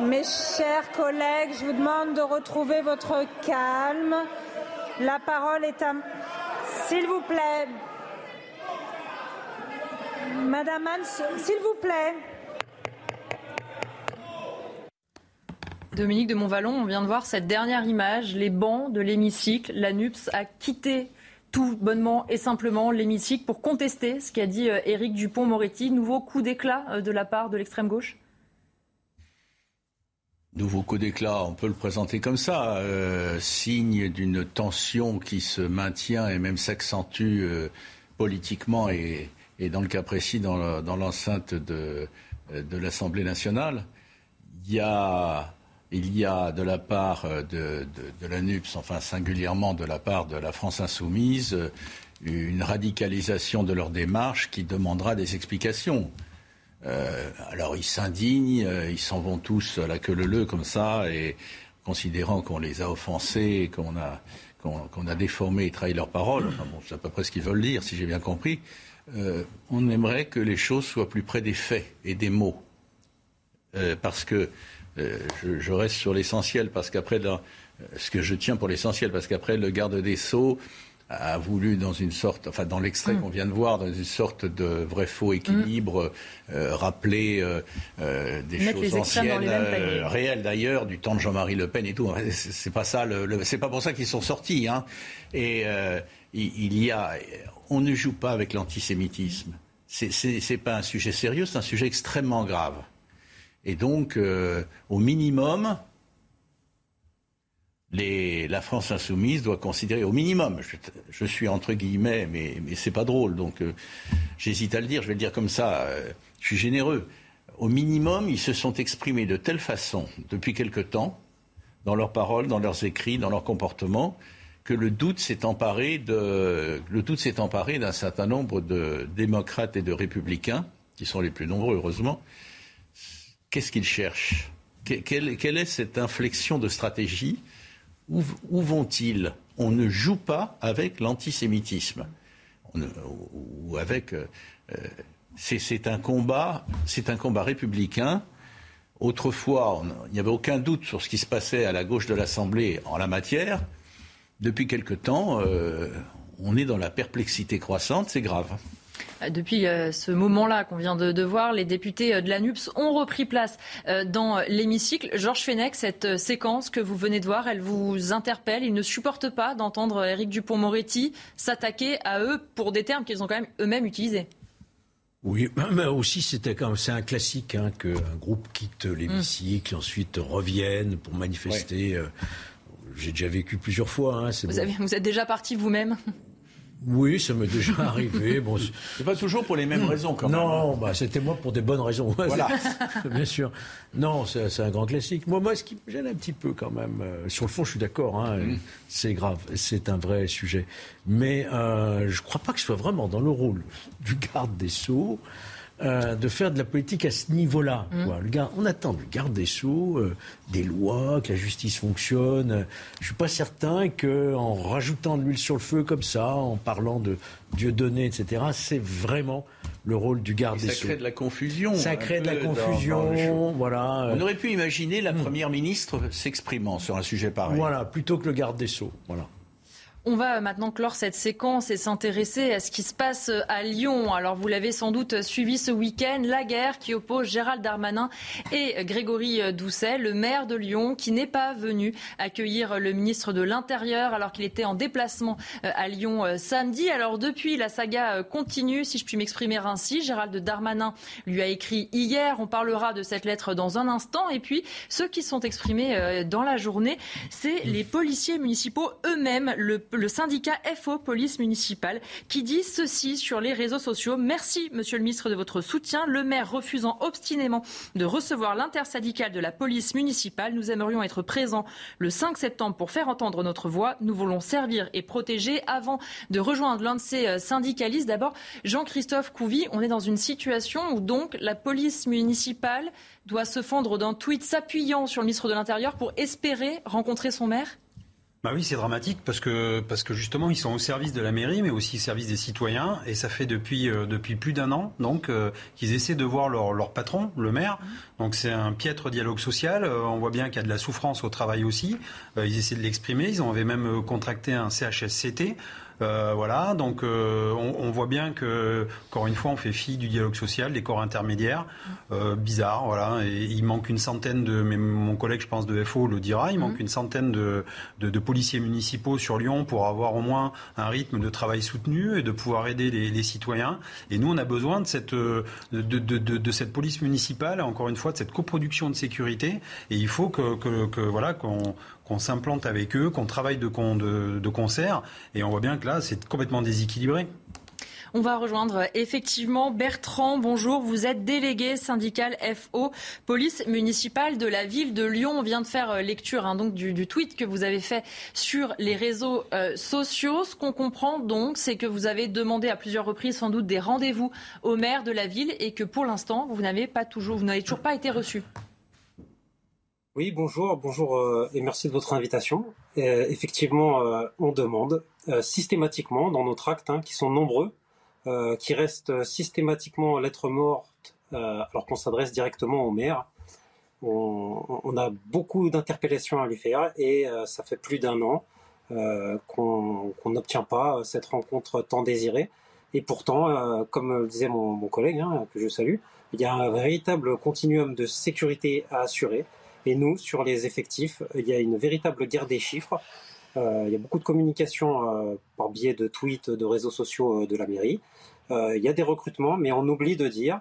Mes chers collègues, je vous demande de retrouver votre calme. La parole est à... S'il vous plaît. Madame Anne, s'il vous plaît. Dominique de Montvalon, on vient de voir cette dernière image, les bancs de l'hémicycle. La NUPS a quitté tout bonnement et simplement l'hémicycle pour contester ce qu'a dit euh, Éric Dupont-Moretti. Nouveau coup d'éclat euh, de la part de l'extrême gauche? Nouveau coup d'éclat, on peut le présenter comme ça, euh, signe d'une tension qui se maintient et même s'accentue euh, politiquement et, dans le cas précis dans l'enceinte de, euh, de l'Assemblée nationale. Il y, a, de la part de, la enfin singulièrement de la part de la France insoumise, une radicalisation de leur démarche qui demandera des explications. Euh, alors ils s'indignent, euh, ils s'en vont tous à la queue leu comme ça, et considérant qu'on les a offensés, qu'on a, qu'on, a déformé et trahi leurs paroles, c'est à peu près ce qu'ils veulent dire, si j'ai bien compris, euh, on aimerait que les choses soient plus près des faits et des mots. parce que je, reste sur l'essentiel, parce qu'après, ce que je tiens pour l'essentiel, parce qu'après le garde des Sceaux, a voulu dans une sorte, enfin dans l'extrait mm. qu'on vient de voir, dans une sorte de vrai faux équilibre, mm. euh, rappeler euh, euh, des choses anciennes, réelles d'ailleurs, du temps de Jean-Marie Le Pen et tout. C'est pas ça, le, c'est pas pour ça qu'ils sont sortis. Hein. Et il, y a, on ne joue pas avec l'antisémitisme. C'est pas un sujet sérieux, c'est un sujet extrêmement grave. Et donc, au minimum, la France insoumise doit considérer au minimum, je, suis entre guillemets, mais, mais c'est pas drôle, donc euh, j'hésite à le dire, je vais le dire comme ça, euh, je suis généreux. Au minimum, ils se sont exprimés de telle façon depuis quelque temps, dans leurs paroles, dans leurs écrits, dans leur comportement, que le doute s'est emparé d'un certain nombre de démocrates et de républicains, qui sont les plus nombreux, heureusement. Qu'est-ce qu'ils cherchent? Quelle, est cette inflexion de stratégie? Où, vont-ils? On ne joue pas avec l'antisémitisme. Ou avec. Euh, euh, c'est un combat, c'est un combat républicain. Autrefois, il n'y avait aucun doute sur ce qui se passait à la gauche de l'Assemblée en la matière. depuis quelque temps, on est dans la perplexité croissante, c'est grave. Depuis euh, ce moment-là qu'on vient de, voir, les députés euh, de la NUPS ont repris place euh, dans l'hémicycle. Georges Fenech, cette séquence que vous venez de voir, elle vous interpelle. Ils ne supportent pas d'entendre Éric Dupont-Moretti s'attaquer à eux pour des termes qu'ils ont quand même eux-mêmes utilisés. Oui, mais aussi c'était comme c'est un classique hein, qu'un groupe quitte l'hémicycle, mm. ensuite revienne pour manifester. J'ai déjà vécu plusieurs fois. Hein, vous, vous êtes déjà parti vous-même? Oui, ça m'est déjà arrivé. Bon, c'est pas toujours pour les mêmes hmm. raisons, quand même. Non, bah, c'était moi pour des bonnes raisons. Voilà. Bien sûr. Non, c'est un grand classique. Moi, moi, ce qui me gêne un petit peu, quand même, euh, sur le fond, je suis d'accord, hein, hmm. c'est grave, c'est un vrai sujet. Mais euh, je ne crois pas que ce soit vraiment dans le rôle du garde des Sceaux euh, de faire de la politique à ce niveau-là. Mmh. on attend du garde des Sceaux, euh, des lois, que la justice fonctionne. Je suis pas certain qu'en rajoutant de l'huile sur le feu comme ça, en parlant de Dieu donné, etc., c'est vraiment le rôle du garde des Sceaux. Ça crée de la confusion. Ça crée de la confusion, voilà. On aurait pu imaginer la mmh. première ministre s'exprimant sur un sujet pareil. Voilà, plutôt que le garde des Sceaux, voilà. On va maintenant clore cette séquence et s'intéresser à ce qui se passe à Lyon. Alors vous l'avez sans doute suivi ce week-end, la guerre qui oppose Gérald Darmanin et Grégory Doucet, le maire de Lyon, qui n'est pas venu accueillir le ministre de l'Intérieur alors qu'il était en déplacement euh, à Lyon euh, samedi. Alors depuis, la saga euh, continue, si je puis m'exprimer ainsi. Gérald Darmanin lui a écrit hier. On parlera de cette lettre dans un instant. Et puis, ceux qui sont exprimés dans la journée, c'est les policiers municipaux eux-mêmes. Le le syndicat FO Police Municipale qui dit ceci sur les réseaux sociaux. Merci, monsieur le ministre, de votre soutien. Le maire refusant obstinément de recevoir l'intersyndicale de la police municipale. Nous aimerions être présents le 5 septembre pour faire entendre notre voix. Nous voulons servir et protéger. Avant de rejoindre l'un de ces euh, syndicalistes, d'abord, Jean-Christophe Couvi, on est dans une situation où donc la police municipale doit se fendre d'un tweet s'appuyant sur le ministre de l'Intérieur pour espérer rencontrer son maire? Bah oui, c'est dramatique parce que parce que justement ils sont au service de la mairie, mais aussi au service des citoyens, et ça fait depuis euh, depuis plus d'un an donc euh, qu'ils essaient de voir leur leur patron, le maire. Donc c'est un piètre dialogue social. Euh, on voit bien qu'il y a de la souffrance au travail aussi. ils essaient de l'exprimer. Ils avaient même contracté un CHSCT. Euh, voilà, donc euh, on, voit bien que, encore une fois, on fait fi du dialogue social, des corps intermédiaires. Euh, bizarre, voilà. Et il manque une centaine de, mais mon collègue, je pense, de FO le dira, il manque mhm. une centaine de, de, policiers municipaux sur Lyon pour avoir au moins un rythme de travail soutenu et de pouvoir aider les, citoyens. Et nous, on a besoin de cette, de, de, cette police municipale, encore une fois, de cette coproduction de sécurité. Et il faut que, que, que voilà, qu'on qu'on s'implante avec eux, qu'on travaille de, concert. Et on voit bien que là, c'est complètement déséquilibré. On va rejoindre effectivement Bertrand. Bonjour, vous êtes délégué syndical FO, police municipale de la ville de Lyon. On vient de faire euh, lecture hein, du, tweet que vous avez fait sur les réseaux euh, sociaux. Ce qu'on comprend donc, c'est que vous avez demandé à plusieurs reprises sans doute des rendez-vous au maire de la ville et que pour l'instant, vous n'avez pas toujours, vous n'avez toujours pas été reçu. Oui, bonjour, bonjour euh, et merci de votre invitation. Euh, effectivement, euh, on demande systématiquement dans nos tracts, hein, qui sont nombreux, qui restent systématiquement lettres mortes, alors qu'on s'adresse directement au maire. On, a beaucoup d'interpellations à lui faire et ça fait plus d'un an qu'on n'obtient pas cette rencontre tant désirée. Et pourtant, comme le disait mon, collègue, hein, que je salue, il y a un véritable continuum de sécurité à assurer. Et nous, sur les effectifs, il y a une véritable guerre des chiffres. Euh, il y a beaucoup de communication euh, par biais de tweets, de réseaux sociaux euh, de la mairie. il y a des recrutements, mais on oublie de dire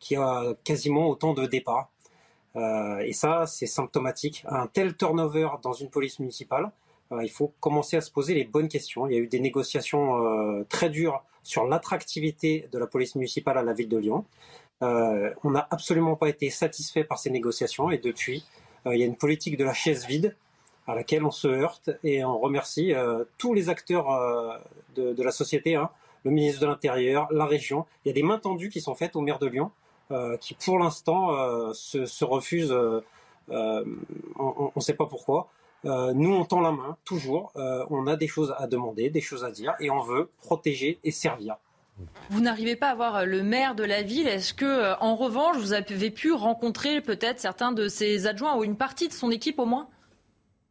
qu'il y a quasiment autant de départs. et ça, c'est symptomatique. Un tel turnover dans une police municipale, il faut commencer à se poser les bonnes questions. Il y a eu des négociations très dures sur l'attractivité de la police municipale à la ville de Lyon. Euh, on n'a absolument pas été satisfait par ces négociations et depuis, euh, il y a une politique de la chaise vide à laquelle on se heurte et on remercie euh, tous les acteurs de, la société, hein, le ministre de l'Intérieur, la région. Il y a des mains tendues qui sont faites au maire de Lyon qui, pour l'instant, se, refusent. on ne sait pas pourquoi. nous, on tend la main, toujours. on a des choses à demander, des choses à dire, et on veut protéger et servir. Vous n'arrivez pas à voir euh, le maire de la ville. Est-ce que, euh, en revanche, vous avez pu rencontrer peut-être certains de ses adjoints ou une partie de son équipe au moins?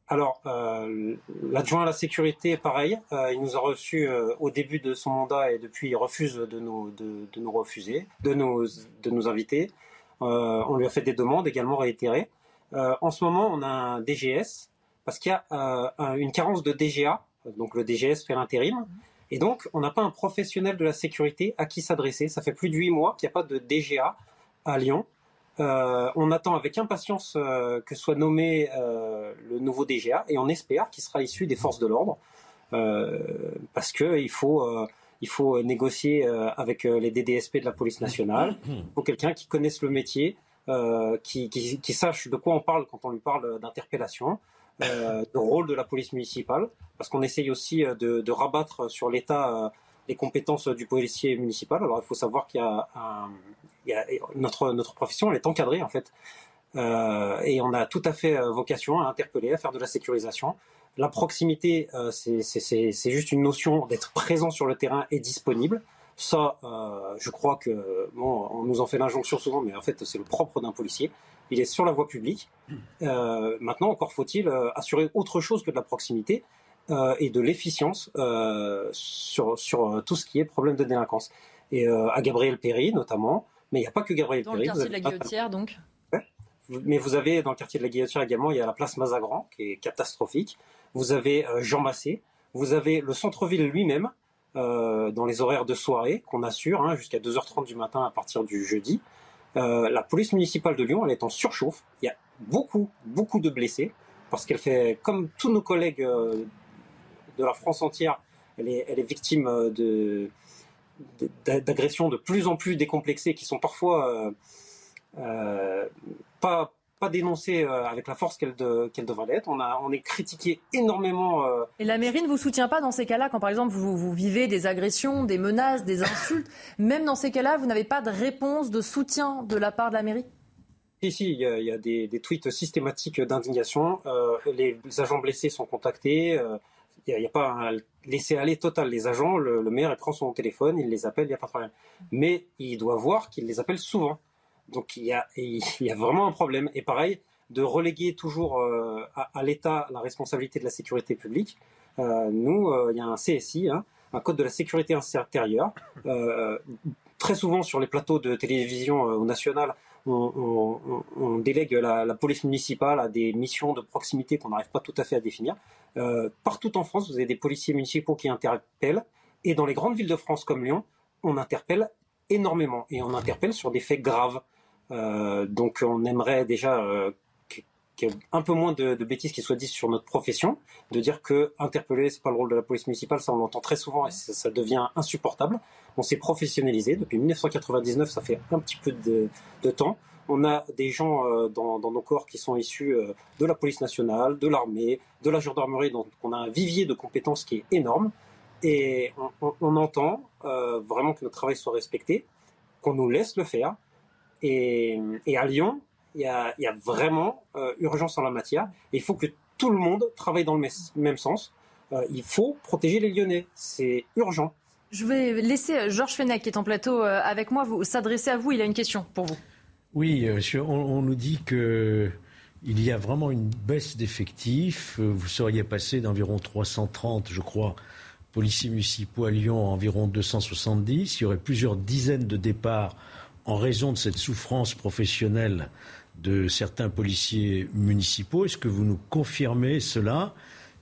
Alors, euh, l'adjoint à la sécurité, pareil, il nous a reçus au début de son mandat et depuis il refuse de nous, refuser, de nous, de nous inviter. On lui a fait des demandes également réitérées. En ce moment, on a un DGS parce qu'il y a un- une carence de DGA, donc le DGS fait l'intérim, et donc on n'a pas un professionnel de la sécurité à qui s'adresser. Ça fait plus de huit mois qu'il n'y a pas de DGA à Lyon. Euh, on attend avec impatience euh, que soit nommé euh, le nouveau DGA et on espère qu'il sera issu des forces de l'ordre euh, parce que il faut euh, il faut négocier avec les DDSP de la police nationale. Il faut quelqu'un qui connaisse le métier, qui, qui, qui sache de quoi on parle quand on lui parle d'interpellation, euh, rôle de la police municipale, parce qu'on essaye aussi euh, de, de rabattre sur l'État euh, les compétences du policier municipal. Alors il faut savoir qu'il y a, un, il y a notre notre profession, elle est encadrée en fait, Euh, et on a tout à fait euh, vocation à interpeller, à faire de la sécurisation. La proximité, euh, c'est juste une notion d'être présent sur le terrain et disponible. Ça, euh, je crois que bon, on nous en fait l'injonction souvent, mais en fait c'est le propre d'un policier. Il est sur la voie publique. Euh, maintenant, encore faut-il euh, assurer autre chose que de la proximité euh, et de l'efficience euh, sur, sur tout ce qui est problème de délinquance. Et à Gabriel Péry notamment, mais il n'y a pas que Gabriel Dans le Péry. quartier vous de la Guillotière, donc. vous- Mais vous avez dans le quartier de la Guillotière également, il y a la place Mazagran qui est catastrophique. Vous avez Jean Massé. Vous avez le centre-ville lui-même euh, dans les horaires de soirée qu'on assure hein, jusqu'à 2h30 du matin à partir du jeudi. Euh, la police municipale de Lyon, elle est en surchauffe. Il y a beaucoup, beaucoup de blessés parce qu'elle fait, comme tous nos collègues euh, de la France entière, elle est, elle est victime euh, de d'agressions de plus en plus décomplexées qui sont parfois euh, pas pas dénoncées euh, avec la force qu'elles de- qu'elles devraient l'être. On a on est critiqué énormément. euh, Et la mairie ne vous soutient pas dans ces cas-là, quand par exemple vous, vous vivez des agressions, des menaces, des insultes. Même dans ces cas-là, vous n'avez pas de réponse, de soutien de la part de la mairie? Si, si, il y a, il y a des, des tweets systématiques d'indignation. Euh, les, les agents blessés sont contactés. euh, il n'y a, pas un laisser-aller total. Les agents, le, le maire, il prend son téléphone, il les appelle, il n'y a pas de problème. Mais il doit voir qu'il les appelle souvent. Donc il y a, vraiment un problème. Et pareil, de reléguer toujours euh, à, l'État la responsabilité de la sécurité publique. Euh, nous, euh, il y a un CSI, hein, un code de la sécurité intérieure. Très souvent sur les plateaux de télévision euh, au national, on, on- délègue la, police municipale à des missions de proximité qu'on n'arrive pas tout à fait à définir. Partout en France, vous avez des policiers municipaux qui interpellent, et dans les grandes villes de France comme Lyon, on interpelle énormément, et on interpelle sur des faits graves. Euh, donc on aimerait déjà euh, qu'il y ait un peu moins de, bêtises qui soient dites sur notre profession, de dire que interpeller, c'est pas le rôle de la police municipale, ça on l'entend très souvent et ça, devient insupportable. On s'est professionnalisé depuis 1999, ça fait un petit peu de, temps. On a des gens euh, dans, nos corps qui sont issus de la police nationale, de l'armée, de la gendarmerie, donc on a un vivier de compétences qui est énorme. Et on, entend vraiment que notre travail soit respecté, qu'on nous laisse le faire. Et, et à Lyon, il y a, il y a vraiment euh, urgence en la matière. Et il faut que tout le monde travaille dans le même sens. Euh, il faut protéger les Lyonnais. C'est urgent. Je vais laisser euh, Georges Fenech, qui est en plateau euh, avec moi, vous s'adresser à vous. Il a une question pour vous. Oui, on, on nous dit que il y a vraiment une baisse d'effectifs. Vous seriez passé d'environ 330, je crois, policiers municipaux à Lyon à environ 270. Il y aurait plusieurs dizaines de départs en raison de cette souffrance professionnelle de certains policiers municipaux. Est-ce que vous nous confirmez cela?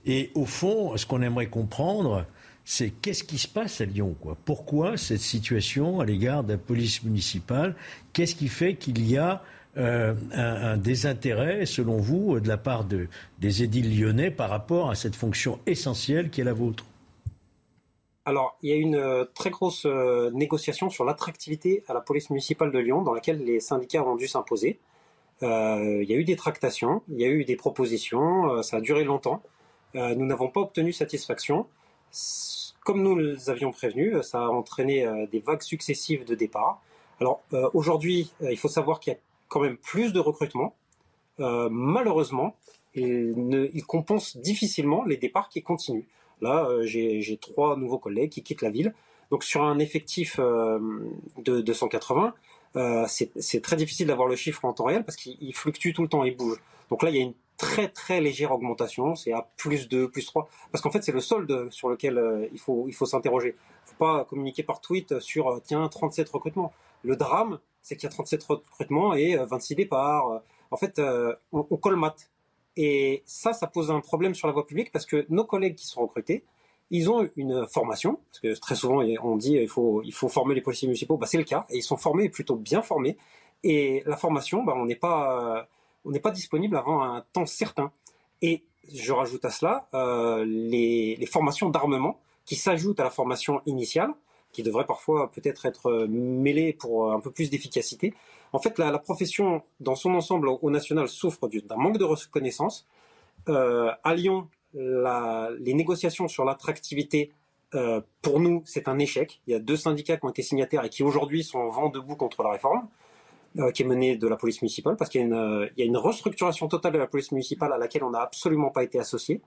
Et au fond, ce qu'on aimerait comprendre, c'est qu'est-ce qui se passe à Lyon quoi? Pourquoi cette situation à l'égard de la police municipale? Qu'est-ce qui fait qu'il y a euh, un, désintérêt, selon vous, de la part de, des édiles lyonnais par rapport à cette fonction essentielle qui est la vôtre? Alors, il y a une euh, très grosse euh, négociation sur l'attractivité à la police municipale de Lyon, dans laquelle les syndicats ont dû s'imposer. Euh, il y a eu des tractations, il y a eu des propositions, ça a duré longtemps. Nous n'avons pas obtenu satisfaction. Comme nous les avions prévenu, euh, ça a entraîné des vagues successives de départs. Alors aujourd'hui, il faut savoir qu'il y a quand même plus de recrutement. Malheureusement, il, ne, il compense difficilement les départs qui continuent. Là, euh, j'ai trois nouveaux collègues qui quittent la ville. Donc sur un effectif euh, de 280, euh, c'est très difficile d'avoir le chiffre en temps réel parce qu'il il fluctue tout le temps, il bouge. Donc là, il y a une très très légère augmentation, c'est à plus 2, plus 3, parce qu'en fait c'est le solde sur lequel il faut, il faut s'interroger. Il ne faut pas communiquer par tweet sur, tiens, 37 recrutements. Le drame, c'est qu'il y a 37 recrutements et 26 euh, départs. En fait, on, on colmate. Et ça, ça pose un problème sur la voie publique parce que nos collègues qui sont recrutés, ils ont une formation, parce que très souvent on dit il faut, il faut former les policiers municipaux, bah, c'est le cas, et ils sont formés, plutôt bien formés, et la formation, bah, on n'est pas, on pas disponible avant un temps certain. Et je rajoute à cela euh, les, formations d'armement qui s'ajoutent à la formation initiale, qui devrait parfois peut-être être mêlée pour un peu plus d'efficacité. En fait, la, profession dans son ensemble au national souffre d'un manque de reconnaissance. Euh, à Lyon, les négociations sur l'attractivité, euh, pour nous, c'est un échec. Il y a deux syndicats qui ont été signataires et qui aujourd'hui sont vent debout contre la réforme. Euh, qui est menée de la police municipale, parce qu'il y, euh, y, a une restructuration totale de la police municipale à laquelle on n'a absolument pas été associé.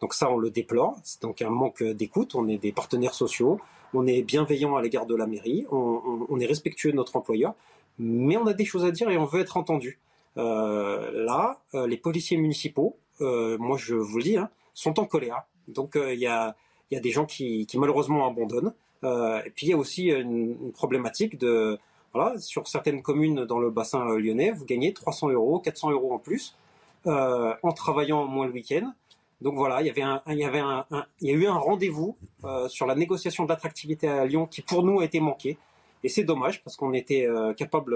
Donc ça, on le déplore. C'est donc un manque d'écoute. On est des partenaires sociaux, on est bienveillant à l'égard de la mairie, on, est respectueux de notre employeur, mais on a des choses à dire et on veut être entendu. Euh, là, euh, les policiers municipaux, euh, moi je vous le dis, hein, sont en colère. Donc il y a, y, a, des gens qui, qui malheureusement abandonnent. et puis il y a aussi une, une problématique de voilà, sur certaines communes dans le bassin lyonnais, vous gagnez 300 euros, 400 euros en plus euh, en travaillant moins le week-end. Donc voilà, il y avait un, il y avait un, il y a eu un rendez-vous euh, sur la négociation d'attractivité à Lyon qui pour nous a été manqué. Et c'est dommage parce qu'on était capable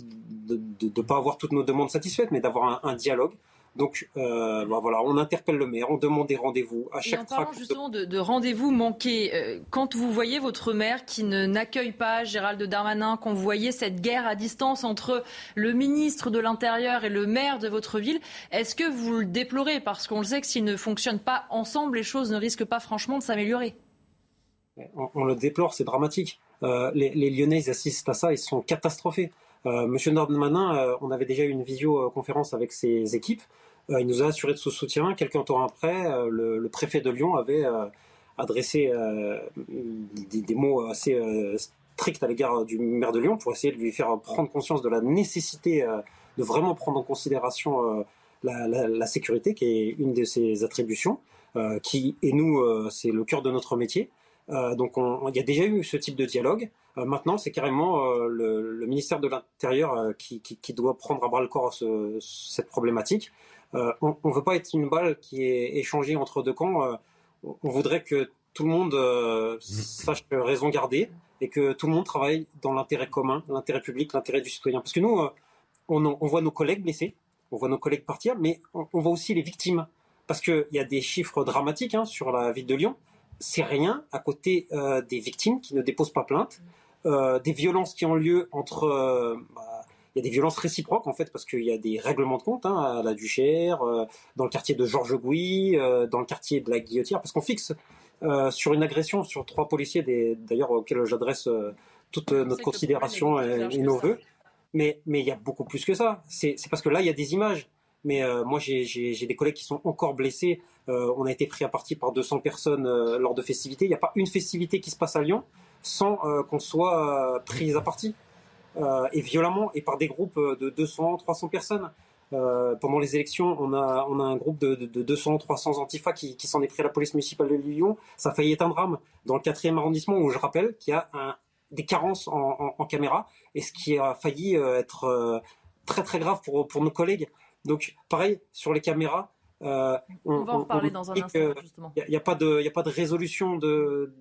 de ne pas avoir toutes nos demandes satisfaites, mais d'avoir un, un dialogue. Donc euh, bah voilà, on interpelle le maire, on demande des rendez-vous à chaque fois. En parlant justement de, rendez-vous manqués, euh, quand vous voyez votre maire qui ne n'accueille pas Gérald Darmanin, quand vous voyez cette guerre à distance entre le ministre de l'Intérieur et le maire de votre ville, est-ce que vous le déplorez? Parce qu'on le sait que s'ils ne fonctionnent pas ensemble, les choses ne risquent pas franchement de s'améliorer. On, le déplore, c'est dramatique. Euh, les, Lyonnais ils assistent à ça, ils sont catastrophés. Monsieur Darmanin, on avait déjà eu une visioconférence avec ses équipes. Euh, il nous a assuré de son soutien. Quelques temps après, euh, le, préfet de Lyon avait euh, adressé des, mots assez stricts à l'égard du maire de Lyon pour essayer de lui faire prendre conscience de la nécessité de vraiment prendre en considération la, sécurité, qui est une de ses attributions, qui, et nous, c'est le cœur de notre métier. Donc il y a déjà eu ce type de dialogue. maintenant, c'est carrément le, ministère de l'Intérieur qui, doit prendre à bras le corps cette problématique. Euh, on ne veut pas être une balle qui est échangée entre deux camps. Euh, on voudrait que tout le monde euh, sache raison garder et que tout le monde travaille dans l'intérêt commun, l'intérêt public, l'intérêt du citoyen. Parce que nous, on, voit nos collègues blessés, on voit nos collègues partir, mais on, voit aussi les victimes. Parce qu'il y a des chiffres dramatiques hein, sur la ville de Lyon. C'est rien à côté des victimes qui ne déposent pas plainte, des violences qui ont lieu entre bah, il y a des violences réciproques en fait parce qu'il y a des règlements de compte hein, à la Duchère, euh, dans le quartier de Georges Gouy, euh, dans le quartier de la Guillotière, parce qu'on fixe euh, sur une agression sur trois policiers, d'ailleurs auxquels j'adresse toute notre considération et, nos voeux. Mais mais il y a beaucoup plus que ça. C'est parce que là il y a des images. Mais moi j'ai des collègues qui sont encore blessés. on a été pris à partie par 200 personnes lors de festivités. Il n'y a pas une festivité qui se passe à Lyon sans qu'on soit pris à partie. Euh, et violemment et par des groupes euh, de 200, 300 personnes. Euh, pendant les élections, on a, un groupe de, de, 200, 300 antifas qui, s'en est pris à la police municipale de Lyon. Ça a failli être un drame dans le quatrième arrondissement où je rappelle qu'il y a des carences en, caméra et ce qui a failli être très très grave pour nos collègues. Donc pareil sur les caméras, euh, on, va en reparler dans un instant, justement. Il n'y a, pas de, a pas de résolution de,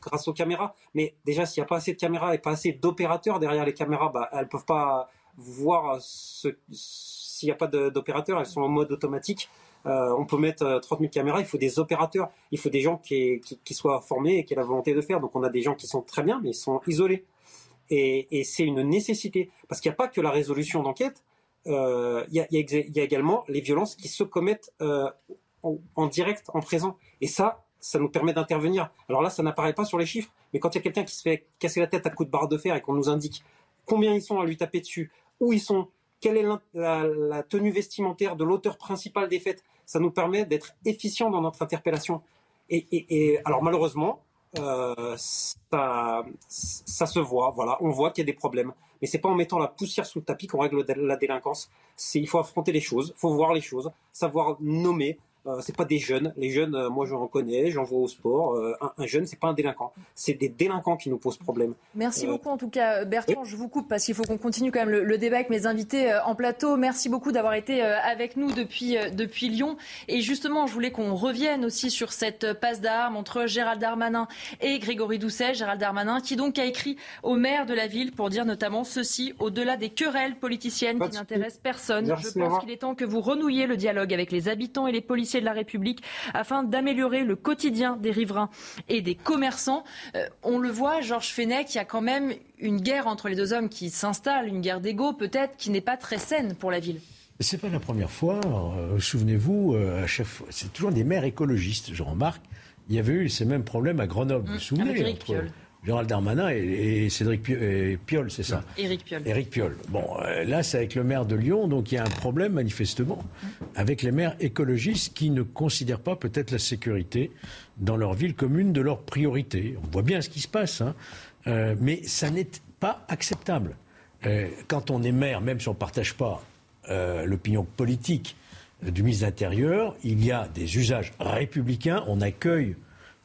grâce aux caméras. Mais déjà, s'il n'y a pas assez de caméras et pas assez d'opérateurs derrière les caméras, bah, elles ne peuvent pas voir s'il n'y a pas d'opérateurs. Elles sont en mode automatique. Euh, on peut mettre 30 euh, 000 caméras, il faut des opérateurs, il faut des gens qui, qui, soient formés et qui aient la volonté de faire. Donc on a des gens qui sont très bien, mais ils sont isolés. Et, et c'est une nécessité. Parce qu'il n'y a pas que la résolution d'enquête, il euh, y, a, également les violences qui se commettent euh, en, direct, en présent. Et ça, ça nous permet d'intervenir. Alors là, ça n'apparaît pas sur les chiffres, mais quand il y a quelqu'un qui se fait casser la tête à coups de barre de fer et qu'on nous indique combien ils sont à lui taper dessus, où ils sont, quelle est la, tenue vestimentaire de l'auteur principal des faits, ça nous permet d'être efficient dans notre interpellation. Et, alors malheureusement, euh, ça, ça se voit, voilà, on voit qu'il y a des problèmes. Mais c'est pas en mettant la poussière sous le tapis qu'on règle la délinquance. C'est il faut affronter les choses, il faut voir les choses, savoir nommer, euh, c'est pas des jeunes. Les jeunes, euh, moi j'en reconnais, j'en vois au sport. Euh, un, un, jeune, c'est pas un délinquant. C'est des délinquants qui nous posent problème. Merci beaucoup en tout cas, Bertrand. Je vous coupe parce qu'il faut qu'on continue quand même le, le, débat avec mes invités en plateau. Merci beaucoup d'avoir été avec nous depuis, depuis Lyon. Et justement, je voulais qu'on revienne aussi sur cette passe d'armes entre Gérald Darmanin et Grégory Doucet. Gérald Darmanin qui donc a écrit au maire de la ville pour dire notamment ceci, au-delà des querelles politiciennes qui n'intéressent personne. je pense qu'il est temps que vous renouiez le dialogue avec les habitants et les policiers de la République afin d'améliorer le quotidien des riverains et des commerçants. Euh, on le voit, Georges Fenech, il y a quand même une guerre entre les deux hommes qui s'installe, une guerre d'ego peut-être qui n'est pas très saine pour la ville. C'est pas la première fois. Euh, souvenez-vous, euh, c'est toujours des maires écologistes. Je remarque, il y avait eu ces mêmes problèmes à Grenoble. vous vous mmh, souvenez Gérald Darmanin et, Cédric Piolle, c'est ça Éric Piolle. Éric Piolle. Bon, euh, là, c'est avec le maire de Lyon, donc il y a un problème manifestement avec les maires écologistes qui ne considèrent pas peut-être la sécurité dans leur ville commune de leur priorité. On voit bien ce qui se passe, hein. euh, mais ça n'est pas acceptable. Euh, quand on est maire, même si on ne partage pas l'opinion politique du ministre de l'Intérieur, il y a des usages républicains, on accueille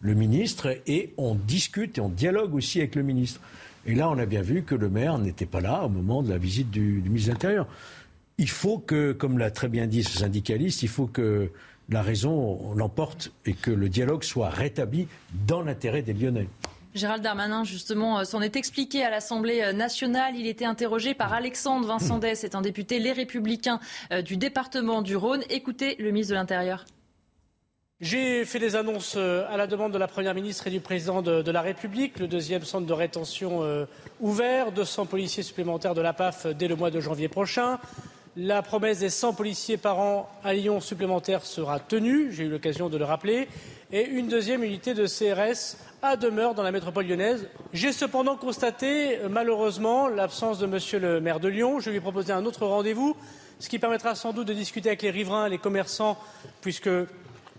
le ministre et on discute et on dialogue aussi avec le ministre. Et là, on a bien vu que le maire n'était pas là au moment de la visite du, ministre de l'Intérieur. Il faut que, comme l'a très bien dit ce syndicaliste, il faut que la raison l'emporte et que le dialogue soit rétabli dans l'intérêt des Lyonnais. Gérald Darmanin, justement, euh, s'en est expliqué à l'Assemblée euh, nationale. Il était interrogé par Alexandre Vincent c'est un député Les Républicains euh, du département du Rhône. Écoutez le ministre de l'Intérieur. J'ai fait des annonces euh, à la demande de la Première ministre et du Président de, la République. Le deuxième centre de rétention euh, ouvert, 200 policiers supplémentaires de la PAF dès le mois de janvier prochain. La promesse des 100 policiers par an à Lyon supplémentaires sera tenue, j'ai eu l'occasion de le rappeler, et une deuxième unité de CRS à demeure dans la métropole lyonnaise. J'ai cependant constaté, euh, malheureusement, l'absence de Monsieur le maire de Lyon. Je lui ai proposé un autre rendez-vous, ce qui permettra sans doute de discuter avec les riverains, les commerçants, puisque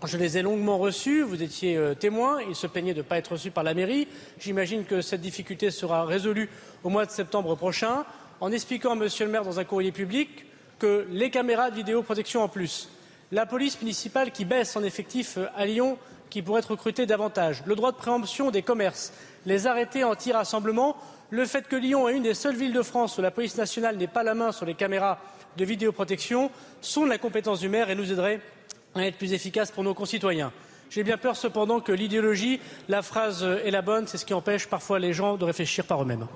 je les ai longuement reçus, vous étiez euh, témoin, ils se plaignaient de ne pas être reçus par la mairie. J'imagine que cette difficulté sera résolue au mois de septembre prochain, en expliquant à Monsieur le maire dans un courrier public que les caméras de vidéoprotection en plus, la police municipale qui baisse en effectif euh, à Lyon, qui pourrait être recrutée davantage, le droit de préemption des commerces, les arrêtés anti-rassemblement, le fait que Lyon est une des seules villes de France où la police nationale n'est pas la main sur les caméras de vidéoprotection sont de la compétence du maire et nous aideraient à être plus efficace pour nos concitoyens. J'ai bien peur cependant que l'idéologie, la phrase est la bonne, c'est ce qui empêche parfois les gens de réfléchir par eux-mêmes.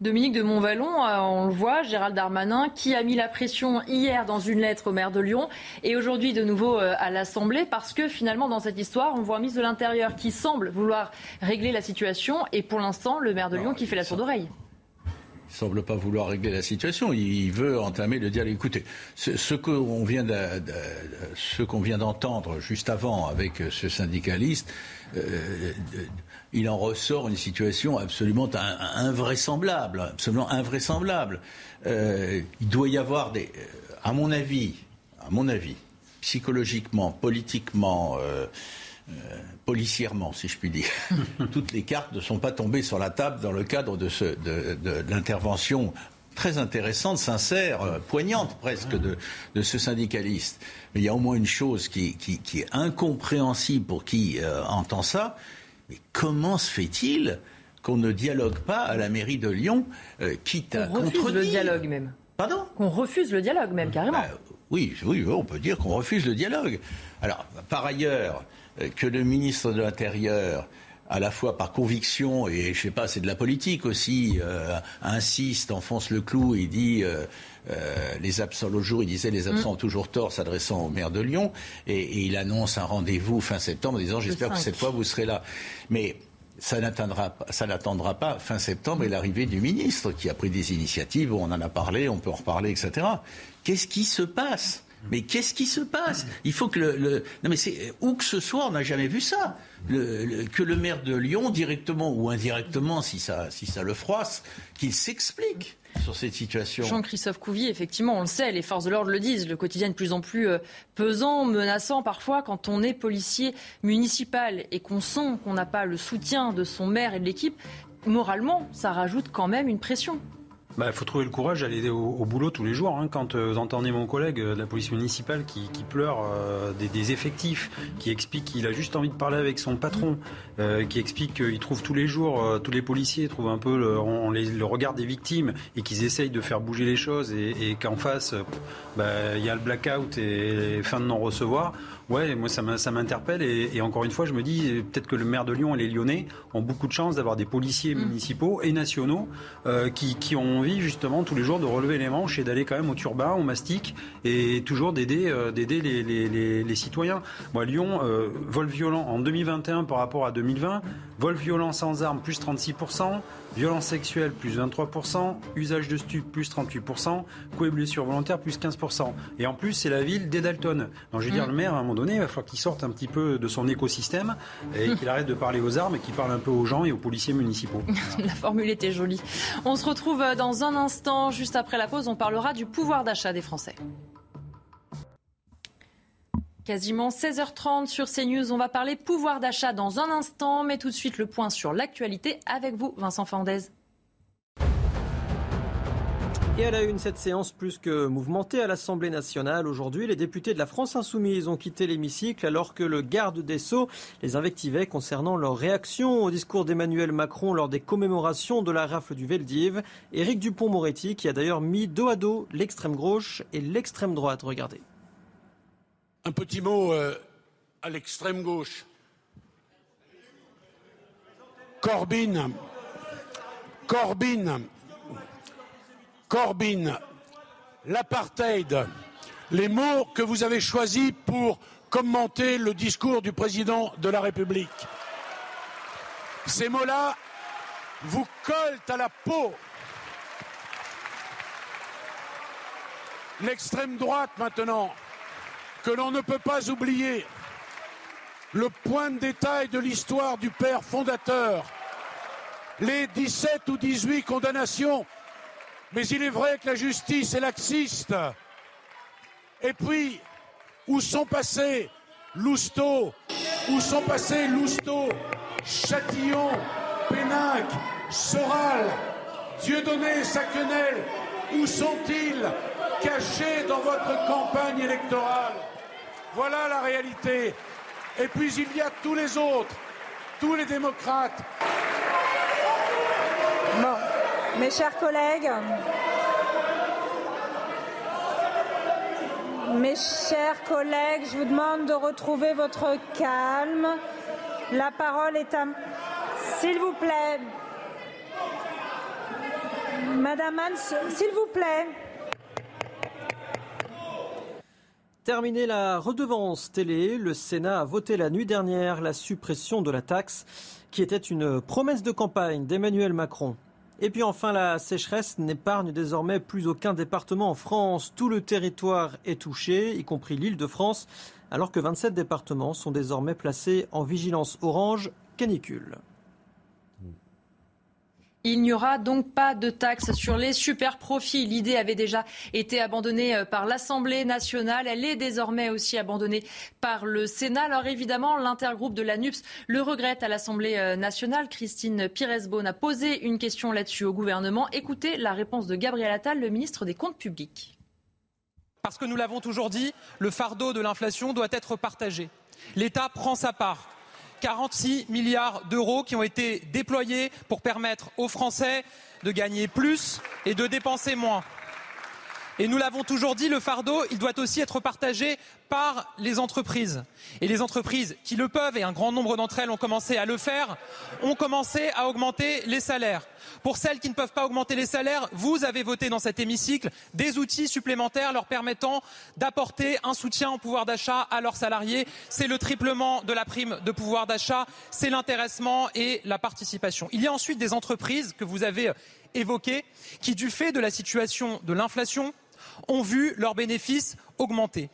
Dominique de Montvalon, euh, on le voit, Gérald Darmanin, qui a mis la pression hier dans une lettre au maire de Lyon et aujourd'hui de nouveau euh, à l'Assemblée, parce que finalement, dans cette histoire, on voit un ministre de l'Intérieur qui semble vouloir régler la situation et pour l'instant, le maire de Lyon qui fait la sourde oreille semble pas vouloir régler la situation. Il veut entamer le dialogue. Écoutez, ce, qu'on vient d'entendre juste avant avec ce syndicaliste, euh, il en ressort une situation absolument invraisemblable, absolument invraisemblable. Euh, il doit y avoir des, à mon avis, à mon avis, psychologiquement, politiquement. Euh, euh, policièrement, si je puis dire. Toutes les cartes ne sont pas tombées sur la table dans le cadre de, ce, de, l'intervention très intéressante, sincère, euh, poignante presque de, de, ce syndicaliste. Mais il y a au moins une chose qui, qui, qui est incompréhensible pour qui euh, entend ça. Mais comment se fait-il qu'on ne dialogue pas à la mairie de Lyon, quitte à contredire refuse le dialogue même. Pardon Qu'on refuse le dialogue même, carrément. Bah, oui, oui, on peut dire qu'on refuse le dialogue. Alors, par ailleurs, euh, que le ministre de l'Intérieur à la fois par conviction et je sais pas, c'est de la politique aussi, euh, insiste, enfonce le clou et dit euh, les absents l'autre jour, il disait les absents ont toujours tort, s'adressant au maire de Lyon, et, il annonce un rendez-vous fin septembre en disant j'espère que cette fois vous serez là. Mais ça n'attendra, ça n'attendra pas fin septembre et l'arrivée du ministre qui a pris des initiatives, on en a parlé, on peut en reparler, etc. Qu'est-ce qui se passe? Mais qu'est-ce qui se passe? Il faut que le, non mais c'est où que ce soit, on n'a jamais vu ça. que le maire de Lyon, directement ou indirectement, si ça, si ça le froisse, qu'il s'explique sur cette situation. Jean-Christophe Couvier, effectivement, on le sait, les forces de l'ordre le disent, le quotidien est de plus en plus euh, pesant, menaçant parfois quand on est policier municipal et qu'on sent qu'on n'a pas le soutien de son maire et de l'équipe. Moralement, ça rajoute quand même une pression. Bah, il faut trouver le courage d'aller au, boulot tous les jours. Hein. Quand euh, vous entendez mon collègue de la police municipale qui, pleure euh, des, effectifs, qui explique qu'il a juste envie de parler avec son patron, euh, qui explique qu'il trouve tous les jours, tous les policiers trouvent un peu le, on les, le regard des victimes et qu'ils essayent de faire bouger les choses et, qu'en face, bah, il y a le blackout et fin de non-recevoir. Ouais, moi ça m'interpelle et, encore une fois, je me dis peut-être que le maire de Lyon et les Lyonnais ont beaucoup de chance d'avoir des policiers mm. municipaux et nationaux euh, qui, qui, ont envie justement tous les jours de relever les manches et d'aller quand même au turbin, au mastic et toujours d'aider euh, d'aider les, les, les, citoyens. Moi, Lyon, euh, vol violent en 2021 par rapport à 2020, vol violent sans armes plus 36 Violence sexuelle, plus 23%, usage de stupes, plus 38%, coups et blessures volontaires, plus 15%. Et en plus, c'est la ville d'Edalton. Donc je veux dire, mm. le maire, à un moment donné, il va falloir qu'il sorte un petit peu de son écosystème et qu'il arrête de parler aux armes et qu'il parle un peu aux gens et aux policiers municipaux. la formule était jolie. On se retrouve dans un instant, juste après la pause, on parlera du pouvoir d'achat des Français. Quasiment 16h30 sur CNews. On va parler pouvoir d'achat dans un instant, mais tout de suite le point sur l'actualité avec vous, Vincent Fandez. Et à la une, cette séance plus que mouvementée à l'Assemblée nationale. Aujourd'hui, les députés de la France insoumise ont quitté l'hémicycle alors que le garde des Sceaux les invectivait concernant leur réaction au discours d'Emmanuel Macron lors des commémorations de la rafle du Veldiv. Éric Dupont-Moretti qui a d'ailleurs mis dos à dos l'extrême gauche et l'extrême droite. Regardez. Un petit mot euh, à l'extrême gauche. Corbyn, Corbyn, Corbyn, l'apartheid, les mots que vous avez choisis pour commenter le discours du président de la République. Ces mots-là vous collent à la peau. L'extrême droite maintenant que l'on ne peut pas oublier le point de détail de l'histoire du père fondateur, les 17 ou 18 condamnations, mais il est vrai que la justice est laxiste. Et puis, où sont passés Lousteau, où sont passés Lousteau, Châtillon, Pénac, Soral, Dieudonné, Saquenel, où sont-ils cachés dans votre campagne électorale? Voilà la réalité. Et puis il y a tous les autres, tous les démocrates. Bon, mes chers collègues, mes chers collègues, je vous demande de retrouver votre calme. La parole est à... S'il vous plaît. Madame Hans, s'il vous plaît. Terminé la redevance télé, le Sénat a voté la nuit dernière la suppression de la taxe qui était une promesse de campagne d'Emmanuel Macron. Et puis enfin, la sécheresse n'épargne désormais plus aucun département en France. Tout le territoire est touché, y compris l'île de France, alors que 27 départements sont désormais placés en vigilance orange canicule. Il n'y aura donc pas de taxe sur les super profits. L'idée avait déjà été abandonnée euh, par l'Assemblée nationale. Elle est désormais aussi abandonnée par le Sénat. Alors évidemment, l'intergroupe de la NUPS le regrette à l'Assemblée euh, nationale. Christine Pires-Beaune a posé une question là-dessus au gouvernement. Écoutez la réponse de Gabriel Attal, le ministre des Comptes publics. Parce que nous l'avons toujours dit, le fardeau de l'inflation doit être partagé. L'État prend sa part. 46 milliards d'euros qui ont été déployés pour permettre aux Français de gagner plus et de dépenser moins. Et nous l'avons toujours dit, le fardeau, il doit aussi être partagé par les entreprises. Et les entreprises qui le peuvent, et un grand nombre d'entre elles ont commencé à le faire, ont commencé à augmenter les salaires. Pour celles qui ne peuvent pas augmenter les salaires, vous avez voté dans cet hémicycle des outils supplémentaires leur permettant d'apporter un soutien au pouvoir d'achat à leurs salariés. C'est le triplement de la prime de pouvoir d'achat, c'est l'intéressement et la participation. Il y a ensuite des entreprises que vous avez évoquées qui, du fait de la situation de l'inflation, ont vu leurs bénéfices augmenter.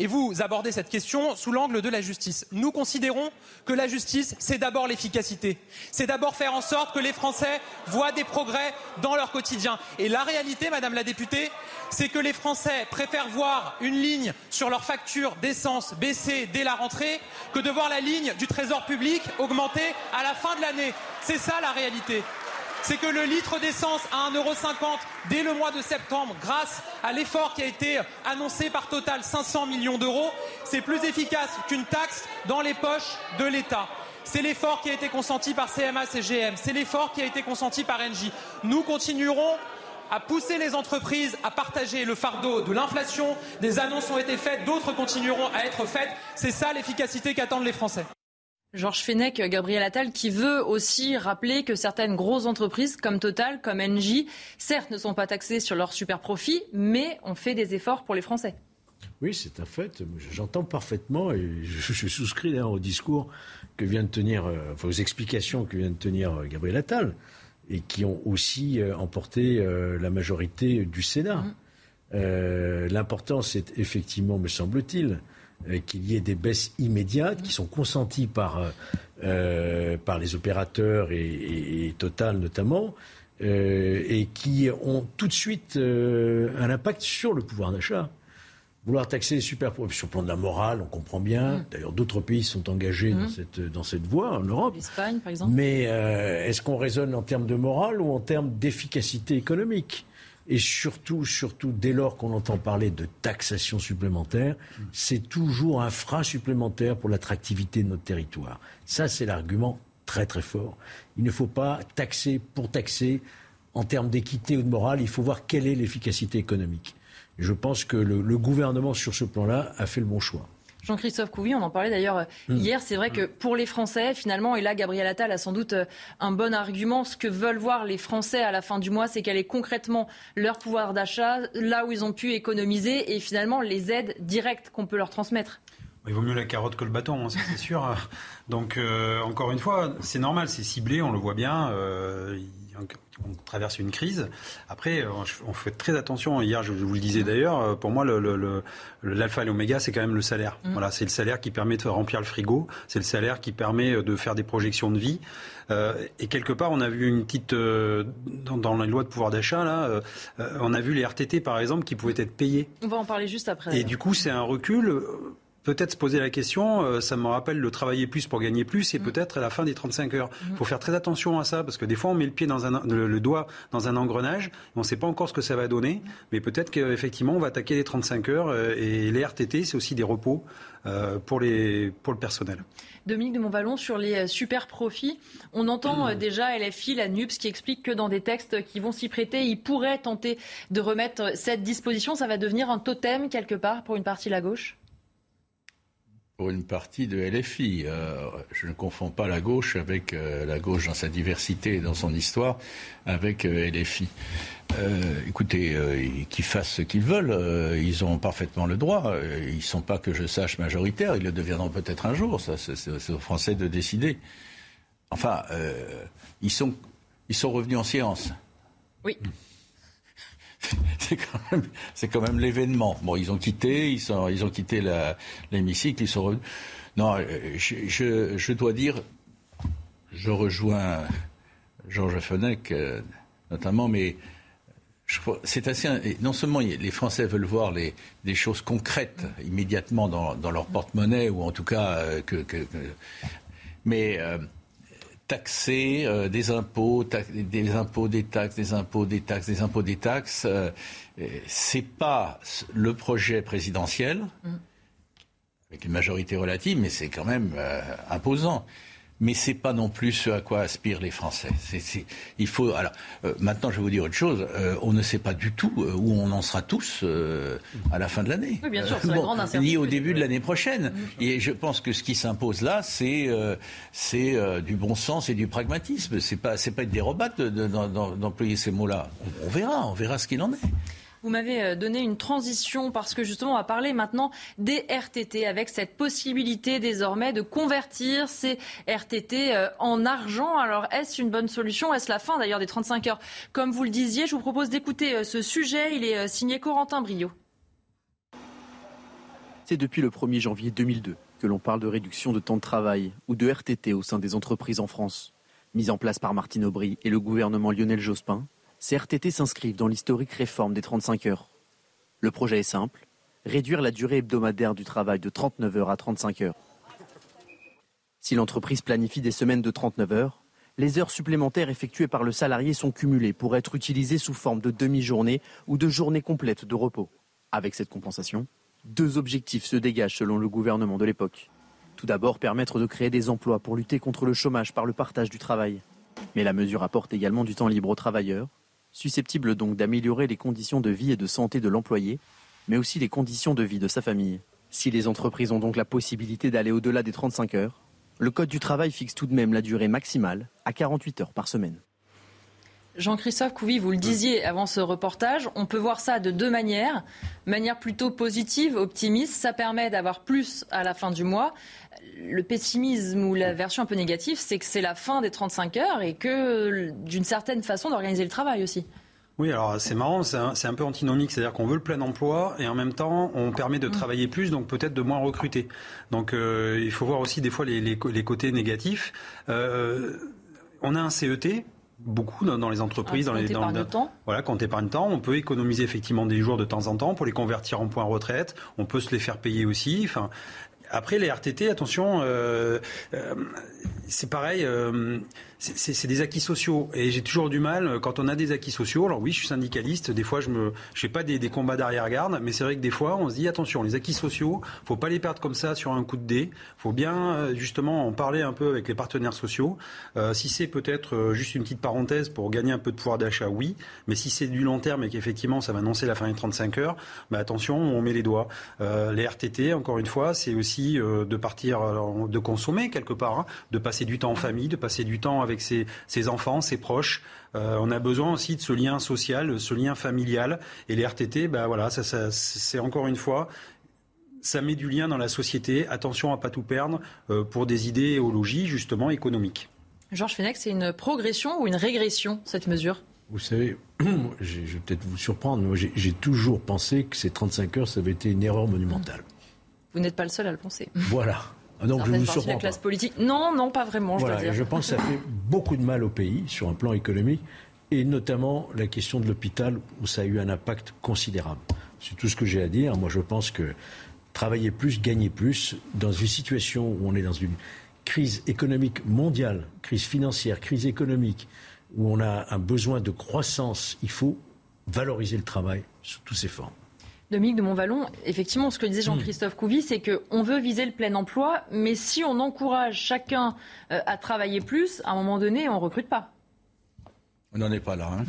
Et vous abordez cette question sous l'angle de la justice. Nous considérons que la justice, c'est d'abord l'efficacité. C'est d'abord faire en sorte que les Français voient des progrès dans leur quotidien. Et la réalité, Madame la députée, c'est que les Français préfèrent voir une ligne sur leur facture d'essence baisser dès la rentrée que de voir la ligne du Trésor public augmenter à la fin de l'année. C'est ça la réalité. C'est que le litre d'essence à 1,50€ dès le mois de septembre, grâce à l'effort qui a été annoncé par Total, 500 millions d'euros, c'est plus efficace qu'une taxe dans les poches de l'État. C'est l'effort qui a été consenti par CMA CGM, c'est l'effort qui a été consenti par Engie. Nous continuerons à pousser les entreprises à partager le fardeau de l'inflation. Des annonces ont été faites, d'autres continueront à être faites. C'est ça l'efficacité qu'attendent les Français. Georges Fenech, Gabriel Attal, qui veut aussi rappeler que certaines grosses entreprises comme Total, comme Engie, certes ne sont pas taxées sur leurs super profits, mais ont fait des efforts pour les Français. Oui, c'est un fait. J'entends parfaitement et je, souscris d'ailleurs au discours que vient de tenir, euh, enfin, aux explications que vient de tenir euh, Gabriel Attal et qui ont aussi euh, emporté la majorité du Sénat. Mmh. L'important, c'est effectivement, me semble-t-il, qu'il y ait des baisses immédiates qui sont consenties par, euh, euh, par les opérateurs et, Total notamment, et qui ont tout de suite un impact sur le pouvoir d'achat. Vouloir taxer les super sur le plan de la morale, on comprend bien. Mmh. D'ailleurs, d'autres pays sont engagés dans, mmh. cette, dans cette voie, en Europe. L'Espagne, par exemple. Mais est-ce qu'on raisonne en termes de morale ou en termes d'efficacité économique? Et surtout, surtout, dès lors qu'on entend parler de taxation supplémentaire, c'est toujours un frein supplémentaire pour l'attractivité de notre territoire. C'est l'argument très très fort. Il ne faut pas taxer pour taxer en termes d'équité ou de morale. Il faut voir quelle est l'efficacité économique. je pense que le gouvernement, sur ce plan-là, a fait le bon choix. Jean-Christophe Couvi, on en parlait d'ailleurs euh, mm. hier, c'est vrai que pour les Français, finalement, et là Gabriel Attal a sans doute euh, un bon argument, ce que veulent voir les Français à la fin du mois, c'est quel est concrètement leur pouvoir d'achat, là où ils ont pu économiser, et finalement les aides directes qu'on peut leur transmettre. Il vaut mieux la carotte que le bâton, hein, c'est sûr. Donc, euh, encore une fois, c'est normal, c'est ciblé, on le voit bien on traverse une crise. Après, on fait très attention. Hier, je vous le disais d'ailleurs, euh, pour moi, l'alpha et l'oméga, c'est quand même le salaire. Mm. Voilà, c'est le salaire qui permet de remplir le frigo, c'est le salaire qui permet euh, de faire des projections de vie. Euh, et quelque part, on a vu une petite dans, dans, les lois de pouvoir d'achat là, on a vu les RTT par exemple qui pouvaient être payés. On va en parler juste après. Et du coup, c'est un recul peut-être se poser la question, euh, ça me rappelle le travailler plus pour gagner plus et mm. peut-être à la fin des 35 heures. Il mm. faut faire très attention à ça parce que des fois on met le pied dans un, le, doigt dans un engrenage, on ne sait pas encore ce que ça va donner, mais peut-être qu'effectivement on va attaquer les 35 heures euh, et les RTT c'est aussi des repos euh, pour, les, pour le personnel. Dominique de Montvalon, sur les super profits, on entend déjà LFI, la NUPS, qui explique que dans des textes qui vont s'y prêter, ils pourraient tenter de remettre cette disposition. Ça va devenir un totem quelque part pour une partie de la gauche? Pour une partie de LFI. Euh, je ne confonds pas la gauche avec euh, la gauche dans sa diversité et dans son histoire avec euh, LFI. écoutez, qu'ils fassent ce qu'ils veulent, ils ont parfaitement le droit. Ils ne sont pas, que je sache, majoritaires. Ils le deviendront peut-être un jour. Ça, c'est aux Français de décider. Enfin, ils sont, ils sont revenus en séance. Oui. c'est quand même, l'événement. Bon, ils ont quitté, ils, ont quitté l'hémicycle, ils sont revenus. Non, euh, je, dois dire, je rejoins Georges Fenech euh, notamment, mais c'est assez. Non seulement les Français veulent voir les, des choses concrètes immédiatement dans, leur porte-monnaie, ou en tout cas euh, que, mais taxer euh, des impôts, des impôts, des taxes, des impôts, des taxes, des impôts, des taxes. Euh, c'est pas le projet présidentiel mm. avec une majorité relative, mais c'est quand même euh, imposant mais c'est pas non plus ce à quoi aspirent les Français. il faut. Alors euh, maintenant, je vais vous dire autre chose. Euh, on ne sait pas du tout euh, où on en sera tous à la fin de l'année. Oui, bien sûr, c'est la grande Ni au début de l'année prochaine. Et je pense que ce qui s'impose là, c'est c'est du bon sens et du pragmatisme. C'est pas c'est pas une dérobate d'employer ces mots-là. On verra, on verra ce qu'il en est. Vous m'avez euh, donné une transition parce que justement on va parler maintenant des RTT avec cette possibilité désormais de convertir ces RTT euh, en argent. Alors est-ce une bonne solution? Est-ce la fin d'ailleurs des 35 heures? Comme vous le disiez, je vous propose d'écouter euh, ce sujet. Il est signé Corentin Brio. C'est depuis le 1er janvier 2002 que l'on parle de réduction de temps de travail ou de RTT au sein des entreprises en France. Mise en place par Martine Aubry et le gouvernement Lionel Jospin, ces RTT s'inscrivent dans l'historique réforme des 35 heures. Le projet est simple, réduire la durée hebdomadaire du travail de 39 heures à 35 heures. Si l'entreprise planifie des semaines de 39 heures, Les heures supplémentaires effectuées par le salarié sont cumulées pour être utilisées sous forme de demi-journée ou de journée complète de repos. Avec cette compensation, deux objectifs se dégagent selon le gouvernement de l'époque. Tout d'abord, permettre de créer des emplois pour lutter contre le chômage par le partage du travail. Mais la mesure apporte également du temps libre aux travailleurs, susceptible donc d'améliorer les conditions de vie et de santé de l'employé, mais aussi les conditions de vie de sa famille. Si les entreprises ont donc la possibilité d'aller au-delà des 35 heures, le Code du travail fixe tout de même la durée maximale à 48 heures par semaine. Jean-Christophe Couvi, vous le disiez avant ce reportage, on peut voir ça de deux manières. Manière plutôt positive, optimiste, ça permet d'avoir plus à la fin du mois. Le pessimisme ou la version un peu négative, c'est que c'est la fin des 35 heures et que d'une certaine façon d'organiser le travail aussi. Oui, alors c'est marrant, c'est un, peu antinomique, c'est-à-dire qu'on veut le plein emploi et en même temps on permet de mm. travailler plus, donc peut-être de moins recruter. Donc euh, il faut voir aussi des fois les, côtés négatifs. Euh, on a un CET, beaucoup dans, les entreprises, ah, dans les dans, temps. Voilà, quand épargne temps, on peut économiser effectivement des jours de temps en temps pour les convertir en points retraite. On peut se les faire payer aussi. Enfin, après les RTT, attention, euh, c'est pareil c'est des acquis sociaux. Et j'ai toujours du mal, euh, quand on a des acquis sociaux, alors oui, je suis syndicaliste, des fois je me, je fais pas des, combats d'arrière-garde, mais c'est vrai que des fois on se dit attention, les acquis sociaux, faut pas les perdre comme ça sur un coup de dé. Faut bien euh, justement en parler un peu avec les partenaires sociaux. Euh, si c'est peut-être juste une petite parenthèse pour gagner un peu de pouvoir d'achat, oui. Mais si c'est du long terme et qu'effectivement ça va annoncer la fin des 35 heures, bah attention, on met les doigts. Les RTT, encore une fois, c'est aussi de partir, de consommer quelque part, hein, de passer du temps en famille, de passer du temps avec ses, enfants, ses proches. Euh, on a besoin aussi de ce lien social, ce lien familial. Et les RTT, ben voilà, ça, c'est encore une fois, ça met du lien dans la société. Attention à pas tout perdre euh, pour des idéologies justement économiques. Georges Fenech, c'est une progression ou une régression cette mesure? Vous savez, je vais peut-être vous surprendre, mais j'ai toujours pensé que ces 35 heures, ça avait été une erreur monumentale. Vous n'êtes pas le seul à le penser. Voilà. Ah, donc je vous surprends la classe politique. Non, non, pas vraiment. Je, dois dire. je pense que ça fait beaucoup de mal au pays sur un plan économique et notamment la question de l'hôpital où ça a eu un impact considérable. C'est tout ce que j'ai à dire. Moi, je pense que travailler plus, gagner plus, dans une situation où on est dans une crise économique mondiale, crise financière, crise économique, où on a un besoin de croissance, il faut valoriser le travail sous toutes ses formes. Dominique de Montvalon, effectivement, ce que disait Jean-Christophe Couvi, c'est qu'on veut viser le plein emploi, mais si on encourage chacun euh, à travailler plus, à un moment donné, on ne recrute pas. On n'en est pas là. Hein.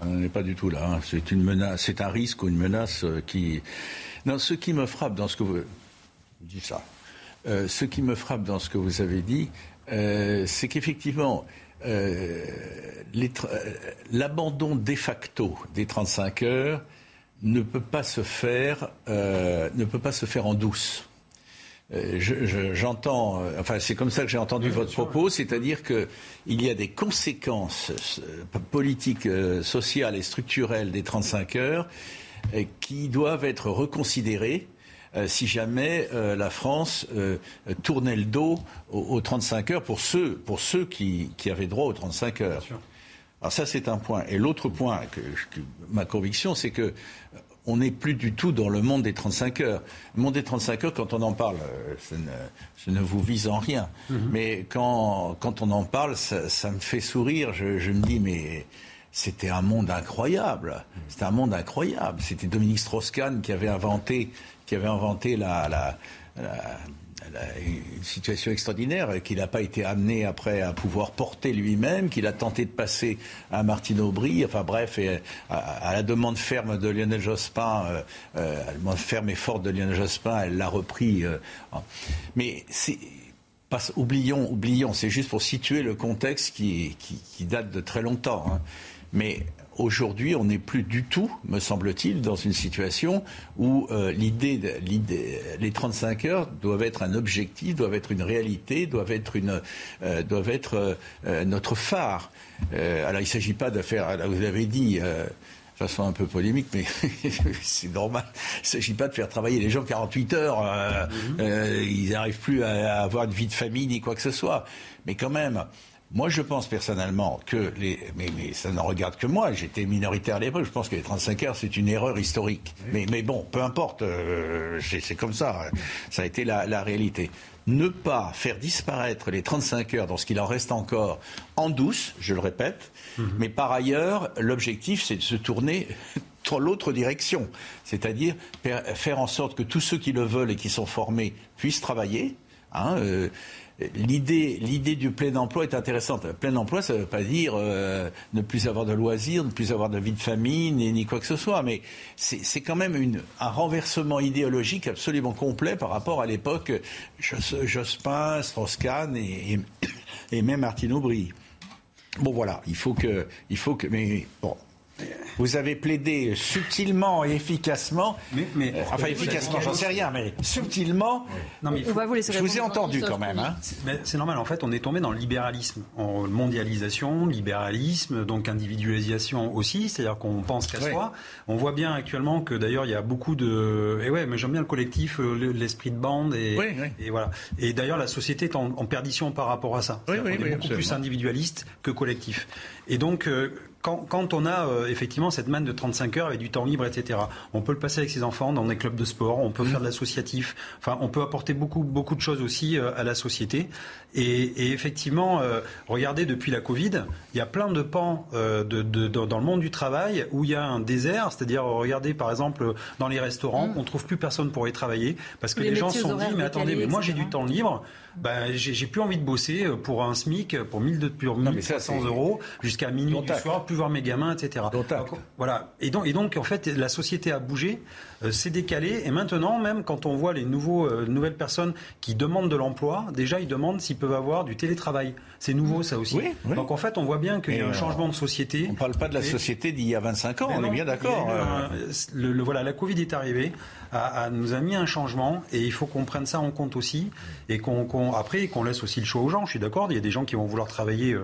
On n'en est pas du tout là. Hein. C'est une menace, c'est un risque ou une menace euh, qui. Non, ce qui me frappe dans ce que vous. Je dis ça. Euh, ce qui me frappe dans ce que vous avez dit, c'est qu'effectivement, l'abandon de facto des 35 heures ne peut pas se faire, euh, ne peut pas se faire en douce. Euh, j'entends, euh, enfin c'est comme ça que j'ai entendu votre propos, c'est-à-dire qu'il y a des conséquences politiques, sociales et structurelles des 35 heures qui doivent être reconsidérées si jamais la France tournait le dos aux, 35 heures pour ceux, pour ceux qui, qui avaient droit aux 35 heures. Alors ça, c'est un point. Et l'autre point, que, ma conviction, c'est que on n'est plus du tout dans le monde des 35 heures. Le monde des 35 heures, quand on en parle, euh, ça ne, vous vise en rien. Mhm. Mais quand, quand on en parle, ça, me fait sourire. Je, me dis, mais c'était un monde incroyable. C'était un monde incroyable. C'était Dominique Strauss-Kahn qui avait inventé, qui avait inventé la, la une situation extraordinaire qu'il n'a pas été amené après à pouvoir porter lui-même, qu'il a tenté de passer à Martine Aubry, enfin bref, et à, la demande ferme de Lionel Jospin, euh, euh, à la demande ferme et forte de Lionel Jospin, elle l'a repris. Euh, mais c'est oublions, oublions, c'est juste pour situer le contexte qui, qui, date de très longtemps. Hein. Mais Aujourd'hui, on n'est plus du tout, me semble-t-il, dans une situation où euh, l'idée, les 35 heures doivent être un objectif, doivent être une réalité, doivent être, une, euh, doivent être euh, notre phare. alors, il ne s'agit pas de faire, vous l'avez dit, de façon un peu polémique, mais c'est normal. Il ne s'agit pas de faire travailler les gens 48 heures. Mm-hmm. ils n'arrivent plus à, avoir une vie de famille ni quoi que ce soit. Mais quand même, moi, je pense personnellement que les. Mais, mais ça n'en regarde que moi, j'étais minoritaire à l'époque, je pense que les 35 heures, c'est une erreur historique. Mais, mais bon, peu importe, euh, c'est comme ça. Ça a été la, la réalité. ne pas faire disparaître les 35 heures dans ce qu'il en reste encore en douce, je le répète, mhm. mais par ailleurs, l'objectif, c'est de se tourner dans l'autre direction, c'est-à-dire faire en sorte que tous ceux qui le veulent et qui sont formés puissent travailler. Hein, euh, L'idée, l'idée du plein emploi est intéressante. Plein emploi, ça ne veut pas dire euh, ne plus avoir de loisirs, ne plus avoir de vie de famille, ni, quoi que ce soit. Mais c'est, quand même une, un renversement idéologique absolument complet par rapport à l'époque Jospin, Strauss-Kahn et, et, même Martine Aubry. Bon voilà, il faut que, il faut que, mais bon, vous avez plaidé subtilement et efficacement, mais, euh, enfin efficacement, j'en sais rien, mais subtilement. Non, mais je vous ai entendu quand même. Hein. C'est normal. En fait, on est tombé dans le libéralisme, en mondialisation, libéralisme, donc individualisation aussi, c'est-à-dire qu'on pense qu'à soi. On voit bien actuellement que d'ailleurs il y a beaucoup de. Et ouais, mais j'aime bien le collectif, euh, l'esprit de bande et, et voilà. Et d'ailleurs la société est en, perdition par rapport à ça. on est beaucoup plus individualiste que collectif. Et donc euh, quand, on a euh, effectivement cette manne de 35 heures avec du temps libre, etc., on peut le passer avec ses enfants dans des clubs de sport, on peut mmh. faire de l'associatif, enfin, on peut apporter beaucoup, beaucoup de choses aussi euh, à la société. Et, effectivement, euh, regardez, depuis la Covid, il y a plein de pans de, dans le monde du travail où il y a un désert, c'est-à-dire, regardez par exemple dans les restaurants, mmh. on ne trouve plus personne pour y travailler parce que les, gens se sont dit, mais attendez, mais moi j'ai du temps libre ben, j'ai plus envie de bosser euh, pour un SMIC, pour 1000 pour 1300 euros, jusqu'à minuit du soir, plus voir mes gamins, etc. voilà. Et donc, et donc, en fait, la société a bougé, euh, s'est décalée, et maintenant, même quand on voit les nouveaux, euh, nouvelles personnes qui demandent de l'emploi, déjà, ils demandent s'ils peuvent avoir du télétravail. C'est nouveau, ça aussi. Donc, en fait, on voit bien qu'il y a un changement de société. On ne parle pas de la société d'il y a 25 ans, on est bien d'accord. Le, voilà, la Covid est arrivée, a, nous a mis un changement, et il faut qu'on prenne ça en compte aussi, et qu'on après qu'on laisse aussi le choix aux gens. Je suis d'accord, il y a des gens qui vont vouloir travailler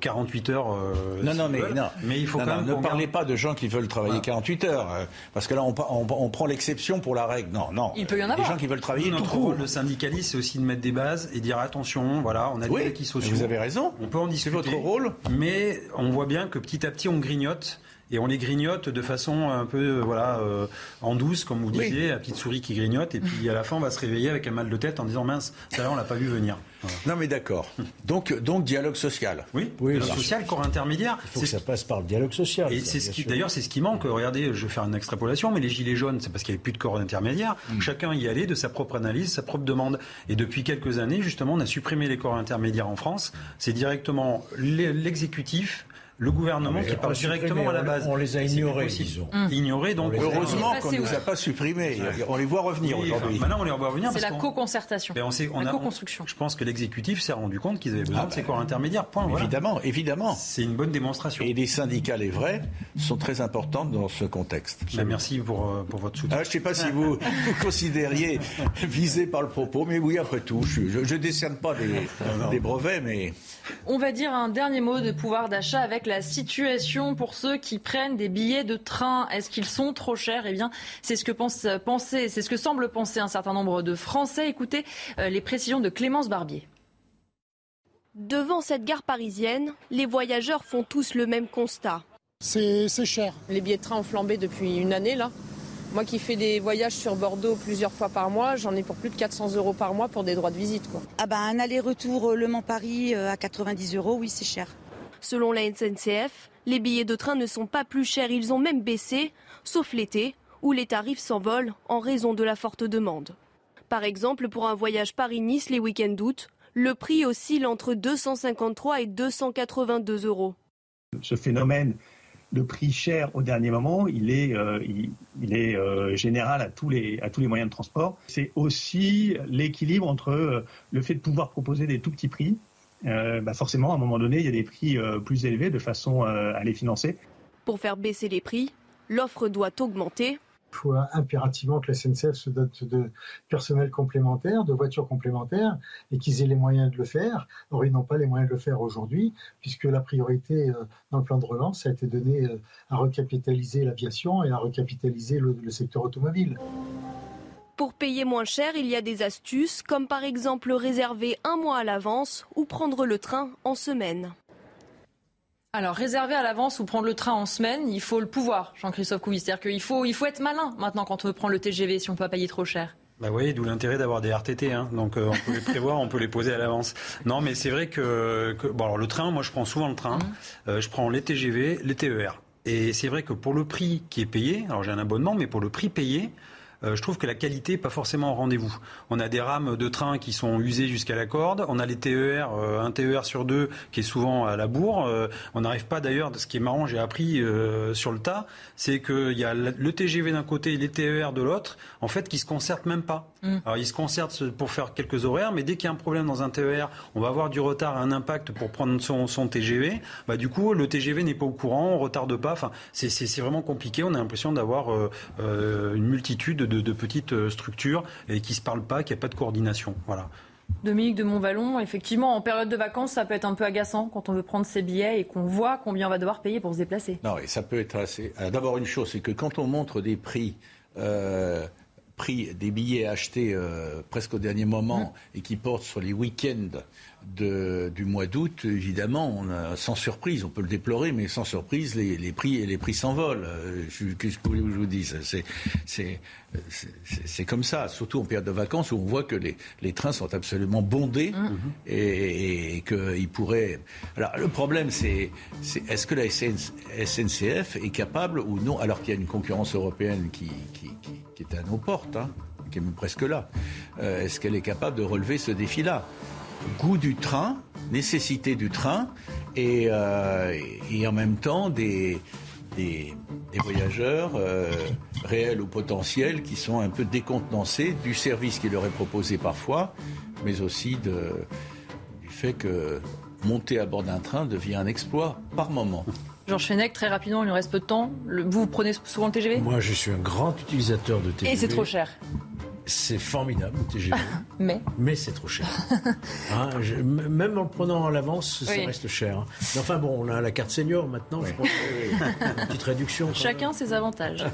48 euh, heures. Euh, non, non, mais, non. mais il faut quand même. Ne parlez pas de gens qui veulent travailler 48 heures, euh, parce que là, on, on, prend l'exception pour la règle. Non, non. Il peut y en avoir. Des gens qui veulent travailler tout court. Le syndicaliste, c'est aussi de mettre des bases et dire attention, voilà, on a des acquis sociaux. Vous avez raison. On peut en discuter. C'est votre rôle. Mais on voit bien que petit à petit, on grignote et on les grignote de façon un peu euh, voilà euh, en douce comme vous disiez, la petite souris qui grignote et puis à la fin on va se réveiller avec un mal de tête en disant mince, ça là on l'a pas vu venir. Non mais d'accord. Donc donc dialogue social. Oui. oui dialogue social, corps intermédiaire. Il faut que ça passe par le dialogue social. Et c'est ce qui d'ailleurs c'est ce qui manque. Regardez, je vais faire une extrapolation, mais les gilets jaunes, c'est parce qu'il n'y avait plus de corps intermédiaire. Mm. Chacun y allait de sa propre analyse, sa propre demande. Et depuis quelques années, justement, on a supprimé les corps intermédiaires en France. C'est directement l'exécutif le gouvernement qui parle directement à la base. On les a ignorés, disons. Hum. Ignorés, donc. Heureusement qu'on ne les a pas supprimés. On les voit revenir aujourd'hui. Maintenant, on les voit revenir. C'est la co-concertation. Ben, la co-construction. Je pense que l'exécutif s'est rendu compte qu'ils avaient besoin de ces corps intermédiaires. Point. Évidemment, évidemment. C'est une bonne démonstration. Et les syndicats, les vrais, sont très importants dans ce contexte. Ben, merci pour, euh, pour votre soutien. Ah, je ne sais pas si vous vous considériez visé par le propos, mais oui, après tout, je ne décerne pas des, des brevets, mais. On va dire un dernier mot de pouvoir d'achat avec la situation pour ceux qui prennent des billets de train. Est-ce qu'ils sont trop chers? Eh bien, c'est ce que pense penser, c'est ce que semble penser un certain nombre de Français. Écoutez euh, les précisions de Clémence Barbier. Devant cette gare parisienne, les voyageurs font tous le même constat. C'est cher. Les billets de train ont flambé depuis une année là. Moi qui fais des voyages sur Bordeaux plusieurs fois par mois, j'en ai pour plus de 400 euros par mois pour des droits de visite. Quoi. Ah bah un aller-retour euh, Le Mans-Paris euh, à 90 euros, oui c'est cher. Selon la SNCF, les billets de train ne sont pas plus chers, ils ont même baissé, sauf l'été, où les tarifs s'envolent en raison de la forte demande. Par exemple, pour un voyage Paris-Nice les week-ends d'août, le prix oscille entre 253 et 282 euros. Ce phénomène de prix cher au dernier moment, il est, euh, euh, général à tous, les, à tous les moyens de transport. C'est aussi l'équilibre entre euh, le fait de pouvoir proposer des tout petits prix euh, bah forcément, à un moment donné, il y a des prix euh, plus élevés de façon euh, à les financer. Pour faire baisser les prix, l'offre doit augmenter. Il faut impérativement que la SNCF se dote de personnel complémentaire, de voitures complémentaires, et qu'ils aient les moyens de le faire. Or, ils n'ont pas les moyens de le faire aujourd'hui, puisque la priorité dans le plan de relance a été donnée à recapitaliser l'aviation et à recapitaliser le secteur automobile. Pour payer moins cher, il y a des astuces, comme par exemple réserver un mois à l'avance ou prendre le train en semaine. Alors, réserver à l'avance ou prendre le train en semaine, il faut le pouvoir, Jean-Christophe Couvi. C'est-à-dire qu'il faut, il faut être malin maintenant quand on veut prendre le TGV si on ne peut pas payer trop cher. Bah oui, d'où l'intérêt d'avoir des RTT. Hein. Donc euh, on peut les prévoir, on peut les poser à l'avance. Non, mais c'est vrai que, que, bon alors le train, moi je prends souvent le train. Mmh. Euh, je prends les TGV, les TER. Et c'est vrai que pour le prix qui est payé, alors j'ai un abonnement, mais pour le prix payé, euh, je trouve que la qualité n'est pas forcément au rendez-vous. On a des rames de train qui sont usées jusqu'à la corde. On a les TER, euh, un TER sur deux qui est souvent à la bourre. Euh, on n'arrive pas d'ailleurs, ce qui est marrant, j'ai appris sur le tas, c'est qu'il y a le TGV d'un côté et les TER de l'autre, en fait, qui se concertent même pas. Mm. Alors ils se concertent pour faire quelques horaires, mais dès qu'il y a un problème dans un TER, on va avoir du retard, un impact pour prendre son, son TGV. Bah, du coup, le TGV n'est pas au courant, on retarde pas. Enfin, c'est- vraiment compliqué. On a l'impression d'avoir une multitude de, de petites euh, structures et qui se parlent pas, qu'il n'y a pas de coordination. Voilà. Dominique de Montvalon, effectivement, en période de vacances, ça peut être un peu agaçant quand on veut prendre ses billets et qu'on voit combien on va devoir payer pour se déplacer. Non, et ça peut être assez. euh, D'abord, une chose, c'est que quand on montre des prix, euh, prix des billets achetés euh, presque au dernier moment et qui portent sur les week-ends de- du mois d'août, évidemment, on a, sans surprise, on peut le déplorer, mais sans surprise, les, les prix les prix s'envolent. Euh, Qu'est-ce que je vous dise C'est comme ça, surtout en période de vacances où on voit que les, les trains sont absolument bondés et, et qu'ils pourraient. Alors le problème, c'est est-ce que la SN SNCF est capable ou non, alors qu'il y a une concurrence européenne qui, qui, qui- qui est à nos portes, hein, qui est presque là, euh, est-ce qu'elle est capable de relever ce défi-là? Goût du train, nécessité du train et, euh, et en même temps des, des, des voyageurs euh, réels ou potentiels qui sont un peu décontenancés du service qui leur est proposé parfois, mais aussi de, du fait que monter à bord d'un train devient un exploit par moment. Georges Fenech, très rapidement, il nous reste peu de temps. Vous prenez souvent le TGV Moi, je suis un grand utilisateur de TGV. Et c'est trop cher. C'est formidable, le TGV. Mais Mais c'est trop cher. Hein, je- même en le prenant à l'avance, ça reste cher. Mais enfin bon, on a la carte senior maintenant, je pense. Une petite réduction. chacun ses avantages.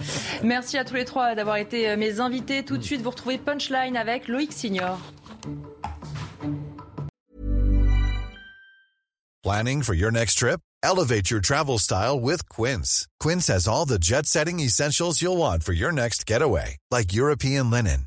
Merci à tous les trois d'avoir été euh, mes invités. Tout de suite, vous retrouvez Punchline avec Loïc Signor. Planning for your next trip? Elevate your travel style with Quince. Quince has all the jet setting essentials you'll want for your next getaway, like European linen,